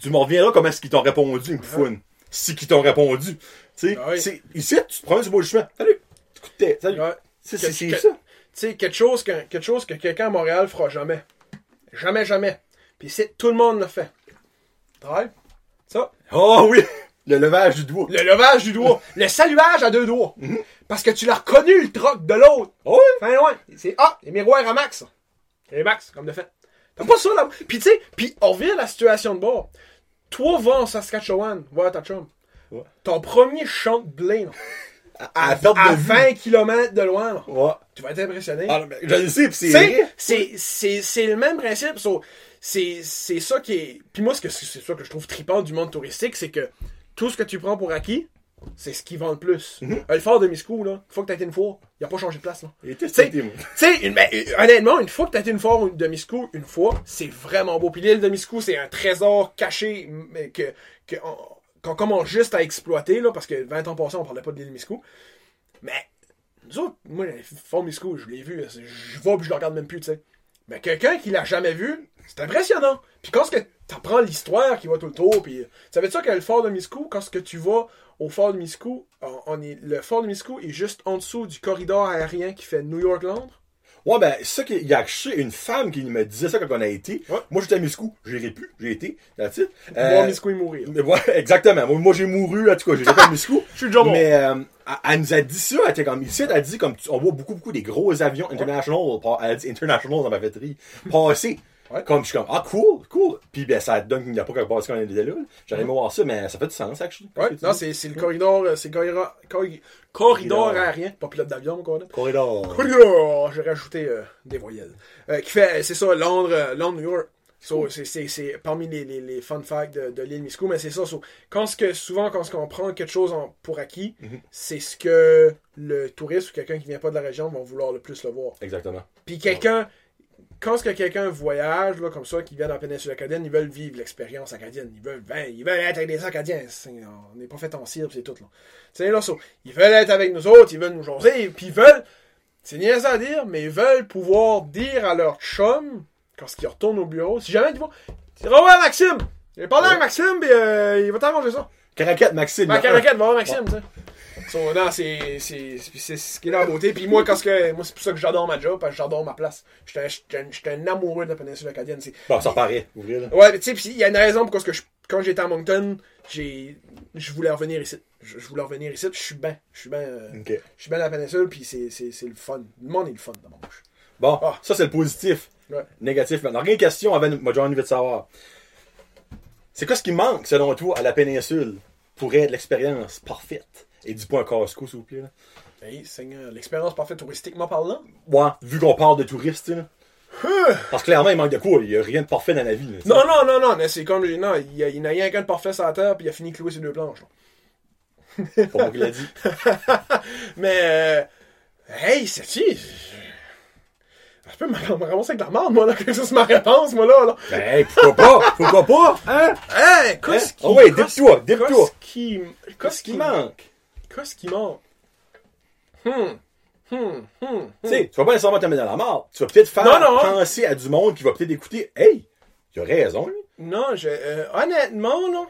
Tu me reviendras comment est-ce qu'ils t'ont répondu, une pouffoune. Si qu'ils t'ont répondu. Tu sais, Ah oui. ici, tu te prends sur le chemin. Salut! Écoute, t'es- salut! Ouais. C'est ça. Tu sais, quelque chose que, quelque chose que quelqu'un à Montréal fera jamais. Jamais, jamais. Puis c'est tout le monde le fait. Travail. Ça. Oh oui! Le levage du doigt. Le levage du doigt. le saluage à deux doigts. Parce que tu l'as reconnu, le truck de l'autre. Oh Fin loin. C'est, ah, les miroirs à max. Les max, comme de fait. T'as pas ça, là. Puis, tu sais, puis on revient à la situation de bord. Toi, va en Saskatchewan, voir ta chum. Ouais. Ton premier champ de blé, là, À, à, perte de à vue. 20 km de loin, là. Ouais. Tu vas être impressionné. Ah, je le sais, c'est c'est, le même principe. so, c'est, ça qui est. Puis moi, ce que, c'est ça que je trouve trippant du monde touristique, c'est que tout ce que tu prends pour acquis, c'est ce qui vend le plus. Euh, le fort de Miscou, là, une fois que t'as été une fois, il a pas changé de place, là. Il était Tu sais, ben, euh, honnêtement, une fois que t'as été une fois de Miscou, une fois, c'est vraiment beau. Puis l'île de Miscou, c'est un trésor caché mais que, que on- qu'on commence juste à exploiter, là, parce que 20 ans passés, on parlait pas de l'île Miscou. Mais, nous autres, moi, le fort Miscou, je l'ai vu, je vois je le regarde même plus, tu sais. Mais quelqu'un qui l'a jamais vu, c'est impressionnant. Puis quand ce que t'apprends l'histoire qui va tout le tour, puis ça veut dire que le fort de Miscou, quand que tu vas au fort de Miscou, est, le fort de Miscou est juste en dessous du corridor aérien qui fait New York-Londres? Ouais, ben, ça qu'il y a une femme qui me disait ça quand on a été. Ouais. Moi, j'étais à Miscou. J'irai plus. J'ai été. It. Voir Euh, Miscou et mourir. mais ouais, (laughs) exactement. Moi, moi, j'ai mouru, en tout cas, j'ai pas à Miscou. (laughs) Je suis déjà mort. Mais, euh, elle, nous a dit ça, elle était comme, ici, elle a dit comme, on voit beaucoup, beaucoup des gros avions international, par- elle a dit international dans ma fêterie, passer. Ouais. Comme, je suis comme, ah, cool, cool. Puis, ben, ça donne qu'il n'y a pas qu'à passer quand on était là. J'allais me voir ça, mais ça fait du sens, actually. Ouais, non, c'est c'est le corridor, euh, c'est le corridor, corri- corridor Corridor. aérien, pas pilote d'avion, quoi. là. Corridor. Corridor, j'ai rajouté euh, des voyelles. Euh, qui fait, c'est ça, Londres, Londres, New York. So, c'est- c'est c'est parmi les, les, les fun facts de, de l'île Miscou, mais c'est ça. so, quand ce que, souvent, quand ce qu'on prend quelque chose en- pour acquis, Mhm. c'est ce que le touriste ou quelqu'un qui vient pas de la région va vouloir le plus le voir. Exactement. Puis quelqu'un, quand ce que quelqu'un voyage, là, comme ça, qui vient dans la péninsule acadienne, ils veulent vivre l'expérience acadienne. Ils veulent, ben, ils veulent être avec des Acadiens. C'est- On n'est pas fait en cire, pis c'est tout, là. Sais, là, ils veulent être avec nous autres, ils veulent nous jaser, puis ils veulent, c'est niaiseux à dire, mais ils veulent pouvoir dire à leur chum, quand ils retournent au bureau, si jamais ils vont, vas voir Maxime! Il a parlé avec Maxime, pis euh, il va t'arranger ça. Caracat, Maxime. Ma là, caraquette, va voir Maxime, tu sais. So, non, c'est, c'est, c'est, c'est ce qui est la beauté. Puis moi, quand ce que, moi, c'est pour ça que j'adore ma job, parce que j'adore ma place. J'étais un, j'étais un- amoureux de la péninsule acadienne. Bon, ça paraît. Ouais, tu sais, puis il y a une raison pourquoi ce que je, quand j'étais à Moncton, je voulais revenir ici. Je, je voulais revenir ici, puis je suis bien. Je suis bien, euh, je suis bien à la péninsule, puis c'est, le fun. Le monde est le fun dans mon bouche. Bon, Ah. ça, c'est le positif. Ouais. Négatif, maintenant. Rien de question avant, moi, j'ai envie de savoir. C'est quoi ce qui manque, selon toi, à la péninsule pour être l'expérience parfaite? Et dis pas un casse-cou, s'il vous plaît, là. Hey, Seigneur, l'expérience parfaite touristiquement parlant. Ouais, vu qu'on parle de touristes, là. Parce que clairement, il manque de quoi? Il y a rien de parfait dans la vie, là. Non, non, non, non, mais c'est comme, non, il y a, n'y a rien qu'un de parfait sur la terre, puis il a fini de clouer ses deux planches. là. C'est pas moi qui l'a dit. (laughs) Mais, euh, hey, c'est-tu? Je peux me ramasser avec la merde, moi, là, que ça, c'est ma réponse, moi, là, là. Ben, hey, pourquoi pas? Pourquoi pas? Hein? Hey, Hein? qu'est-ce qui... Oh ouais, dip-toi, dip-toi. Qui... Qu'est-ce qui manque? Qu'est-ce qui manque? Hmm. Hmm. Hmm. Tu sais, tu vas pas nécessairement te mettre dans la mort. Tu vas peut-être faire Non, non. penser à du monde qui va peut-être écouter. Hey, il a raison, lui. Non, je... euh, honnêtement, non.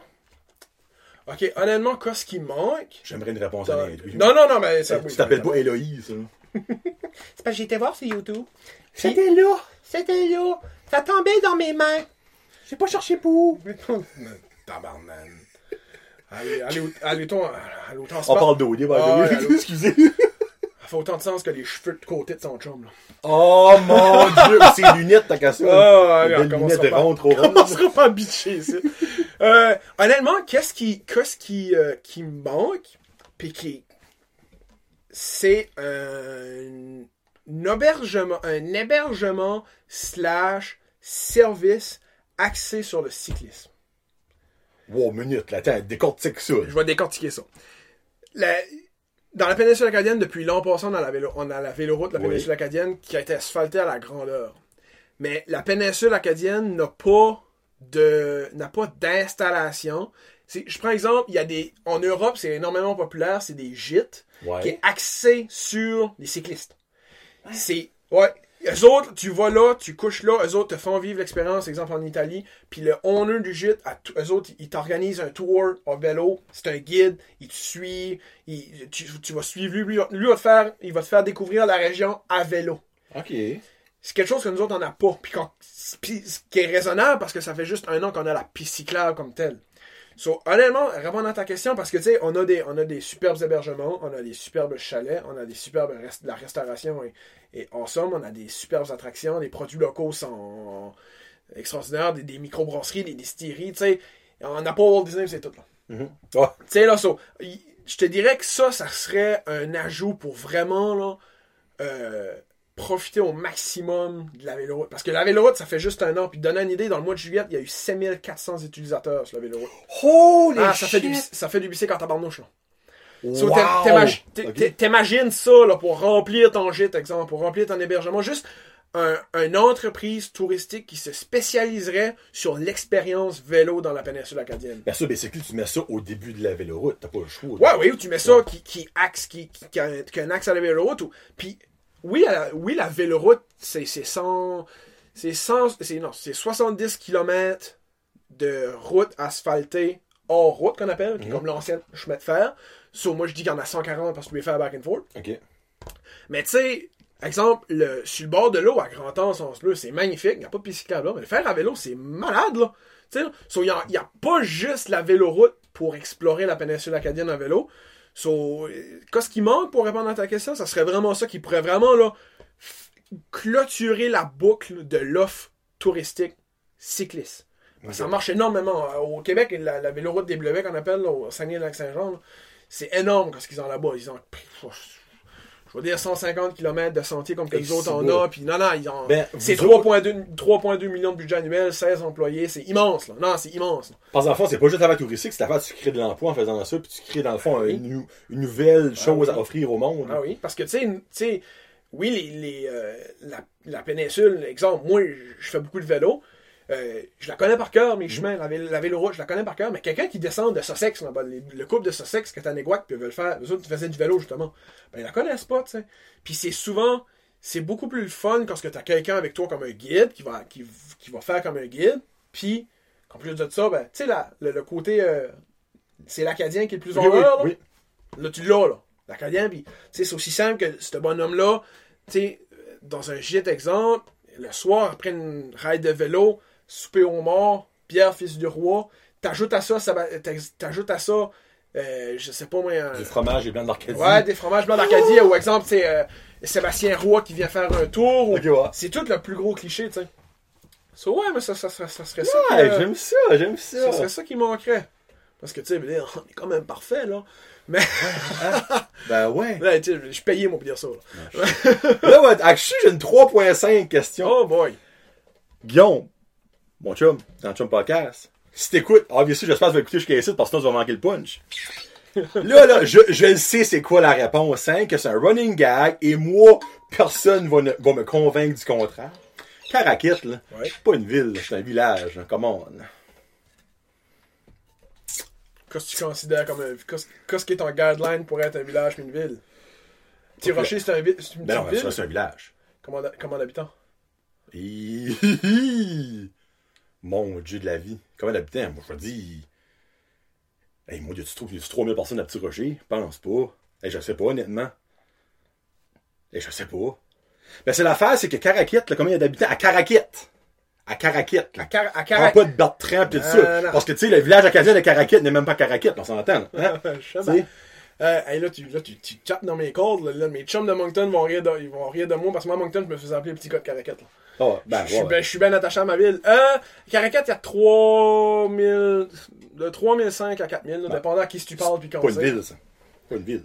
Ok, honnêtement, qu'est-ce qui manque? J'aimerais une réponse à Non, l'individu. non, non, mais ça... Tu oui, t'appelles ça- pas Héloïse. (laughs) C'est parce que été voir sur YouTube. C'était là. C'était là. Ça tombait dans mes mains. J'ai pas cherché pour. (laughs) Tabarnan. Allez, allez, allez, allez, autant On parle the Ah. (laughs) Excusez. Ça fait autant de sens que les cheveux de côté de son chum, là. Oh mon (laughs) dieu, c'est lunettes, t'as qu'à ça. Ah, on commencera lunettes rondes, trop On rondes. commencera pas ici? euh, honnêtement, qu'est-ce qui, qu'est-ce qui, euh, qui me manque, puis qui, c'est un, un hébergement, un hébergement slash service axé sur le cyclisme. Wow, minute, là, attends, décortique ça. Je vais décortiquer ça. La- dans la péninsule acadienne, depuis l'an passé, on a la, vélo, on a la véloroute de la Oui. péninsule acadienne qui a été asphaltée à la grandeur. Mais la péninsule acadienne n'a pas de n'a pas d'installation. Je prends exemple, il y a des en Europe, c'est énormément populaire, c'est des gîtes qui est axé sur les cyclistes. C'est ouais, eux autres, tu vas là, tu couches là, eux autres te font vivre l'expérience, exemple en Italie, puis le owner du gîte, à eux autres, ils t'organisent un tour en vélo, c'est un guide, il te suit, il- tu, tu vas suivre lui, lui, va- lui va te faire, il va te faire découvrir la région à vélo. Ok. C'est quelque chose que nous autres on n'a pas, puis quand, puis ce qui est raisonnable parce que ça fait juste un an qu'on a la piste cyclable comme telle. So, honnêtement, répondre à ta question, parce que, tu sais, on, a des- on a des superbes hébergements, on a des superbes chalets, on a des superbes rest- la restauration et, et en somme, on a des superbes attractions, des produits locaux sont extraordinaires, des, des microbrasseries, des distilleries, tu sais. On n'a pas Walt Disney, c'est tout, là. Mhm. Ouais. Tu sais, là, so, y- je te dirais que ça, ça serait un ajout pour vraiment, là, euh, profiter au maximum de la Véloroute. Parce que la Véloroute, ça fait juste un an. Puis, donner une idée, dans le mois de juillet, il y a eu 7400 utilisateurs sur la Véloroute. Holy Ah, ça fait, du, ça fait du bicycle en tabarnouche, là. Wow! So, T'imagines ça, là, pour remplir ton gîte, exemple, pour remplir ton hébergement. Juste un, une entreprise touristique qui se spécialiserait sur l'expérience vélo dans la péninsule acadienne. Ben ça, basically, tu mets ça au début de la véloroute. T'as pas le choix. Ouais, oui, où tu mets ça qui, qui axe, qui, qui, qui a, un- qui a un axe à la véloroute. Ou, puis, oui, la, oui, la véloroute, c'est c'est 100, c'est 100, c'est, non, c'est 70 km de route asphaltée hors route qu'on appelle, qui est comme l'ancien chemin de fer. So, moi, je dis qu'il y en a 140 parce que tu peux faire back and forth. Ok. Mais tu sais, exemple, le, sur le bord de l'eau, à grand temps, sens bleu, c'est magnifique. Il n'y a pas de piste cyclable là. Mais le faire à vélo, c'est malade, là. Tu sais, il n'y a, pas juste la véloroute pour explorer la péninsule acadienne en vélo. So, qu'est-ce qui manque pour répondre à ta question? Ça serait vraiment ça qui pourrait vraiment, là, clôturer la boucle de l'offre touristique cycliste. Ça marche énormément. Euh, Au Québec, la, la véloroute des Bleus qu'on appelle, là, au Saguenay-Lac-Saint-Jean, c'est énorme ce qu'ils ont là-bas. Ils ont, je veux dire, 150 km de sentiers comme que les autres on a. Puis non, non, ils ont. Ben, c'est vous 3,2 3,2 millions de budget annuel, 16 employés. C'est immense, là. Non, c'est immense. là. Parce qu'en fond, c'est pas juste l'affaire touristique, c'est l'affaire, tu crées de l'emploi en faisant ça, puis tu crées, dans le fond, une, nou- une nouvelle chose oui. à offrir au monde. Ah oui, parce que tu sais, tu sais, oui, les, les, euh, la, la péninsule, exemple, moi, je fais beaucoup de vélo. Euh, je la connais par cœur, mes Mhm. chemins, la, vé- la véloroute, je la connais par cœur, mais quelqu'un qui descend de Sussex, là-bas, les- le couple de Sussex, que Neguac, puis veulent faire, eux autres, ils faisaient du vélo, justement, ben, ils la connaissent pas, tu sais. Puis c'est souvent, c'est beaucoup plus le fun quand tu as quelqu'un avec toi comme un guide, qui va, qui, qui va faire comme un guide, puis, en plus de ça, ben, tu sais, le, le côté, euh, c'est l'Acadien qui est le plus en oui, là. oui. Là, tu l'as, là. L'Acadien, puis, tu sais, c'est aussi simple que ce bonhomme-là, tu sais, euh, dans un gîte exemple, le soir, après une ride de vélo, souper au mort, Pierre, fils du roi, t'ajoutes à ça, ça t'ajoutes à ça, euh, je sais pas moi, un- Du fromage et blanc d'Arcadie. ouais, des fromages blancs d'Arcadie, ou exemple, c'est euh, Sébastien Roy qui vient faire un tour, ou- ouais. c'est tout le plus gros cliché, tu sais. So, ouais, mais ça, ça, serait- ça serait ça. Ouais, que- j'aime ça, j'aime ça. ça serait ça qui manquerait. Parce que, tu sais, on est quand même parfait, là. Mais, (laughs) Ben ouais. sais, je suis payé, moi, pour dire ça. là. Là, ouais, actually, j'ai une 3.5 question. Oh boy. Guillaume, mon chum, dans le chum podcast, si t'écoutes, obviously, j'espère que tu vas écouter jusqu'à ici, parce que sinon, tu vas manquer le punch. (laughs) Là, là, je, je le sais c'est quoi la réponse, hein, que c'est un running gag, et moi, personne va, ne- va me convaincre du contraire. Caraquette, là, Ouais. c'est pas une ville, c'est un village, là, come on. Qu'est-ce que tu considères comme un. Qu'est-ce qui est ton guideline pour être un village puis une ville? Petit Rocher, c'est un vi- une Ben non, ville? c'est un village. Comment Comment d'habitants? Mon dieu de la vie. Combien d'habitants? Moi, je me dis. Hey, qu'il y a 3000 personnes à Petit Rocher? Je pense pas. Hey, je sais pas, honnêtement. Hey, je sais pas. Mais c'est l'affaire, c'est que Caraquette, là, combien il y a d'habitants? À Caraquette. À Caraquette. À. Car à pas de Bertrand pis tout ça. Parce que, tu sais, le village acadien de Caraquette n'est même pas Caraquette, on s'entend. Hein? (laughs) Euh, hey, là, tu, là, tu, tu tapes dans mes cordes. Là, Là, mes chums de Moncton vont rire de, ils vont rire de moi parce que moi, à Moncton, je me faisais appeler le petit gars de Caraquette. là. Oh, ben, Je suis ben, je suis bien attaché à ma ville. Euh, Caracat, il y a 3000, de 3005 à 4000, là, dépendant à qui tu parles puis quand Pas une ville, ça. Pas une ville.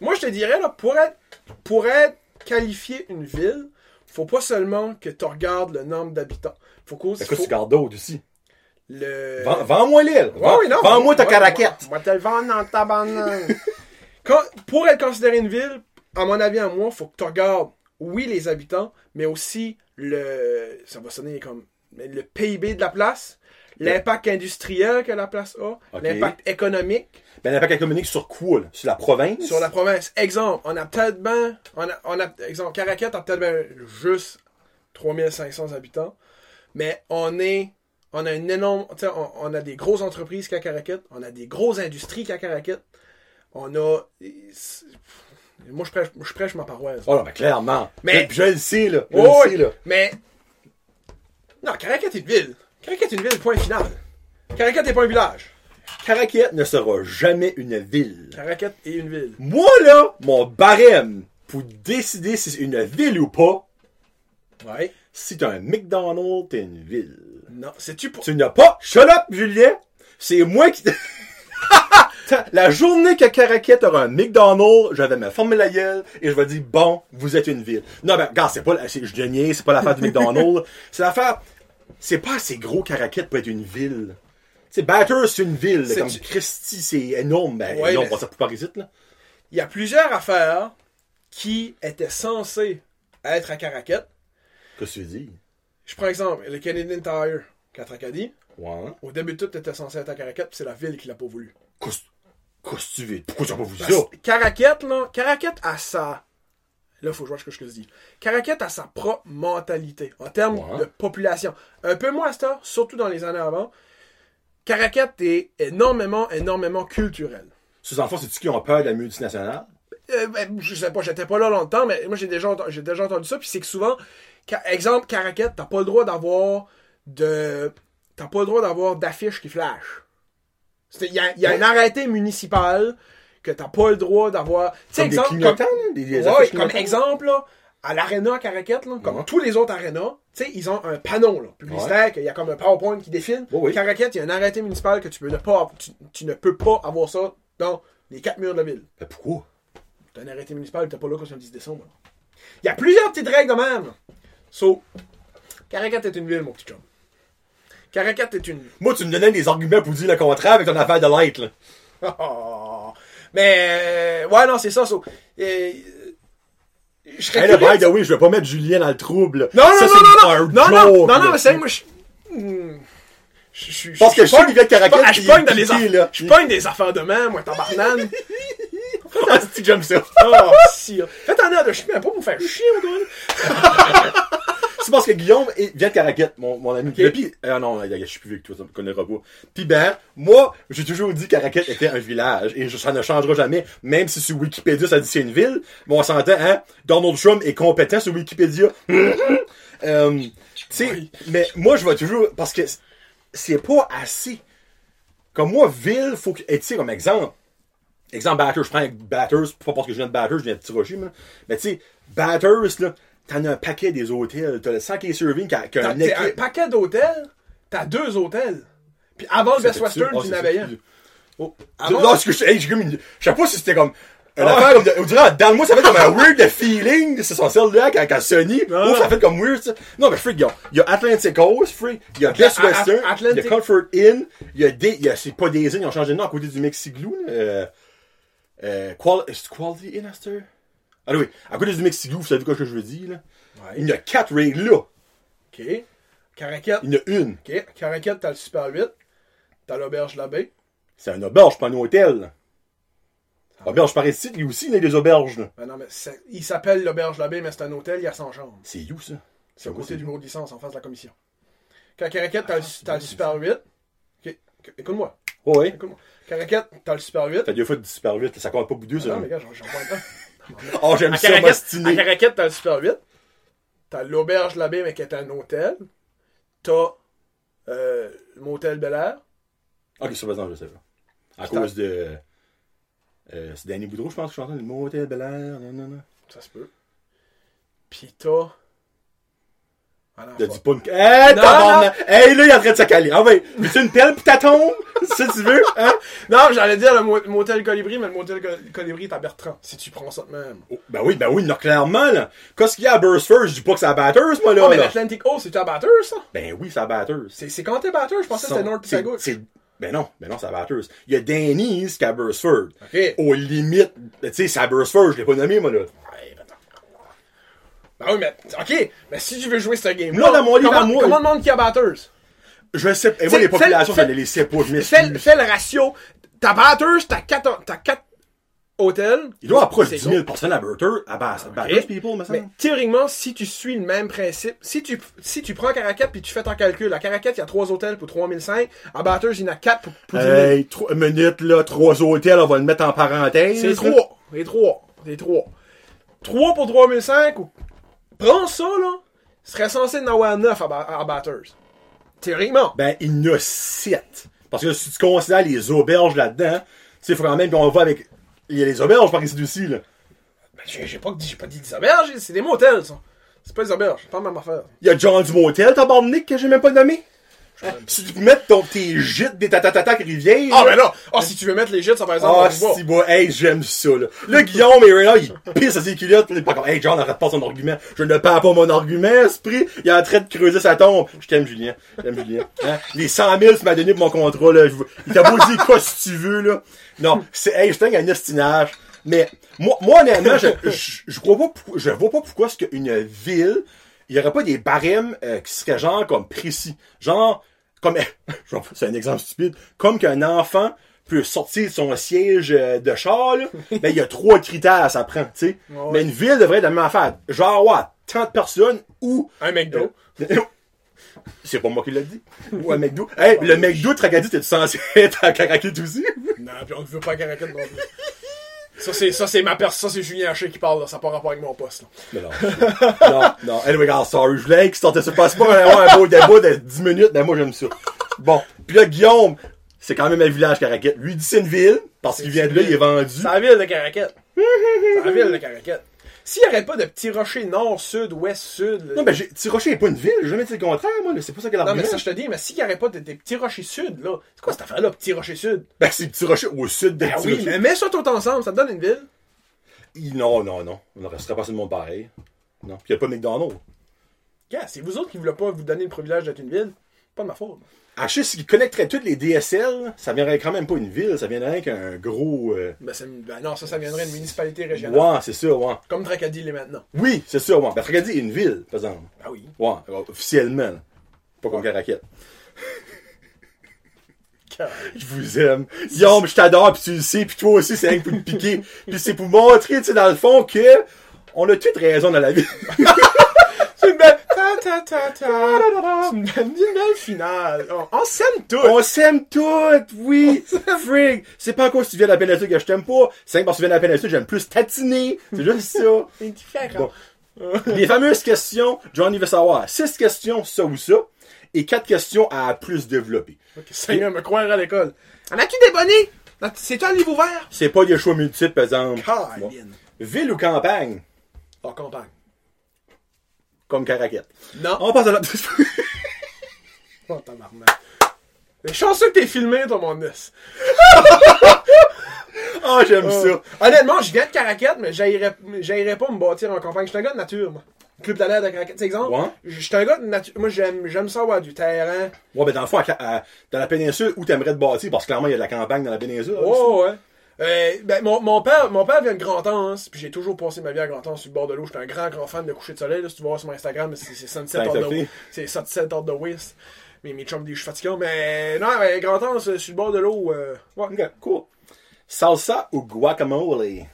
Moi, je te dirais, là, pour être, pour être qualifié une ville, faut pas seulement que tu regardes le nombre d'habitants. Faut faut tu gardes d'autres aussi? le... Vends- Vends-moi l'île. Vends-moi ta Caraquette. Moi, moi te le vendre dans ta banane. (laughs) Quand- pour être considéré une ville, à mon avis, à moi, faut que tu regardes, oui, les habitants, mais aussi le, ça va sonner comme, le PIB de la place, l'impact industriel que la place a, l'impact économique Ben, l'impact économique sur quoi, là? Sur la province? sur la province. Exemple, on a peut-être ben, on a, on a, exemple, Caracat a peut-être ben juste 3500 habitants, mais on est, on a une énorme, on a des grosses entreprises qu'à Caracat, on a des grosses industries qu'à Caracat, on a, moi je prêche, je prêche ma paroisse. Oh non, ben clairement. Mais- Je, je le sais, là. Je Oh, le sais, là. mais, non, Caracat est une ville. Caracat est une ville, point final. Caracat n'est pas un village. Caraquette ne sera jamais une ville. Caraquette et une ville. Moi, là, mon barème pour décider si c'est une ville ou pas, Ouais. si t'as un McDonald's, t'es une ville. Non, c'est-tu pour... Tu n'as pas. Shut up, Julien! C'est moi qui. La journée que Caraquette aura un McDonald's, je vais me former la gueule et je vais dire, bon, vous êtes une ville. Non, ben, regarde, c'est pas, la- je déniais, c'est pas l'affaire du McDonald's. (laughs) c'est l'affaire, c'est pas assez gros Caraquette pour être une ville. C'est Batters, c'est une ville. C'est Comme du- Christy, c'est énorme. Ben, Ouais, non, mais- on va ça pour Parisite, là. Il y a plusieurs affaires qui étaient censées être à Caraquette. Qu'est-ce que tu dis? Je prends exemple, le Canadian Tire, 4 Acadie. Ouais. Au début, tout était censé être à Caraquette, puis c'est la ville qui l'a pas voulu. Qu'est-ce que tu veux? Pourquoi tu n'as pas vu ça? Caraquette, là, Caraquette a sa. Là, faut que je vois ce que je te dis. Caraquette a sa propre mentalité en termes Ouais. de population. Un peu moins à heure, surtout dans les années avant. Caraquette est énormément, énormément culturel. Ces enfants, c'est-tu qui ont peur de la multinationale? Euh, ben, je sais pas, j'étais pas là longtemps, mais moi j'ai déjà, j'ai déjà entendu ça. Puis c'est que souvent, ca- exemple, Caraquette, t'as pas le droit d'avoir de. T'as pas le droit d'avoir d'affiches qui flashent. Il y a, il y a Ouais. un arrêté municipal que t'as pas le droit d'avoir. Tu sais, Comme des exemple. clignotants, comme-? Des, des Ouais, affiches comme exemple, là, à l'aréna à Caraquette, là, comme Ouais. tous les autres arénas, tu sais, ils ont un panneau là, publicitaire, qu'il y a comme un PowerPoint qui défile. Oui, oui. Caraquette, il y a un arrêté municipal que tu, peux ne pas, tu, tu ne peux pas avoir ça dans les quatre murs de la ville. Ben, pourquoi? T'as un arrêté municipal, t'es pas là quand c'est le 10 décembre. Il y a plusieurs petites règles de même. So, Caracat est une ville, mon petit chum. Caracat est une. Moi, tu me donnais des arguments pour dire le contraire avec ton affaire de light, là. Oh. (laughs) Mais, euh, ouais, non, c'est ça. so, euh, je serais Hey, curieux by the way, je vais pas mettre Julien dans le trouble. Non, non, Ça, non, non, non, non, non, non, là. non, mais c'est moi, je. Hmm. Je Parce que je qu'il vient de Caracat, je pogne dans les piqué, aff- là. Je pogne des affaires de même, moi, tabarnane. (laughs) Ah, que j'aime ça. Oh, si. Faites en air de chier, mais pas pour faire chier, mon gars. (laughs) C'est parce que Guillaume est- vient de Caracat, mon, mon ami? Puis, euh, non, je suis plus vieux que toi, ça me connaîtra pas. Puis ben, moi, j'ai toujours dit que était un village, et ça ne changera jamais, même si sur Wikipédia ça dit c'est une ville, mais on s'entend, hein, Donald Trump est compétent sur Wikipédia. (laughs) euh, tu sais, Oui. mais moi, je vais toujours, parce que c'est pas assez. Comme moi, ville, faut que, tu sais, comme exemple, exemple Batters, je prends Batters, pas parce que je viens de Batters, je viens de Tirochi, moi. mais tu sais, Batters, là, t'en as un paquet des hôtels, t'as le 100 qui est serving, qui a, qui a T'as un équipe. paquet d'hôtels, t'as deux hôtels. Puis avant le Best Ça fait-tu? Western, Ah, tu n'avais un. Oh. Avant- Non, que je, hey, je sais pas si c'était comme, une Ah. affaire comme de, on dirait, dans le mois, ça fait comme un weird feeling, c'est son celle-là, quand, quand Sony, Ah. ça fait comme weird, ça. Non, mais freak, il y a- il y a Atlantic Coast, freak, il y a Best Western, il y a Comfort Inn, il y a des, y a, c'est pas des Inns, ils ont changé de nom à côté du Mexiglou, là, euh, euh, qual, est-ce que Quality Inn, Astor? Ah oui, à côté du Mexiglou, vous savez quoi que je veux dire, là? Il y a quatre règles là. OK. Caracat. Il y en a une. OK. Caracat, t'as le Super 8. T'as l'auberge baie. C'est un auberge, pas un hôtel. Auberge par ici, lui aussi, il y a des auberges, là. Ben non, mais il s'appelle l'auberge baie, mais c'est un hôtel, il y a 100 chambres. C'est où, ça? C'est à côté du bureau de licence, en face de la commission. Quand Caracat, t'as le, t'as le Super 8. OK. Écoute-moi. Ouais, ouais. Écoute-moi. Caracat, t'as le Super 8. T'as deux fois du super vite, ça compte pas pour deux, ça. Non, mais gars, j'en j'en prends un temps. Oh, j'aime ça, Caracat, à m'ostiner. Caracat, t'as le Super 8. T'as l'auberge de la baie, mais qui est un hôtel. T'as euh, le motel Bel Air. Ok, exemple, je sais pas. À cause de. Euh, c'est Danny Boudreau, je pense, qui chantait le motel Bel Air, non, non, non. Ça se peut. Pis t'as. Fuck. dit pas une. Hey, là, il est en train de se caler. Ah, ouais. Veux-tu une pelle pis ta tombe? C'est ça que tu veux, hein? Non, j'allais dire le mo- motel Colibri, mais le motel Col- Colibri est à Bertrand, si tu prends ça de même. Oh, ben oui, ben oui, non, clairement, là. Qu'est-ce qu'il y a à Burstford? Je dis pas que c'est à Batters, moi, là. Oh, mais l'Atlantic Ocean, c'est à Batters, ça? Ben oui, c'est à Batters. C'est quand t'es Batters? Je pensais que c'était North Pitagua. c'est- Ben non, ben non, c'est à Batters. Il y a Danny's qui est à Burstford. Ok. Aux limites, tu sais, c'est à Burstford, je l'ai pas nommé, moi, là. Ben oui, mais, ok, mais si tu veux jouer ce game-là, Moi, dans mon livre comment, à moi- comment demande qu'il y a Batters? Je sais, et moi, les populations, je ne les sais pas, je Fais, m'excuse. fais le ratio. T'as Batters, t'as 4, t'as quatre hôtels. Il doit approcher C'est 10 000 personnes à à Bass- Batters, Ok. people, me Mais théoriquement, si tu suis le même principe, si tu, si tu prends Caracat puis tu fais ton calcul, à Caracat, il y a 3 hôtels pour 3005, à Batters, il y en a 4 pour, pour 10 000. Hey, trois minutes, là, trois hôtels, on va le mettre en parenthèse. C'est là. 3. Les 3. Les 3. 3 pour 3005 ou. Prends ça, là. Serait censé en avoir 9 à, ba- à Batters. Théoriquement. Ben, il y en a 7. Parce que si tu considères les auberges là-dedans, tu sais, faut quand même qu'on va avec. Il y a les auberges par ici aussi, là. Ben, j'ai pas, pas dit des auberges, c'est des motels, ça. C'est pas des auberges, c'est pas la même affaire. Il y a John du Motel, tabarnak, que j'ai même pas nommé. Si tu peux mettre ton, tes gîtes des tatatatac rivières. Ah, ben là! Ah, si tu veux mettre les gîtes, ça par exemple, Ah, si, bon, hey, j'aime ça, là. Là, Guillaume, est là, il pisse à ses culottes, il est pas comme, hey, John, arrête pas son argument. Je ne perds pas mon argument, esprit. Il est en train de creuser sa tombe. Je t'aime, Julien. Je t'aime, Julien. Hein? Les 100 000, tu m'as donné pour mon contrat, là. Je veux- Il t'a beau dire quoi si tu veux, là. Non, c'est, hey, c'est un agnostinage. Mais, moi, moi, honnêtement, je, je, je crois pas, je vois pas pourquoi est-ce qu'une ville, il y aurait pas des barèmes, euh, qui seraient genre comme précis. Genre, comme, (laughs) c'est un exemple stupide, comme qu'un enfant peut sortir de son siège euh, de char, là, (laughs) ben, il y a trois critères, ça prend, tu sais. Mais une ville devrait être la même affaire. Genre, ouais, tant de personnes ou, Un McDo. (laughs) c'est pas moi qui l'ai dit. Ou un McDo. Hey, le McDo de Tracadie, t'es censé être à Caracat aussi? Non, puis on ne veut pas Caracat non plus. Ça, c'est, ça, c'est ma personne, ça, c'est Julien Haché qui parle, là. Ça n'a pas rapport avec mon poste, là. Mais non. non, non. Anyway, regarde, sorry. Je voulais qu'il sortait ça. Passe pas avoir un beau débat de 10 minutes, mais moi, j'aime ça. Bon. Puis là, Guillaume, c'est quand même un village Caracat. Lui, il dit c'est une ville, parce qu'il vient de là, il est vendu. C'est la ville de Caracat. c'est la ville de Caracat. S'il n'y aurait pas de petits rochers nord, sud, ouest, sud. Non, ben, j'ai- Tirocher est pas une ville. J'ai jamais dit le contraire, moi. C'est pas ça qu'elle a Non, mais ça, je te dis, mais s'il n'y aurait pas de- petits rochers sud, là. C'est quoi cette affaire-là, petits rochers sud? Ben, c'est Petit Rocher au sud de Petit oui, Rocher. mais mets ça tout ensemble, ça te donne une ville. Il- Non, non, non. On ne resterait pas sur le monde pareil. Non. Puis il n'y a pas McDonald's. Gars, c'est vous autres qui ne voulez pas vous donner le privilège d'être une ville. Pas de ma faute. Haché, s'il connecterait toutes les DSL, ça viendrait quand même pas une ville. Ça viendrait qu'un gros. euh, Ben, ben non, ça, ça viendrait d'une municipalité régionale. Ouais, c'est ça, ouais. Comme Tracadie l'est maintenant. Oui, c'est ça, ouais. Ben, Tracadie est une ville, par exemple. Ah oui. Ouais, officiellement. là. Pas comme (laughs) Caracat. Je vous aime. Guillaume, je t'adore, puis tu le sais, puis toi aussi, c'est rien que pour te piquer. (laughs) Puis c'est pour montrer, tu sais, dans le fond, que on a toutes raison dans la vie. (laughs) C'est une belle. Ta, ta, ta. C'est une belle, une belle finale. On, on s'aime tous. On s'aime toutes, oui. Frig. C'est pas encore si tu viens de la péninsule que je t'aime pas. C'est que parce que tu viens de la péninsule, j'aime plus tatiner. C'est juste ça. C'est différent. Bon. Les fameuses questions, Johnny veut savoir. Six questions, ça ou ça. Et quatre questions à plus développer. Ok, Seigneur, me croire à l'école. En as-tu des bonnets? C'est-tu un livre ouvert? C'est pas des choix multiples, par exemple. Bon. Ville ou campagne? En campagne. Comme Caracat. Non. On passe à la... (laughs) Oh, tabarnak. Les chanceux que t'es filmé, toi, mon nez. (laughs) Ah, j'aime ça. Honnêtement, je viens de Caracat, mais j'aillerais pas me bâtir en campagne. Je suis un gars de nature, moi. Club de l'air de Caracat, c'est exemple. Ouais. Je suis un gars de nature. Moi, j'aime, j'aime ça avoir du terrain. Ouais, ben dans le fond, à Ca- à- dans la péninsule, où t'aimerais te bâtir? Parce que clairement, il y a de la campagne dans la péninsule. aussi. Oh, ouais. Euh, ben, mon, mon père, mon père vient de Grand-Anse, puis j'ai toujours passé ma vie à Grand-Anse sur le bord de l'eau. J'étais un grand, grand fan de coucher de soleil, là, si tu vas voir sur mon Instagram, c'est, c'est Sunset de Sophie. C'est Sunset Hors de West. Mais mes chums disent que je suis fatiguant, mais non, mais Grand-Anse, euh, sur le bord de l'eau, euh, ouais. Cool. Salsa ou guacamole?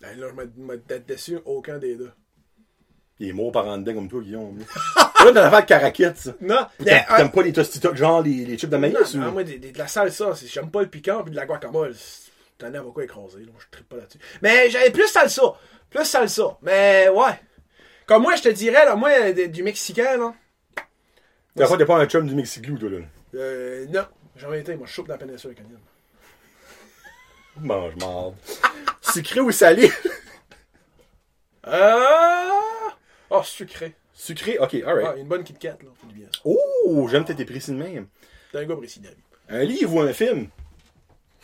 Ben, là, je m'a d'être déçu, aucun des deux. Il est mort par en dedans comme toi, Guillaume. (laughs) là, t'as l'affaire de Caracat, ça. Non, T'aimes euh, t'aimes pas les tostitos, genre les, les chips de maïs non, ou? non, moi, des- des- de la salsa, c'est- j'aime pas le piquant, puis de la guacamole, c'est- t'en as beaucoup écrasé, là, je tripe pas là-dessus. Mais j'avais plus salsa, plus salsa, mais ouais. Comme moi, je te dirais, là, moi, du Mexicain, là, T'as pas, t'es pas un chum du Mexiglou, toi, là? euh, non, j'ai jamais été, moi, je soupe dans la péninsule canadienne. Mange marde. (laughs) Sucré ou salé? (laughs) Euh... Oh, sucré. Sucré, ok, Ah, alright. une bonne Kit Kat, là, faut du bien. Oh, j'aime tes précis de même. T'es un gars précis, David. Un livre ou un film?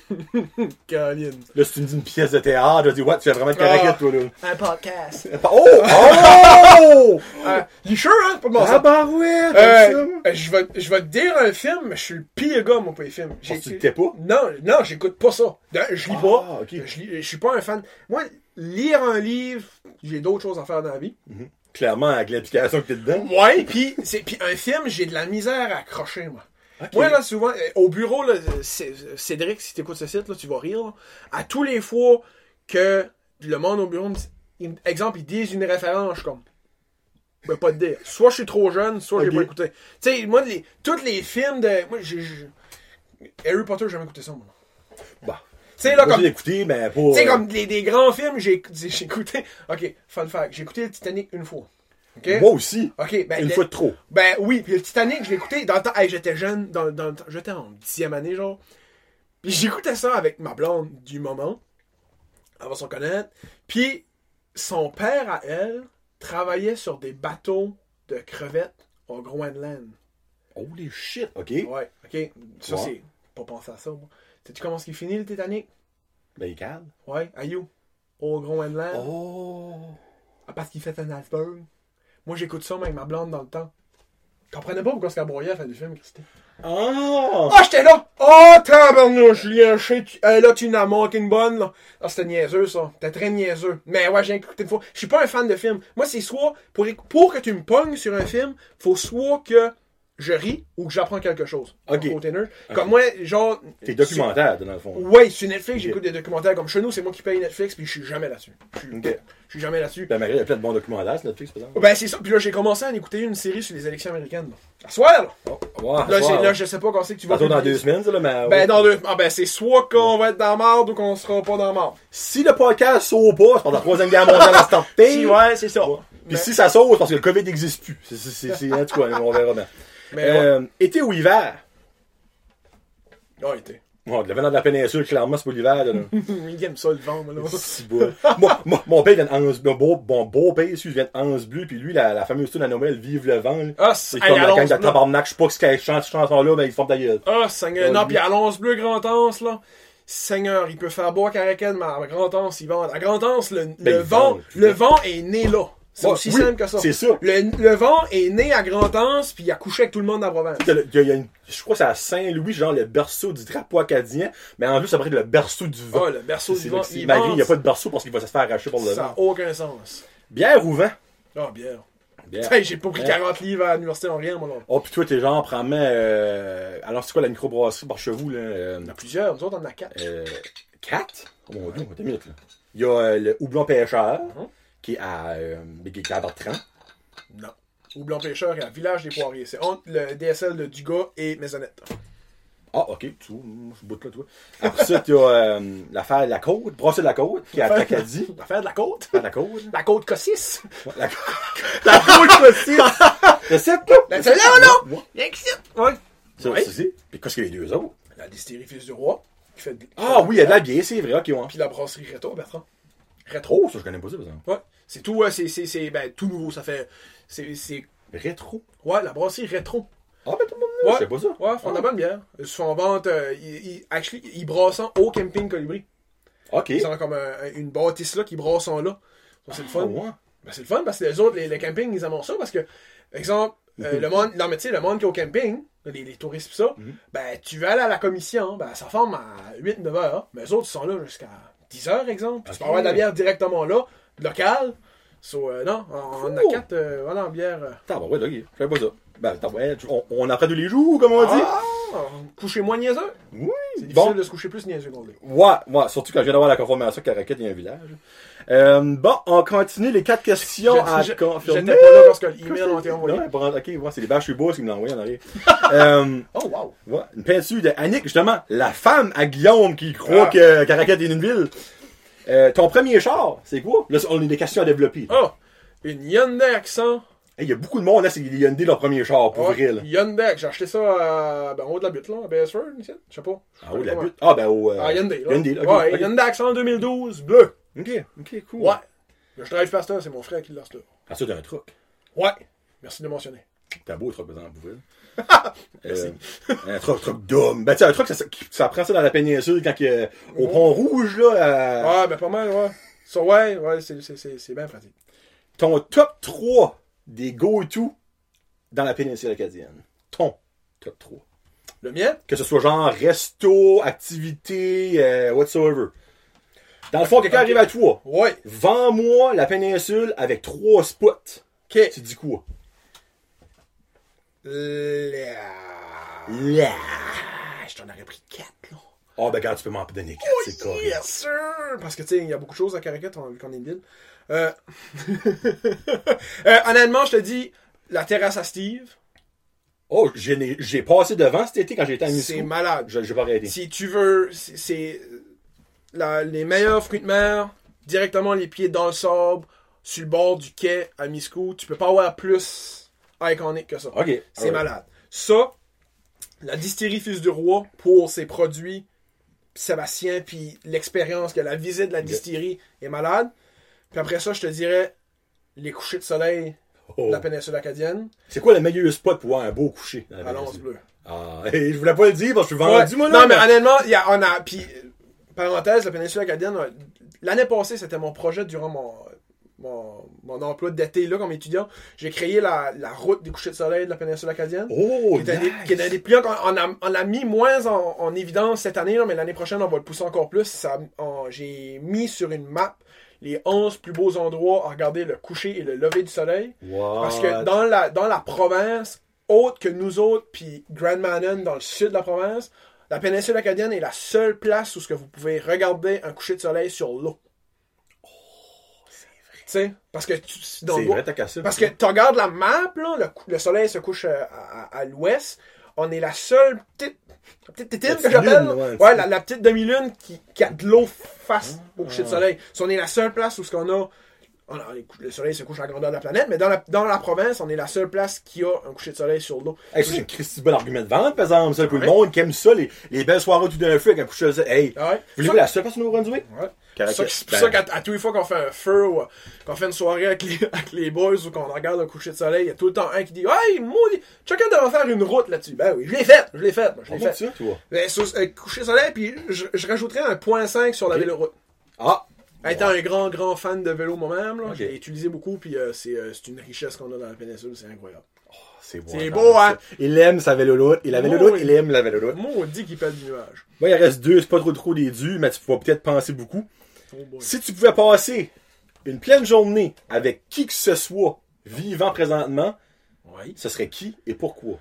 (laughs) Caroline. Là, si tu me dis une pièce de théâtre, je dis, what, tu fais vraiment de Caracat, Ah. toi, là. Un podcast. Oh! (laughs) Oh! Euh, il est sûr, hein? Pas Ah, bah ouais, Euh, euh, je vais, je vais te dire un film, mais je suis le pire gars, moi, pour les films. J'ai- Parce que tu l'étais pas? Non, non, j'écoute pas ça. Je lis Ah, pas. ok. Je, lis- je suis pas un fan. Moi, lire un livre, j'ai d'autres choses à faire dans la vie. Clairement, avec l'application que t'es dedans. Ouais, puis c'est puis un film, j'ai de la misère à accrocher, moi. Ok. Moi, là, souvent, euh, au bureau, là, C- Cédric, si t'écoutes ce site, là, tu vas rire. là. À tous les fois que le monde au bureau, me dit- il- exemple, ils disent une référence, je suis comme. Pas te dire. Soit je suis trop jeune, soit Ok. j'ai pas écouté. Tu sais, moi, les, tous les films de. Moi, j'ai- Harry Potter, j'ai jamais écouté ça, moi. Bah. Sais, là, comme. écouté, mais pas. Tu sais, euh, comme les, des grands films, j'ai écouté. (laughs) Ok, fun fact. J'ai écouté le Titanic une fois. Moi aussi. Ok, ben, Une le- fois de trop. Ben oui, puis le Titanic, je l'ai écouté dans le temps. Hey, j'étais jeune, dans, dans le temps. J'étais en dixième année, genre. Puis j'écoutais ça avec ma blonde du moment. Elle va s'en connaître. Puis son père à elle travaillait sur des bateaux de crevettes au Groenland. Holy shit, ok. Ouais, ok. Ça, Ouais. c'est. Pas penser à ça, moi. Sais-tu comment est-ce qu'il finit le Titanic? Ben, il calme. Ouais, à you? Au Groenland. Oh. Ah, Parce qu'il fait un iceberg. Moi, j'écoute ça avec ma blonde dans le temps. Je comprenais pas pourquoi ce qu'elle broyait à la fin du film, Christy. Ah! Ah, j'étais là! Oh, tabarnouche, Julien, je tu- euh, là, tu n'as manqué une bonne, là. Ah, c'était niaiseux, ça. C'était très niaiseux. Mais ouais, j'ai écouté une fois. Je suis pas un fan de film. Moi, c'est soit, pour, pour que tu me pognes sur un film, faut soit que je ris ou que j'apprends quelque chose. Ok. Côté nerd. Comme moi, genre. T'es documentaire, dans le fond. Ouais, sur Netflix, j'écoute des documentaires comme chez nous, c'est moi qui paye Netflix, puis je suis jamais là-dessus. Je suis Ok. je suis jamais là-dessus. Ben, Marie, il y a plein de bons documentaires sur Netflix, par exemple. Ben, c'est ça. Puis là, j'ai commencé à en écouter une série sur les élections américaines. là. À soir, là. Oh, wow, Là, là, je sais pas quand c'est que tu vas dans deux ça. semaines, ça, là, mais. Ben, dans deux. Ah, ben, c'est soit qu'on va être dans la marde ou qu'on sera pas dans la marde. Si le podcast sauve pas, c'est pendant la troisième guerre mondiale à starter. ouais, c'est ça. Puis Mais- si ça c'est parce que le COVID n'existe plus. C'est, c'est, c'est, c'est- en tout cas, on verra bien. Mais Euh, été ou hiver? Ah, été. Bon, le venant de la péninsule, clairement, c'est pas l'hiver, là. (laughs) Il aime ça, le vent, là. Moi, moi, mon père vient de Hans, mon beau, mon beau père, il vient de Hans Bleu, puis lui, la, la fameuse tune à Noël, Vive le vent, là. Ah, C'est comme la gang de tabarnak, je sais pas ce qu'elle chante, cette chanson-là, ben, ils font ta gueule. Ah, Seigneur. Non, puis Alonce Bleu, Grand Anse, là. Seigneur, il peut faire boire Caracal, mais à Grand Anse, il vend. À Grand Anse, le, Ben, le vent, vend, le vent est né là. C'est Ouais, aussi oui, simple que ça. C'est ça. Le, le vent est né à Grand Anse, puis il a couché avec tout le monde dans la province. Il y a le- il y a une- je crois que c'est à Saint-Louis, genre le berceau du drapeau acadien, mais en plus, ça pourrait être le berceau du vent. Ah, le berceau du vent. il Malgré, il n'y a pas de berceau parce qu'il va se faire arracher par le Ça vent. n'a aucun sens. Bière ou vent? Ah, bière. J'ai pas pris Ouais. 40 livres à l'université en rien, moi, là. Oh, pis toi, t'es genre, probablement, euh, alors c'est quoi la microbrasserie par chez vous, là? Euh, Il y en a plusieurs, nous autres, on en a 4. euh, quatre? Oh mon dieu, attends une minute, là. Il y a euh, le houblon pêcheur, Mhm. Qui est à, euh, qui est à Bertrand. Non. Ou Blanc Pêcheur et à Village des Poiriers. C'est entre le DSL de Dugas et Maisonnette. Ah, ok, tu je boute là, toi. Après ça, t'as euh, l'affaire de la côte, brasser de la côte, qui est à Tracadie. L'affaire de la côte? L'affaire de la côte. La côte Cossis. Ouais, La, la côte aussi. (laughs) Le 7, là? Ben, c'est là, non? Ouais. Rien que ça. Ouais. Ça, Ouais. c'est. Puis qu'est-ce qu'il y a les deux autres? La distillerie Fils du Roi. Qui fait de- Ah oui, il y a de la bière, c'est vrai, ok, ouais. Puis la brasserie Rétro, Bertrand. Rétro. Ça, je connais pas ça, par exemple. Ouais. C'est tout, ouais, c'est, c'est, c'est, ben, tout nouveau. Ça fait. C'est, c'est. Rétro? Ouais, la brasserie Rétro. Ah, ben, tout le monde, Ouais. je sais pas ça. Ouais, ils font de la Ah. bonne bière. Ils se font vendre. euh, ils, ils- actually, ils brassent au camping Colibri. Ok. Ils ont comme un- une bâtisse là qui brassent là. Donc, c'est le Ah, fun. ouais. Ben, c'est le fun parce que les autres, les, les campings, ils aiment ça parce que, exemple, euh, Mhm. le monde, non, mais tu sais, le monde qui est au camping, les, les touristes pis ça, Mhm. ben, tu vas aller à la commission, ben, ça forme à 8-9 heures, mais les autres, ils sont là jusqu'à 10 heures, exemple. Puis Tu peux avoir de la bière directement là, locale. So, euh, non, on, on a. 4, euh, voilà, en bière. euh. T'as, bah, ouais, ok. Je savais pas ça. Ben, t'as, ouais, tu- on, on apprend tous les jours, comme on dit. Ah, coucher moins niaiseux. Oui. C'est difficile Bon. de se coucher plus niaiseux qu'on l'est. Ouais, ouais, surtout quand je viens d'avoir la confirmation qu'à Raquette, il y a un village. Euh, bon, on continue les quatre questions à Je- je- confirmer. J'étais pas là parce que l'email a été envoyé. Non, ok, ouais, c'est les bâches bois qui me l'ont envoyé en arrière. (laughs) euh, Oh, wow. ouais, une peinture de Annick, justement, la femme à Guillaume qui croit Ah. que Caracat est une ville. Euh, ton premier char, c'est quoi? Là, on a des questions à développer. Oh, une Hyundai Accent. Hey, Il y a beaucoup de monde, là, c'est Hyundai leur premier char, pour Ouais, vrai, là. Hyundai, j'ai acheté ça à, ben, en haut de la butte, là, à Beresford, ici. Je sais pas. Ah oui, la Comment? butte. Ah, ben, au. euh, Ah, Hyundai, là. Hyundai, ok, ouais, ok. Hyundai Accent 2012, bleu. Ok, ok, cool. Ouais. Le drive faster, c'est mon frère qui l'a acheté. Ah, ça, t'as un truc. Ouais. Merci de le mentionner. T'as beau truc, par exemple, pour vrai. Euh, un truc, truc d'homme. Ben, tu sais, un truc, ça, ça, ça prend ça dans la péninsule quand il y a- au pont rouge, là. euh, Ouais, ben pas mal, ouais. Ça, ouais, ouais, c'est, c'est, c'est, c'est bien pratique. Ton top 3 des go-to dans la péninsule acadienne. Ton top 3. Le mien? Que ce soit genre resto, activité, euh, whatsoever. Dans le fond, quelqu'un arrive à toi. Ouais. Vends-moi la péninsule avec trois spots. Ok. Tu dis quoi? La... Là. Je t'en aurais pris 4, là. Ah, ben, quand tu peux m'en donner 4, c'est correct. Yes, sir! Parce que, tu sais, il y a beaucoup de choses à Caracat, on- vu qu'on est une ville. Euh... (laughs) euh, honnêtement, je te dis, la terrasse à Steve, Oh, j'ai passé devant cet été quand j'étais à c'est Miscou. malade. Je J'ai pas arrêté. Si tu veux, c'est- c'est la- les meilleurs fruits de mer, directement les pieds dans le sable, sur le bord du quai à Miscou. Tu peux pas avoir plus iconique que ça. Ok. C'est malade. Ça, la distillerie Fils du Roi pour ses produits, Sébastien, puis l'expérience que la visite de la distillerie est malade. Puis après ça, je te dirais les couchers de soleil Oh. de la péninsule acadienne C'est quoi le meilleur spot pour voir un beau coucher? dans la péninsule? bleue. Ah, et je voulais pas le dire parce que je suis Ouais. vendu, moi, là. non, mais honnêtement, il y a, on a. Puis, parenthèse, la péninsule acadienne, l'année passée, c'était mon projet durant mon, mon, mon emploi d'été, là, comme étudiant. J'ai créé la, la route des couchers de soleil de la péninsule acadienne. Oh, qui est un des- nice. qui est un des plus- on, on a, on l'a mis moins en, en évidence cette année, là, mais l'année prochaine, on va le pousser encore plus. Ça, J'ai mis sur une map les 11 plus beaux endroits à regarder le coucher et le lever du soleil. What? Parce que dans la, dans la province, autre que nous autres, puis Grand Manon dans le sud de la province, la péninsule acadienne est la seule place où ce que vous pouvez regarder un coucher de soleil sur l'eau. Tu sais, parce que tu, dans C'est vrai, cassé. parce que tu regardes la map, là, le, soleil se couche euh, à, à- à l'ouest. On est la seule petite, la petite tétine que petite j'appelle. lune, ouais, la, la petite demi-lune qui, qui a de l'eau face au coucher de soleil. Si on est la seule place où ce qu'on a. on a- le soleil se couche à la grandeur de la planète, mais dans la, dans la province, on est la seule place qui a un coucher de soleil sur l'eau. Hey, c'est un Christy bon argument de vente, par exemple, pour le Ouais. monde qui aime ça, les, les belles soirées tout d'un feu avec un coucher de soleil. Hey, Ah ouais. voulez-vous la seule personne au Brunswick? Ouais. C'est c'est pour Ben, ça qu'à à tous les fois qu'on fait un feu ou qu'on fait une soirée avec les, (laughs) avec les boys ou qu'on regarde un coucher de soleil, il y a tout le temps un qui dit Hey, maudit, chacun devrait faire une route là-dessus. Ben oui, je l'ai fait, je l'ai fait, moi, je l'ai comment fait. ça, toi? Ben, sur, euh, coucher de soleil, puis je, je rajouterais un point 5 sur la Ok. véloroute. Ah! Étant un grand, grand fan de vélo moi-même, là, j'ai utilisé beaucoup, puis euh, c'est euh, c'est une richesse qu'on a dans la péninsule, c'est incroyable. C'est beau. C'est attends, beau, hein? Il aime sa véloroute. Il a Oh, oui. il aime la véloroute. Moi, on dit qu'il pèle du nuage. Moi, il reste deux, c'est pas trop trop des dus, mais tu vas peut-être penser beaucoup. Oh boy. Si tu pouvais passer une pleine journée avec qui que ce soit vivant présentement, Oui. ce serait qui et pourquoi?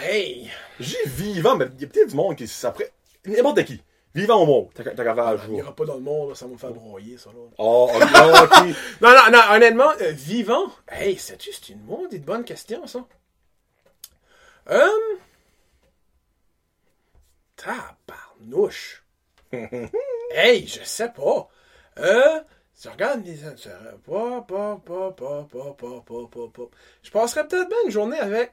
Hey! J'ai vivant, mais il y a peut-être du monde qui s'apprête. N'importe qui. Vivant au monde, t'as qu'à faire ah, jour. Il n'y aura pas dans le monde, ça va me faire broyer, ça. Là. Oh, (laughs) non, non, non, honnêtement, euh, vivant, hey, sais-tu, une bonne question, ça. Hum. Tabarnouche. (laughs) hey, je sais pas. Euh, tu regardes les Je passerais peut-être bien une journée avec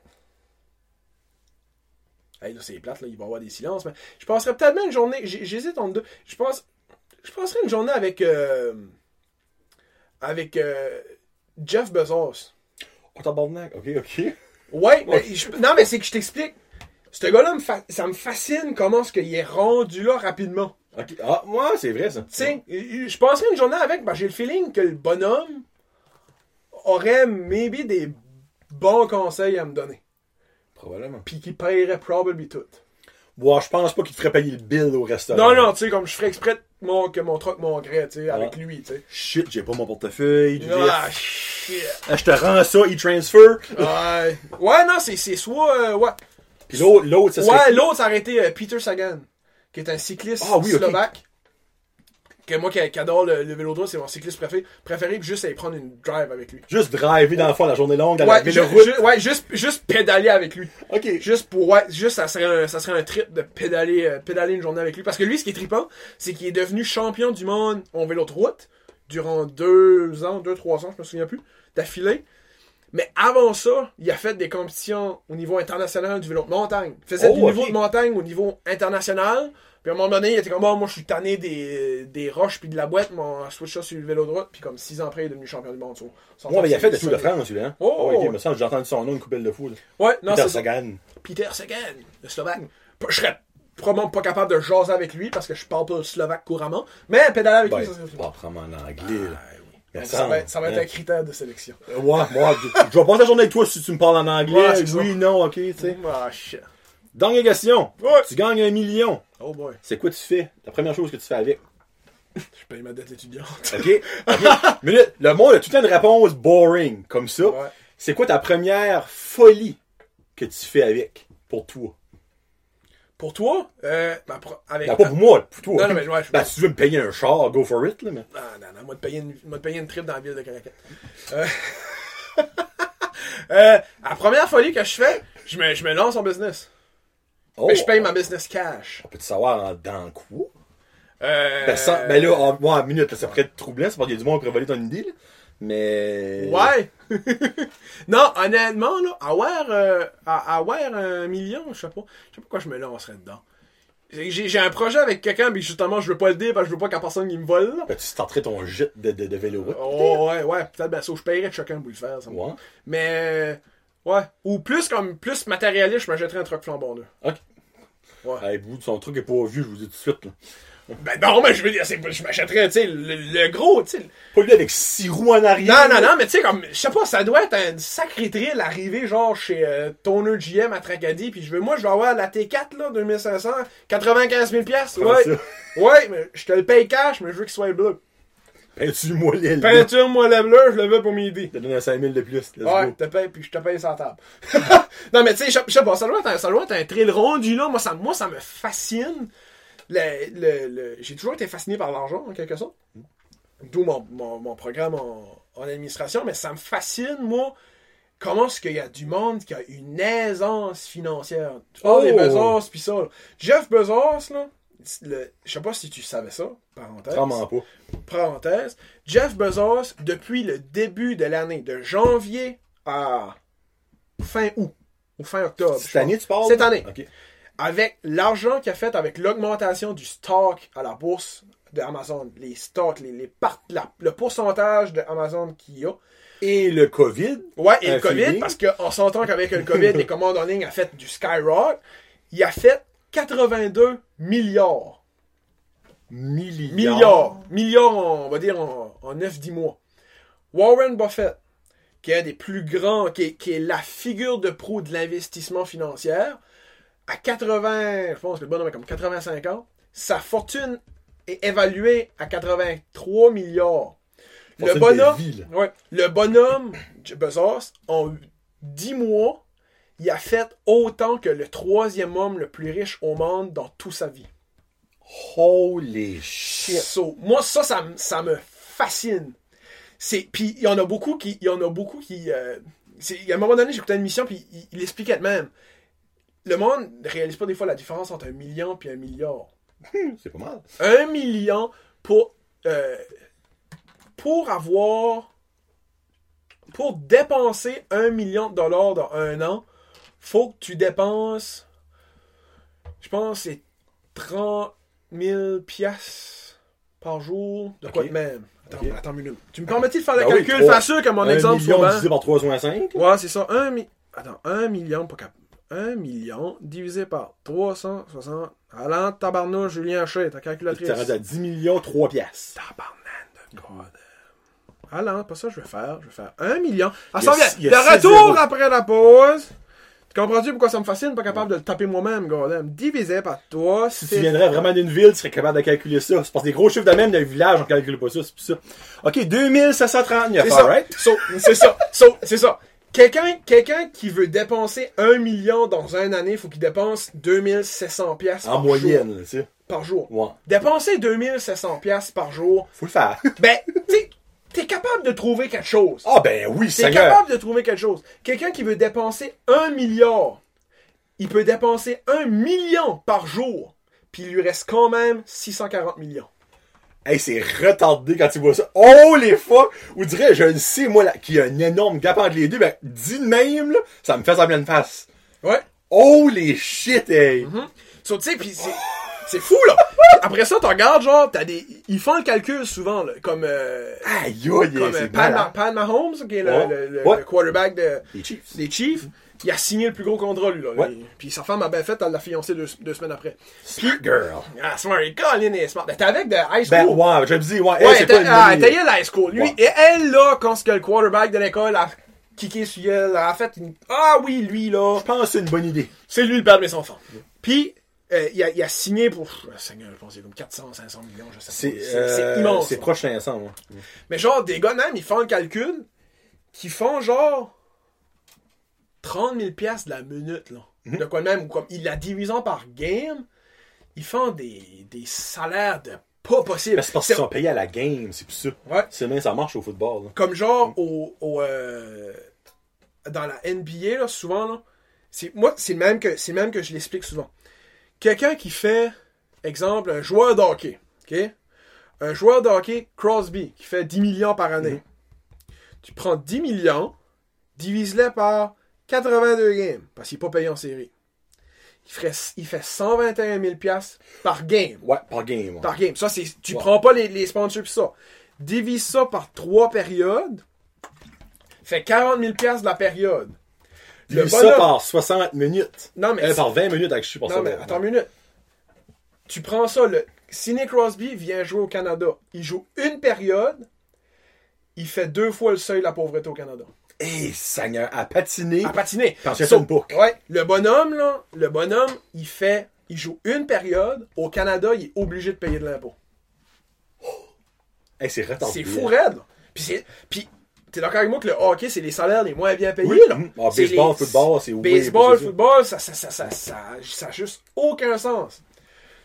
Hey, là, c'est plate, là, il va y avoir des silences, mais je passerais peut-être bien une journée. J'hésite entre deux. Je pense. Je passerais une journée avec. euh, avec euh, Jeff Bezos. Oh, tabarnak. Ok, ok. Ouais, mais je- non, mais c'est que je t'explique. Ce gars-là, ça me fascine comment est-ce qu'il est rendu là rapidement. Ok. Ah, moi, c'est vrai, ça. Tu sais, je passerais une journée avec, ben, j'ai le feeling que le bonhomme aurait maybe des bons conseils à me donner. Probablement. Puis qu'il paierait probablement tout. Bon, je pense pas qu'il te ferait payer le bill au restaurant. Non, non, tu sais, comme je ferais exprès mon, que mon truc mon gré, tu sais, avec lui, tu sais. Shit, j'ai pas mon portefeuille. Ah, shit. Ah, je te rends ça, e-transfer. Ouais, ouais non, c'est c'est soit. euh, ouais. Puis l'autre, l'autre, ça serait. Ouais, qui? l'autre, ça aurait été euh, Peter Sagan, qui est un cycliste Ah oui, slovaque. Que moi qui, qui adore le, le vélo c'est mon cycliste préféré. Préféré, puis juste aller prendre une drive avec lui. Juste driver dans le fond la journée longue dans la Ouais, ju- ju- ouais, juste, juste pédaler avec lui. Ok. Juste pour, ouais, juste, ça serait un, ça serait un trip de pédaler, euh, pédaler une journée avec lui. Parce que lui, ce qui est trippant, c'est qu'il est devenu champion du monde en vélo de route durant deux ans, deux, trois ans, je me souviens plus, d'affilée. Mais avant ça, il a fait des compétitions au niveau international du vélo de montagne. Il faisait Oh, du niveau ok. de montagne au niveau international. Puis à un moment donné, il était comme, oh, moi, je suis tanné des, des roches puis de la boîte, mais on switch ça sur le vélo de route. Puis comme six ans après, il est devenu champion du monde. So, Ouais, mais il a fait le Tour de France, lui, hein. Oh, ouais, ok, ouais. me semble, j'ai entendu son nom une coupelle de fou, là. Ouais, non, Peter c'est ça. Sagan. Peter Sagan, le Slovaque. Je serais probablement pas capable de jaser avec lui parce que je parle pas le Slovaque couramment. Mais pédaler avec Ben, lui, ça serait pas prendre en anglais, là. Ah, oui. Ça, ça, va être, ça va être hein. un critère de sélection. Euh, Ouais, moi, je, vais passer la journée avec toi si tu me parles en anglais. Ouais, oui, non, ok, tu sais. Dernière question. Ouais. Tu gagnes un million. Oh boy. C'est quoi tu fais? La première chose que tu fais avec? Je paye ma dette étudiante. OK? Mais (laughs) là, le monde a tout le temps une réponse boring, comme ça. Ouais. C'est quoi ta première folie que tu fais avec, pour toi? Pour toi, euh, pro- avec. Ben, pas pour moi, pour toi. Non, non, mais ouais, je- Ben, si tu veux me payer un char, go for it, là, mais. Ah, non, non, moi, de payer une, moi, de payer une trip dans la ville de Caracat. Euh... (laughs) euh, la première folie que je fais, je me, je me lance en business. Oh, Mais je paye ma business cash. On peut te savoir en, dans quoi? Euh, Ben, sans- ben là, en, moi, en minute, là, ça pourrait être troublant, c'est parce qu'il y a du monde qui pourrait voler ton idée, là. Mais. Ouais. (laughs) non, honnêtement, là, avoir, euh, à- avoir un million, je sais pas. Je sais pas pourquoi je me lancerais dedans. J'ai j'ai un projet avec quelqu'un, mais justement, je veux pas le dire parce que je veux pas qu'il y ait personne qui me vole, là. Ben, tu tenterais ton jet de, de, de vélo? Oh, ouais, ouais, peut-être, ben, ça, je paierais de chacun pour le faire, ça. me- Ouais. Mais, ouais. Ou plus comme, plus matérialiste, je m'achèterais un truc flambant neuf. Hey, bout, son truc est pas vieux, je vous dis tout de suite, là. Ben non, mais je veux dire, c'est- je m'achèterais, tu sais, le, le gros, tu sais. Pas lui avec six roues en arrière. Non, non, non, mais tu sais, comme, je sais pas, ça doit être un sacré thrill arriver, genre, chez euh, Toner GM à Tracadie, puis je veux, moi, je vais avoir la T4, là, 2500, 95 000 piastres, Comment ouais. Ouais, mais je te le paye cash, mais je veux qu'il soit bleu. Peinture-moi l'aile. Peinture-moi le bleu, je le veux pour midi. Je te donne un 5000 de plus. Ouais, te paye, puis je te paye sans table. (laughs) non, mais tu sais, je je sais pas, ça doit être un, ça doit être un thrill rendu là. Moi, ça, moi, ça me fascine. Le, le, le- J'ai toujours été fasciné par l'argent, en quelque sorte. D'où mon, mon, mon programme en, en administration, mais ça me fascine, moi, comment est-ce qu'il y a du monde qui a une aisance financière? Des Oh! Bezos, pis ça. Jeff Bezos, là, le- je sais pas si tu savais ça, parenthèse Vraiment pas. parenthèse, Jeff Bezos, depuis le début de l'année, de janvier à fin août, ou fin octobre, Cette année, tu parles? Cette année. Ok. Avec l'argent qu'il a fait avec l'augmentation du stock à la bourse d'Amazon, les stocks, les, les part- la- le pourcentage d'Amazon qu'il y a. Et le COVID. Ouais, et le COVID, parce qu'on s'entend qu'avec le COVID, les commandes en ligne a fait du skyrock. Il a fait 82 milliards. Milliards. Milliards. Milliards, on va dire, en, en 9-10 mois. Warren Buffett, qui est un des plus grands, qui est, qui est la figure de proue de l'investissement financier, à 80, je pense que le bonhomme est comme 85 ans, sa fortune est évaluée à 83 milliards. Le bonhomme, ouais, le bonhomme, Bezos, en 10 mois, il a fait autant que le troisième homme le plus riche au monde dans toute sa vie. Holy shit. So, moi, ça, ça, me- ça me fascine. Puis il y en a beaucoup qui, il y en a beaucoup qui, euh, c'est, y a un moment donné, j'écoutais une émission, puis il, il expliquait de même. Le monde ne réalise pas des fois la différence entre un million puis un milliard. C'est pas mal. Un million pour, euh, pour avoir, pour dépenser un million de dollars dans un an, faut que tu dépenses, je pense, c'est 30 000 piastres par jour, de quoi? De même. Attends, attends une minute. Tu me permets-tu de faire le Ben oui, calcul trois- facile comme mon un exemple million souvent? divisé par 3,5. Ouais, c'est ça. Un mi... Attends, un million, pas cap... Un million divisé par 360. Allant, tabarnouche, Julien Haché, ta calculatrice. Tu rendu à 10 millions, 3 piastres. Tabarnak de God. Allant, pas ça je vais faire. Je vais faire un million. Ah, ça vient. De retour après la pause. Tu comprends-tu pourquoi ça me fascine? Pas capable de le taper moi-même, Gordon. Divisé par 3, Si tu viendrais vraiment d'une ville, tu serais capable de calculer ça. C'est parce que des gros chiffres de même d'un village, on calcule pas ça, c'est plus ça. Ok, 2739, C'est ça. alright? So, c'est ça. So, c'est ça. Quelqu'un, quelqu'un qui veut dépenser un million dans une année, faut qu'il dépense 2700 pièces En moyenne, là, tu sais. par jour. Ouais. Dépenser 2700 pièces par jour, Faut le faire. (laughs) ben, tu t'es capable de trouver quelque chose. Ah ben oui, T'es Seigneur. capable de trouver quelque chose. Quelqu'un qui veut dépenser un milliard, il peut dépenser un million par jour, puis il lui reste quand même 640 millions. Hey, c'est retardé quand tu vois ça. Oh les fuck! Ou dirais, je le sais, moi, là, qu'il y a un énorme gap entre les deux, ben, dis de même, là, ça me fait semblant de face. Ouais. Oh les shit, hey! So, tu sais, pis c'est, c'est fou, là. Après ça, tu regardes, genre, t'as des, ils font le calcul souvent, là, comme, euh, Aïe, aïe, comme euh, c'est Pat, Mahomes, qui est le, Ouais. le- le- Ouais. le quarterback de, Les Chiefs. des Chiefs. Il a signé le plus gros contrat, lui, là. Ouais. Puis sa femme a bien fait, elle l'a fiancé deux, deux semaines après. Smart girl. Ah, smart, Colin est smart. T'es avec de high school? Ben, ouais, je me dis, ouais, elle, Ouais, c'est pas une ah, t'as idée. eu l'high school. Lui, Ouais. et elle, là, quand ce que le quarterback de l'école a kické sur elle, a fait une... Ah oui, lui, là, Je pense que c'est une bonne idée. c'est lui le père de mes enfants. Puis, euh, il, a, il a signé pour... pff, Seigneur, je pense a comme 400, 500 millions, je sais pas. C'est C'est euh, c'est immense. C'est proche 500, ouais. Mais genre, des gars, même, ils font le calcul, qui font genre 30 000 piastres de la minute, là. Mhm. De quoi de même, comme, ils la divisant par game, ils font des, des salaires de pas possible. C'est parce qu'ils sont payés à la game, c'est plus ça. Ouais. C'est même ça marche au football, là. Comme genre au, au, euh, dans la NBA là, souvent là, c'est moi c'est le même que c'est même que je l'explique souvent. Quelqu'un qui fait exemple un joueur de hockey, OK? Un joueur de hockey, Crosby, qui fait 10 millions par année. Mhm. Tu prends 10 millions, divise-les par 82 games, parce qu'il n'est pas payé en série. Il, ferait, il fait 121 000 piastres par game. Ouais, par game. ouais. Par game. Ça, c'est, tu Ouais. prends pas les, les sponsors pis ça. Divise ça par trois périodes. Fait 40 000 piastres de la période. Le Divise ça par 60 minutes. Non, mais Euh, par 20 minutes avec je suis non, mais attends une minute. Tu prends ça, le Sidney Crosby vient jouer au Canada. Il joue une période. Il fait deux fois le seuil de la pauvreté au Canada. Hey, Seigneur, à patiner. À patiner. Parce que So, c'est une boucle. Ouais, le bonhomme, là, le bonhomme, il fait, il joue une période. Au Canada, il est obligé de payer de l'impôt. Hey, c'est. C'est fou raide. là. Puis c'est, puis t'es d'accord avec moi que le hockey, c'est les salaires les moins bien payés, Oui. là. Ah, C'est baseball, les- football, c'est Baseball, football, ça, ça, ça, ça, ça, ça a juste aucun sens.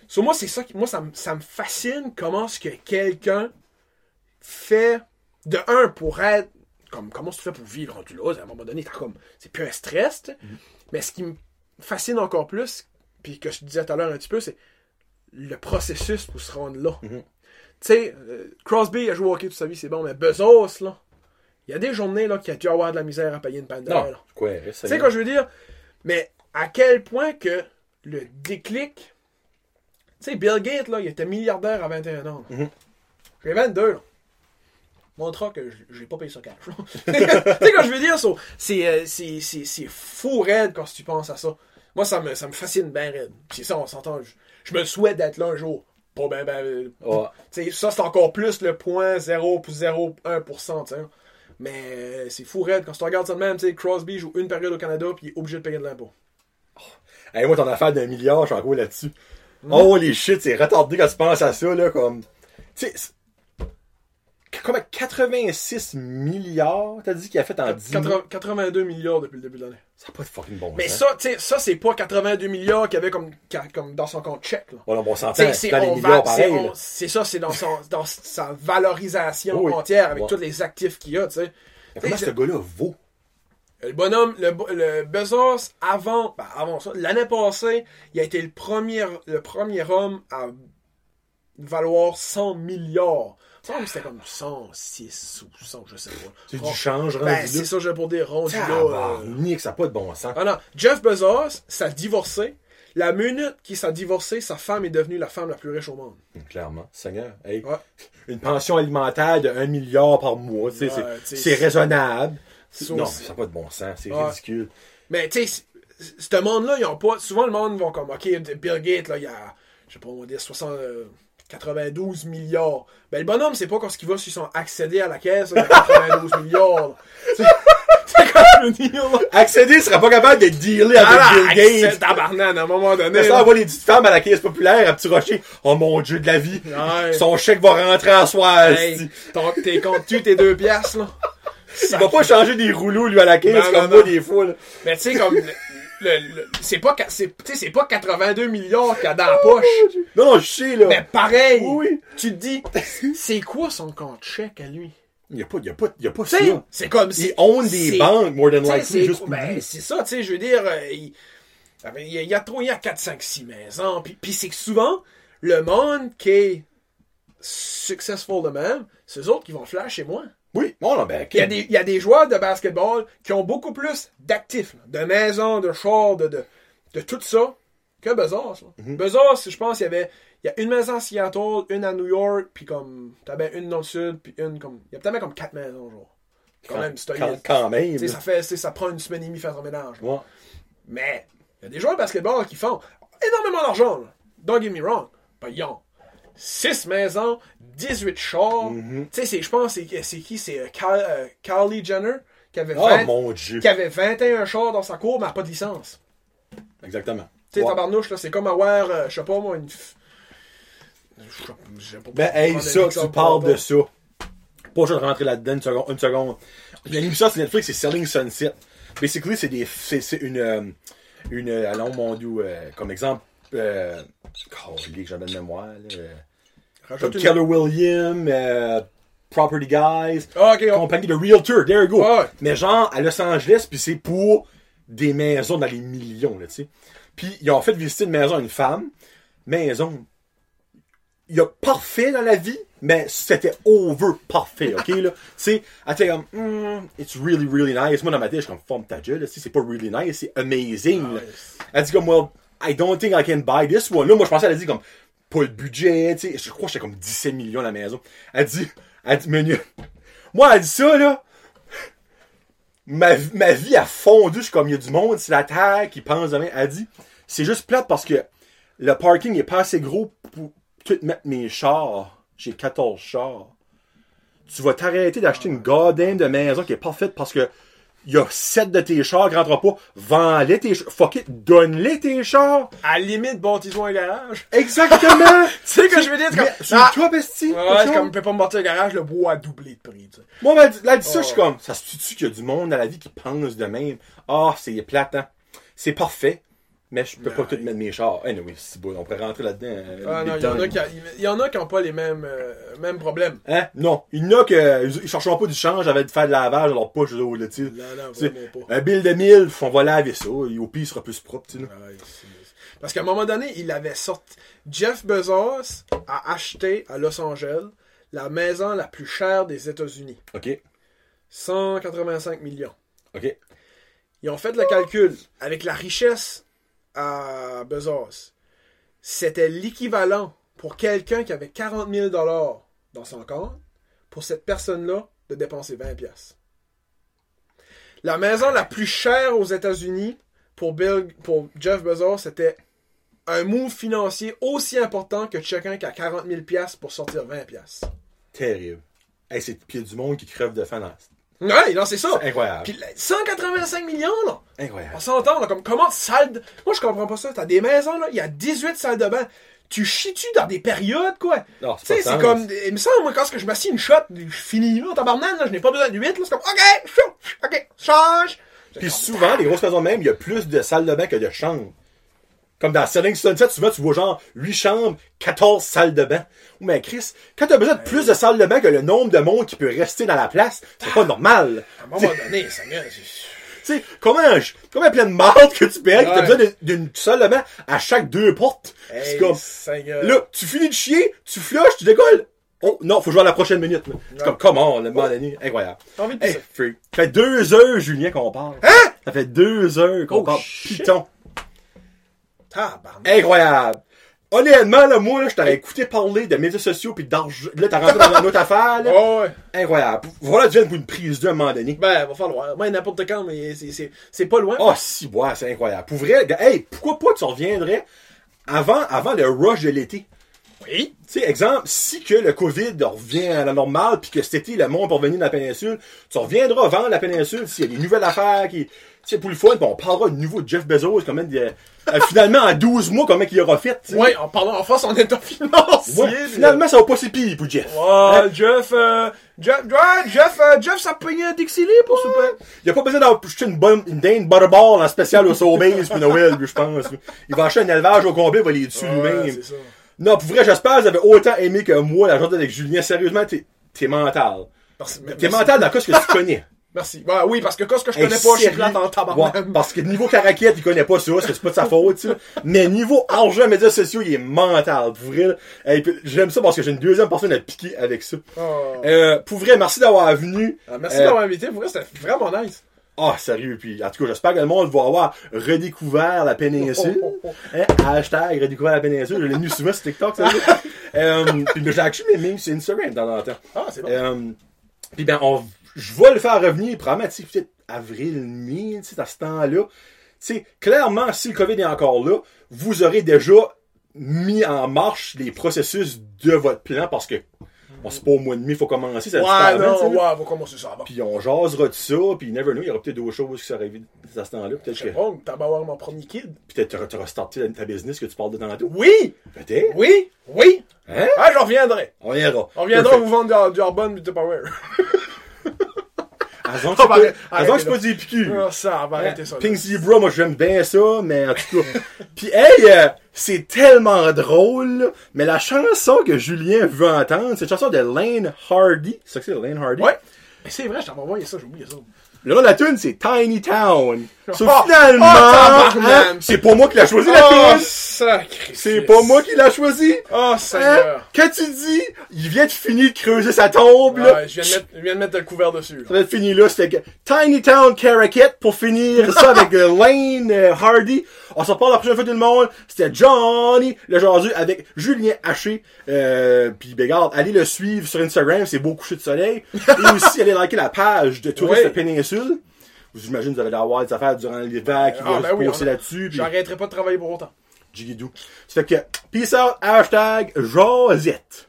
Sur moi, c'est ça qui, moi, ça, ça me fascine comment ce que quelqu'un fait de un pour être comme comment tu fais pour vivre rendu là à un moment donné t'as comme c'est plus un stress tu. Mhm. mais ce qui me fascine encore plus puis que je te disais tout à l'heure un petit peu c'est le processus pour se rendre là Mhm. tu sais euh, Crosby a joué au hockey toute sa vie c'est bon mais Bezos là il y a des journées là qu'il a dû avoir de la misère à payer une panne Tu sais quoi je veux dire? Mais à quel point que le déclic. Tu sais, Bill Gates, là, il était milliardaire à 21 ans. Mhm. J'ai 22, là. Montrera que j- j'ai pas payé ça cash. (laughs) tu sais quoi je veux dire? so, C'est euh, c'est- c'est- c'est fou raide quand tu penses à ça. Moi, ça me, ça me fascine bien raide. Puis ça, on s'entend. Je, je me souhaite d'être là un jour. Pas ben, ben. Ouais. ça, c'est encore plus le point 0,01%, tu sais. Mais euh, c'est fou raide. Quand tu regardes ça de même, Crosby joue une période au Canada puis il est obligé de payer de l'impôt. Hey, moi, ton affaire d'un milliard, je suis encore là-dessus. Mhm. Oh, les shit, c'est retardé quand tu penses à ça, là, comme. Tu sais, c'est- comme 86 milliards, t'as dit qu'il a fait en 10 80 82 milliards depuis le début de l'année. Ça n'a pas de fucking bon Mais ça, tu sais, ça, c'est pas 82 milliards qu'il y avait comme, comme dans son compte chèque, là. Voilà, bon, on s'entend, c'est dans les milliards c'est pareil. ça, c'est dans, son, dans sa valorisation Oui. entière avec Ouais. tous les actifs qu'il a, tu sais. Mais Comment ce gars-là vaut? Le bonhomme, le, le Bezos, avant, ben, avant ça, l'année passée, il a été le premier, le premier homme à valoir 100 milliards. C'était comme 106 ou 100, je sais pas. C'est Oh, du change, Ben, rendu c'est ça, je vais pour dire rendu là. euh, Tabarnak, ça n'a pas de bon sens. Ah non, Jeff Bezos, s'est divorcé. La minute qu'il s'est divorcé, sa femme est devenue la femme la plus riche au monde. Clairement. Seigneur. Hey, Ouais. Une pension alimentaire de 1 milliard par mois, c'est- Ouais, raisonnable. Ça, non, ça n'a pas de bon sens. C'est Ouais. ridicule. Mais tu sais, ce monde-là, ils ont pas. Souvent, le monde va comme, OK, Bill Gates, là, il y a, je sais pas, on va dire 60, euh, 92 milliards. Ben, le bonhomme, c'est pas quand ce qu'il va sur son accéder à la caisse, là, il y a 92 milliards. C'est (laughs) c'est comme là. Accéder serait pas capable de dealer avec Ah, Bill Gates. tabarnak, à un moment donné. Mais ça là. envoie les petites femmes à la caisse populaire à Petit Rocher. Oh mon dieu de la vie. Ouais. Son chèque va rentrer en soir. Hey, t'es compte tu tes deux piastres, là. Il va pas changer des rouleaux, lui, à la caisse, Non, comme non, moi, non. des là. Mais tu sais, comme. C'est pas, c'est, pas 82 milliards qu'il y a dans la poche. Non, non, je sais, là. Mais pareil, Oui. tu te dis, (laughs) c'est quoi son compte chèque à lui? Il y a pas, il y a pas, il y a pas ça. c'est comme Il si. own des banques, more than likely, c'est, juste ben, c'est ça, tu sais, je veux dire, euh, il, ah ben, il y a, il y a trop, il y a 4, 5, 6 maisons, puis, puis c'est que souvent, le monde qui est successful de même, c'est eux autres qui vont flash chez moi. Oui, bon, non, ben, Il y, a des, il y a des joueurs de basketball qui ont beaucoup plus d'actifs, de maisons, de chars, de, de, de tout ça, que Bezos. Mhm. Bezos, je pense, il y avait il y a une maison à Seattle, une à New York, puis comme, t'avais une dans le sud, puis une comme, il y a peut-être même comme quatre maisons, genre. Quand même, c'est quand, quand même. Ça fait, ça prend une semaine et demie faire son ménage. Ouais. Mais, il y a des joueurs de basketball qui font énormément d'argent. Don't get me wrong. Ils ont 6 maisons, 18 chars. Mhm. Tu sais, c'est- je pense, c'est c'est qui? C'est euh, euh, Kylie Jenner qui avait, Oh 20 mon dieu. qui avait 21 chars dans sa cour, mais elle n'a pas de licence. Exactement. Tu sais, Ouais. tabarnouche, là, c'est comme avoir, euh, je sais pas moi, une. pas Ben, hey, ça, tu parles de ça. Pas juste de rentrer là-dedans une seconde. Une seconde. Il y a une émission sur Netflix, c'est Selling Sunset. Basically, c'est des, c'est, une, une, allons, mon dieu, euh, comme exemple, euh, oh, que j'en donne mémoire, là, comme une- Keller Williams, euh, Property Guys, Ah, on- compagnie de Realtor, there you go. Ouais. Mais genre, à Los Angeles, puis c'est pour des maisons dans les millions, là, tu sais. Puis ils ont fait visiter une maison à une femme, maison il y a parfait dans la vie, mais c'était over parfait, ok, là. (laughs) Tu sais, elle était comme, Hmm, it's really, really nice. Moi, dans ma tête, je suis comme, forme ta gueule, c'est pas really nice, c'est amazing, là. Elle dit comme, well, I don't think I can buy this one. Là, moi, je pensais, elle a dit comme, pas le budget, tu sais. Je crois que j'étais comme 17 millions à la maison. Elle dit, elle dit, menu. Moi, elle dit ça, là. Ma, ma vie a fondu. Je suis comme, il y a du monde, c'est la terre qui pense demain. Elle dit, c'est juste plate parce que le parking est pas assez gros pour tout mettre mes chars. J'ai 14 chars. Tu vas t'arrêter d'acheter une goddamn de maison qui est parfaite parce que il y a 7 de tes chars rentrent pas. Vends-les tes chars. Fuck it, donne-les tes chars. À la limite, bâtis-toi un garage. Exactement. (laughs) Tu sais que je veux dire, c'est comme. Sur Ah, toi, bestie. Ouais, c'est comme, je peux pas me bâtir un garage, le bois a doublé de prix, tu sais. Moi, ben, là, dit ça, Oh. je suis comme, ça se tue qu'il y a du monde dans la vie qui pense de même? Ah, c'est plate, hein. C'est parfait, mais je peux pas tout mettre mes chars. Anyway, c'est beau, on pourrait rentrer là-dedans. euh, Ah non, il y en a qui, a- y en a qui ont pas les mêmes, euh, mêmes problèmes. Hein? Non. Il y en a que, ils chercheront pas du change avec de faire de lavage, alors pas, je là, tu. Non, non, vraiment pas. Un bill de 1000, on va laver ça, et au pire, il sera plus propre, tu sais. c'est- Parce qu'à un moment donné, il avait sorti. Jeff Bezos a acheté à Los Angeles la maison la plus chère des États-Unis. Ok. 185 millions. Ok. Ils ont fait le calcul avec la richesse à Bezos. C'était l'équivalent pour quelqu'un qui avait 40 000 dollars dans son compte, pour cette personne-là, de dépenser 20 pièces. La maison la plus chère aux États-Unis pour, Jeff Bezos, c'était un move financier aussi important que quelqu'un qui a 40 000 pièces pour sortir 20 pièces. Terrible. Hey, c'est pied du monde qui crève de faim Ouais, non, c'est ça. Incroyable. Puis là, 185 millions, là. Incroyable. On s'entend, là, comme comment salle de... Moi, je comprends pas ça. T'as des maisons, là, il y a 18 salles de bain. Tu chies-tu dans des périodes, quoi? Non, Tu sais, c'est comme... Il me semble, moi, quand je m'assieds une shot, je finis, là, tabarnak, là, je n'ai pas besoin de 8, là, c'est comme, OK, OK, change. Puis souvent, les grosses maisons même, il y a plus de salles de bain que de chambres. Comme dans Selling Sunset, souvent, tu vois genre 8 chambres, 14 salles de bain. Ou mais Chris, quand t'as besoin de plus de salles de bain que le nombre de monde qui peut rester dans la place, c'est pas normal. À un moment donné, ça me... Tu sais, comment, comment plein de marde que tu payes, que t'as besoin d'une salle de bain à chaque deux portes? c'est Hey, comme, là, tu finis de chier, tu flushes, tu décolles. Oh, non, faut jouer à la prochaine minute. C'est comme, comment, le moment donné, incroyable. T'as envie de Hey. Ça fait deux heures, Julien, qu'on parle. Hein? Ça fait deux heures qu'on Oh, parle shit. Python. Tabarnak. Incroyable. Honnêtement, là, moi, là, je t'aurais écouté parler de médias sociaux puis d'argent. Là, t'as rentré dans une autre affaire, là. Oh, ouais. Incroyable. Voilà, tu viens pour une prise d'un moment donné. Ben, va falloir. Moi, n'importe quand, mais c'est- pas loin. Oh, si, ouais, c'est incroyable. Pour vrai, hey, pourquoi pas tu reviendrais avant, avant le rush de l'été? Oui. Tu sais, exemple, si que le COVID revient à la normale, puis que cet été, le monde peut revenir dans la péninsule, tu reviendras vendre la péninsule s'il y a des nouvelles affaires qui, tu sais, pour le fun, on parlera de nouveau de Jeff Bezos, comment, de- euh, finalement, en 12 mois, comment il aura fait, tu sais. Ouais, en parlant en face en état financier. Ouais, finalement, ça va pas si pire pour Jeff. Ouais, Hein? Jeff, euh, Jeff, ouais, Jeff, euh, Jeff, ça payé un Dixie pour souper. Il a pas besoin d'acheter une bonne, une dinde butterball en spécial au Sobeys pour Noël, lui, je pense. Il va acheter un élevage au complet, il va les dessus Ouais, lui-même. Ça. Non, pour vrai, j'espère que vous avez autant aimé que moi la journée avec Julien. Sérieusement, t'es, t'es mental. T'es mental dans ce que tu (laughs) connais. Merci. Ouais, oui, parce que quand ce que je Hey, connais pas, je suis plate en tabarnak. Ouais, parce que niveau caraquette, il connaît pas ça, parce que c'est pas de sa faute, sais. Mais niveau argent, médias sociaux, il est mental. Pour vrai, hey, j'aime ça parce que j'ai une deuxième personne à piquer avec ça. Oh. Euh, pour vrai, merci d'avoir venu. Ah, merci Euh, d'avoir invité. Pour vrai, c'était vraiment nice. Ah, sérieux, puis en tout cas, j'espère que le monde va avoir redécouvert la péninsule. (laughs) Hein, hashtag redécouvert la péninsule. Je l'ai mis souvent sur TikTok, ça. (laughs) euh, puis j'ai actually mis sur Instagram dans le temps. Ah, c'est bon. Euh, puis ben, on, je vais le faire revenir, probablement, tu peut-être avril, mai, tu sais, à ce temps-là. Tu sais, clairement, si le COVID est encore là, vous aurez déjà mis en marche les processus de votre plan parce que, bon, c'est pas au mois de mai, il faut commencer, ça ouais, se non, avant, tu ouais, on va commencer ça avant. Puis on jasera de ça, puis never know, il y aura peut-être d'autres choses qui seraient arrivées à ce temps-là. Peut-être que, Bon, t'as avoir mon premier kid. peut-être t'auras starté ta business que tu parles de tantôt. Oui! Peut-être. Oui! Oui! Hein? Ah, j'en reviendrai. On verra. On viendra Perfect. vous vendre du, du Arbonne du Tupperware. (laughs) Long que c'est Ah, long que pas des piqûres. Ah, ça, on va arrêter ça. Pink Zebra, moi j'aime bien ça, mais en tout cas. (laughs) Puis hey, euh, c'est tellement drôle, là, mais la chanson que Julien veut entendre, c'est une chanson de Lane Hardy. C'est ça que c'est, Lane Hardy? Ouais. Mais c'est vrai, je t'avais envoyé ça, j'ai oublié ça. Le nom de la tune, c'est Tiny Town. So, Oh, finalement, oh, hein, c'est pas moi qui l'a choisi, la Oh. C'est pas moi qui l'a choisi. Oh, Hein? Seigneur. Quand tu dis, il vient de finir de creuser sa tombe, là. Ouais, je, viens de mettre, je viens de mettre le couvert dessus. là. Ça va être fini là, c'était Tiny Town Caracat pour finir ça (laughs) avec euh, Lane euh, Hardy. On s'en parle la prochaine fois tout le monde. C'était Johnny le jaseux avec Julien Haché. Euh, puis ben, regarde, allez le suivre sur Instagram, c'est beau coucher de soleil. Et aussi allez liker la page de Touristes Ouais. de Péninsule. J'imagine que vous allez avoir des affaires durant l'hiver qui Ah, vont ben se oui, a- là-dessus. J'arrêterai pas de travailler pour autant. Jigidoo. Ça fait que peace out, hashtag Josette.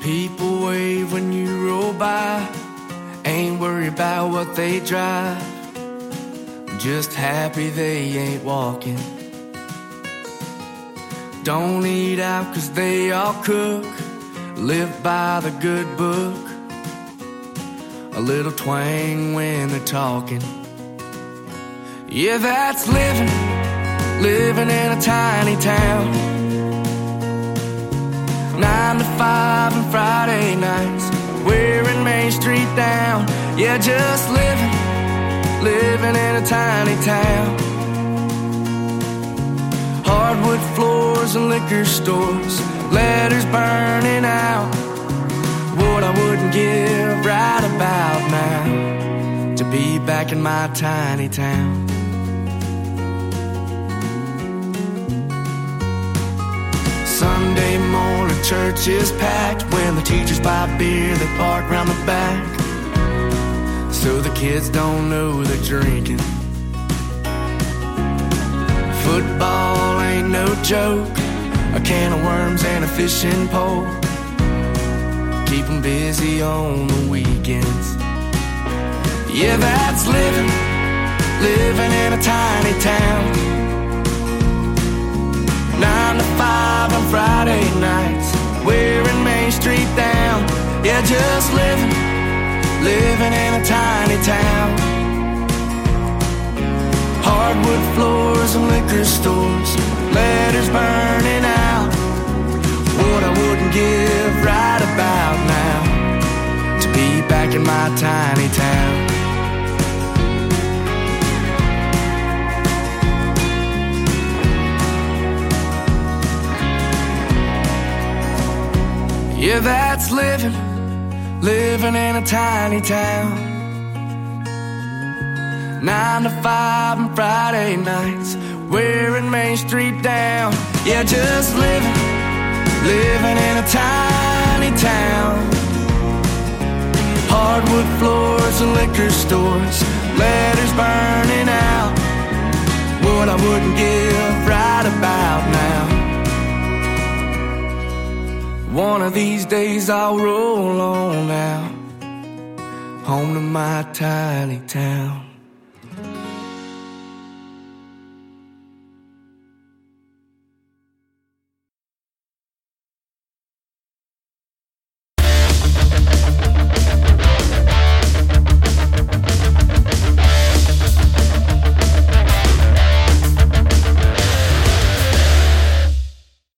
People wave when you roll by, ain't worried about what they drive. Just happy they ain't walking. Don't eat out cause they all cook. Live by the good book. A little twang when they're talking. Yeah, that's living, living in a tiny town. Nine to five and Friday nights, wearing Main Street down. Yeah, just living, living in a tiny town. Hardwood floors and liquor stores, letters burning out. What I wouldn't give right about now to be back in my tiny town. Sunday morning church is packed when the teachers buy beer they park round the back so the kids don't know they're drinking football ain't no joke. A can of worms and a fishing pole. Keep 'em busy on the weekends. Yeah that's living. Living in a tiny town. Nine to five on Friday nights, wearing Main Street down. Yeah, just living, living in a tiny town. Hardwood floors and liquor stores, letters burning out. What I wouldn't give right about now to be back in my tiny town. Yeah, that's living, living in a tiny town. Nine to five on Friday nights, wearing Main Street down. Yeah, just living, living in a tiny town. Hardwood floors and liquor stores, letters burning out. What I wouldn't give right about now. One of these days I'll roll on out home to my tiny town.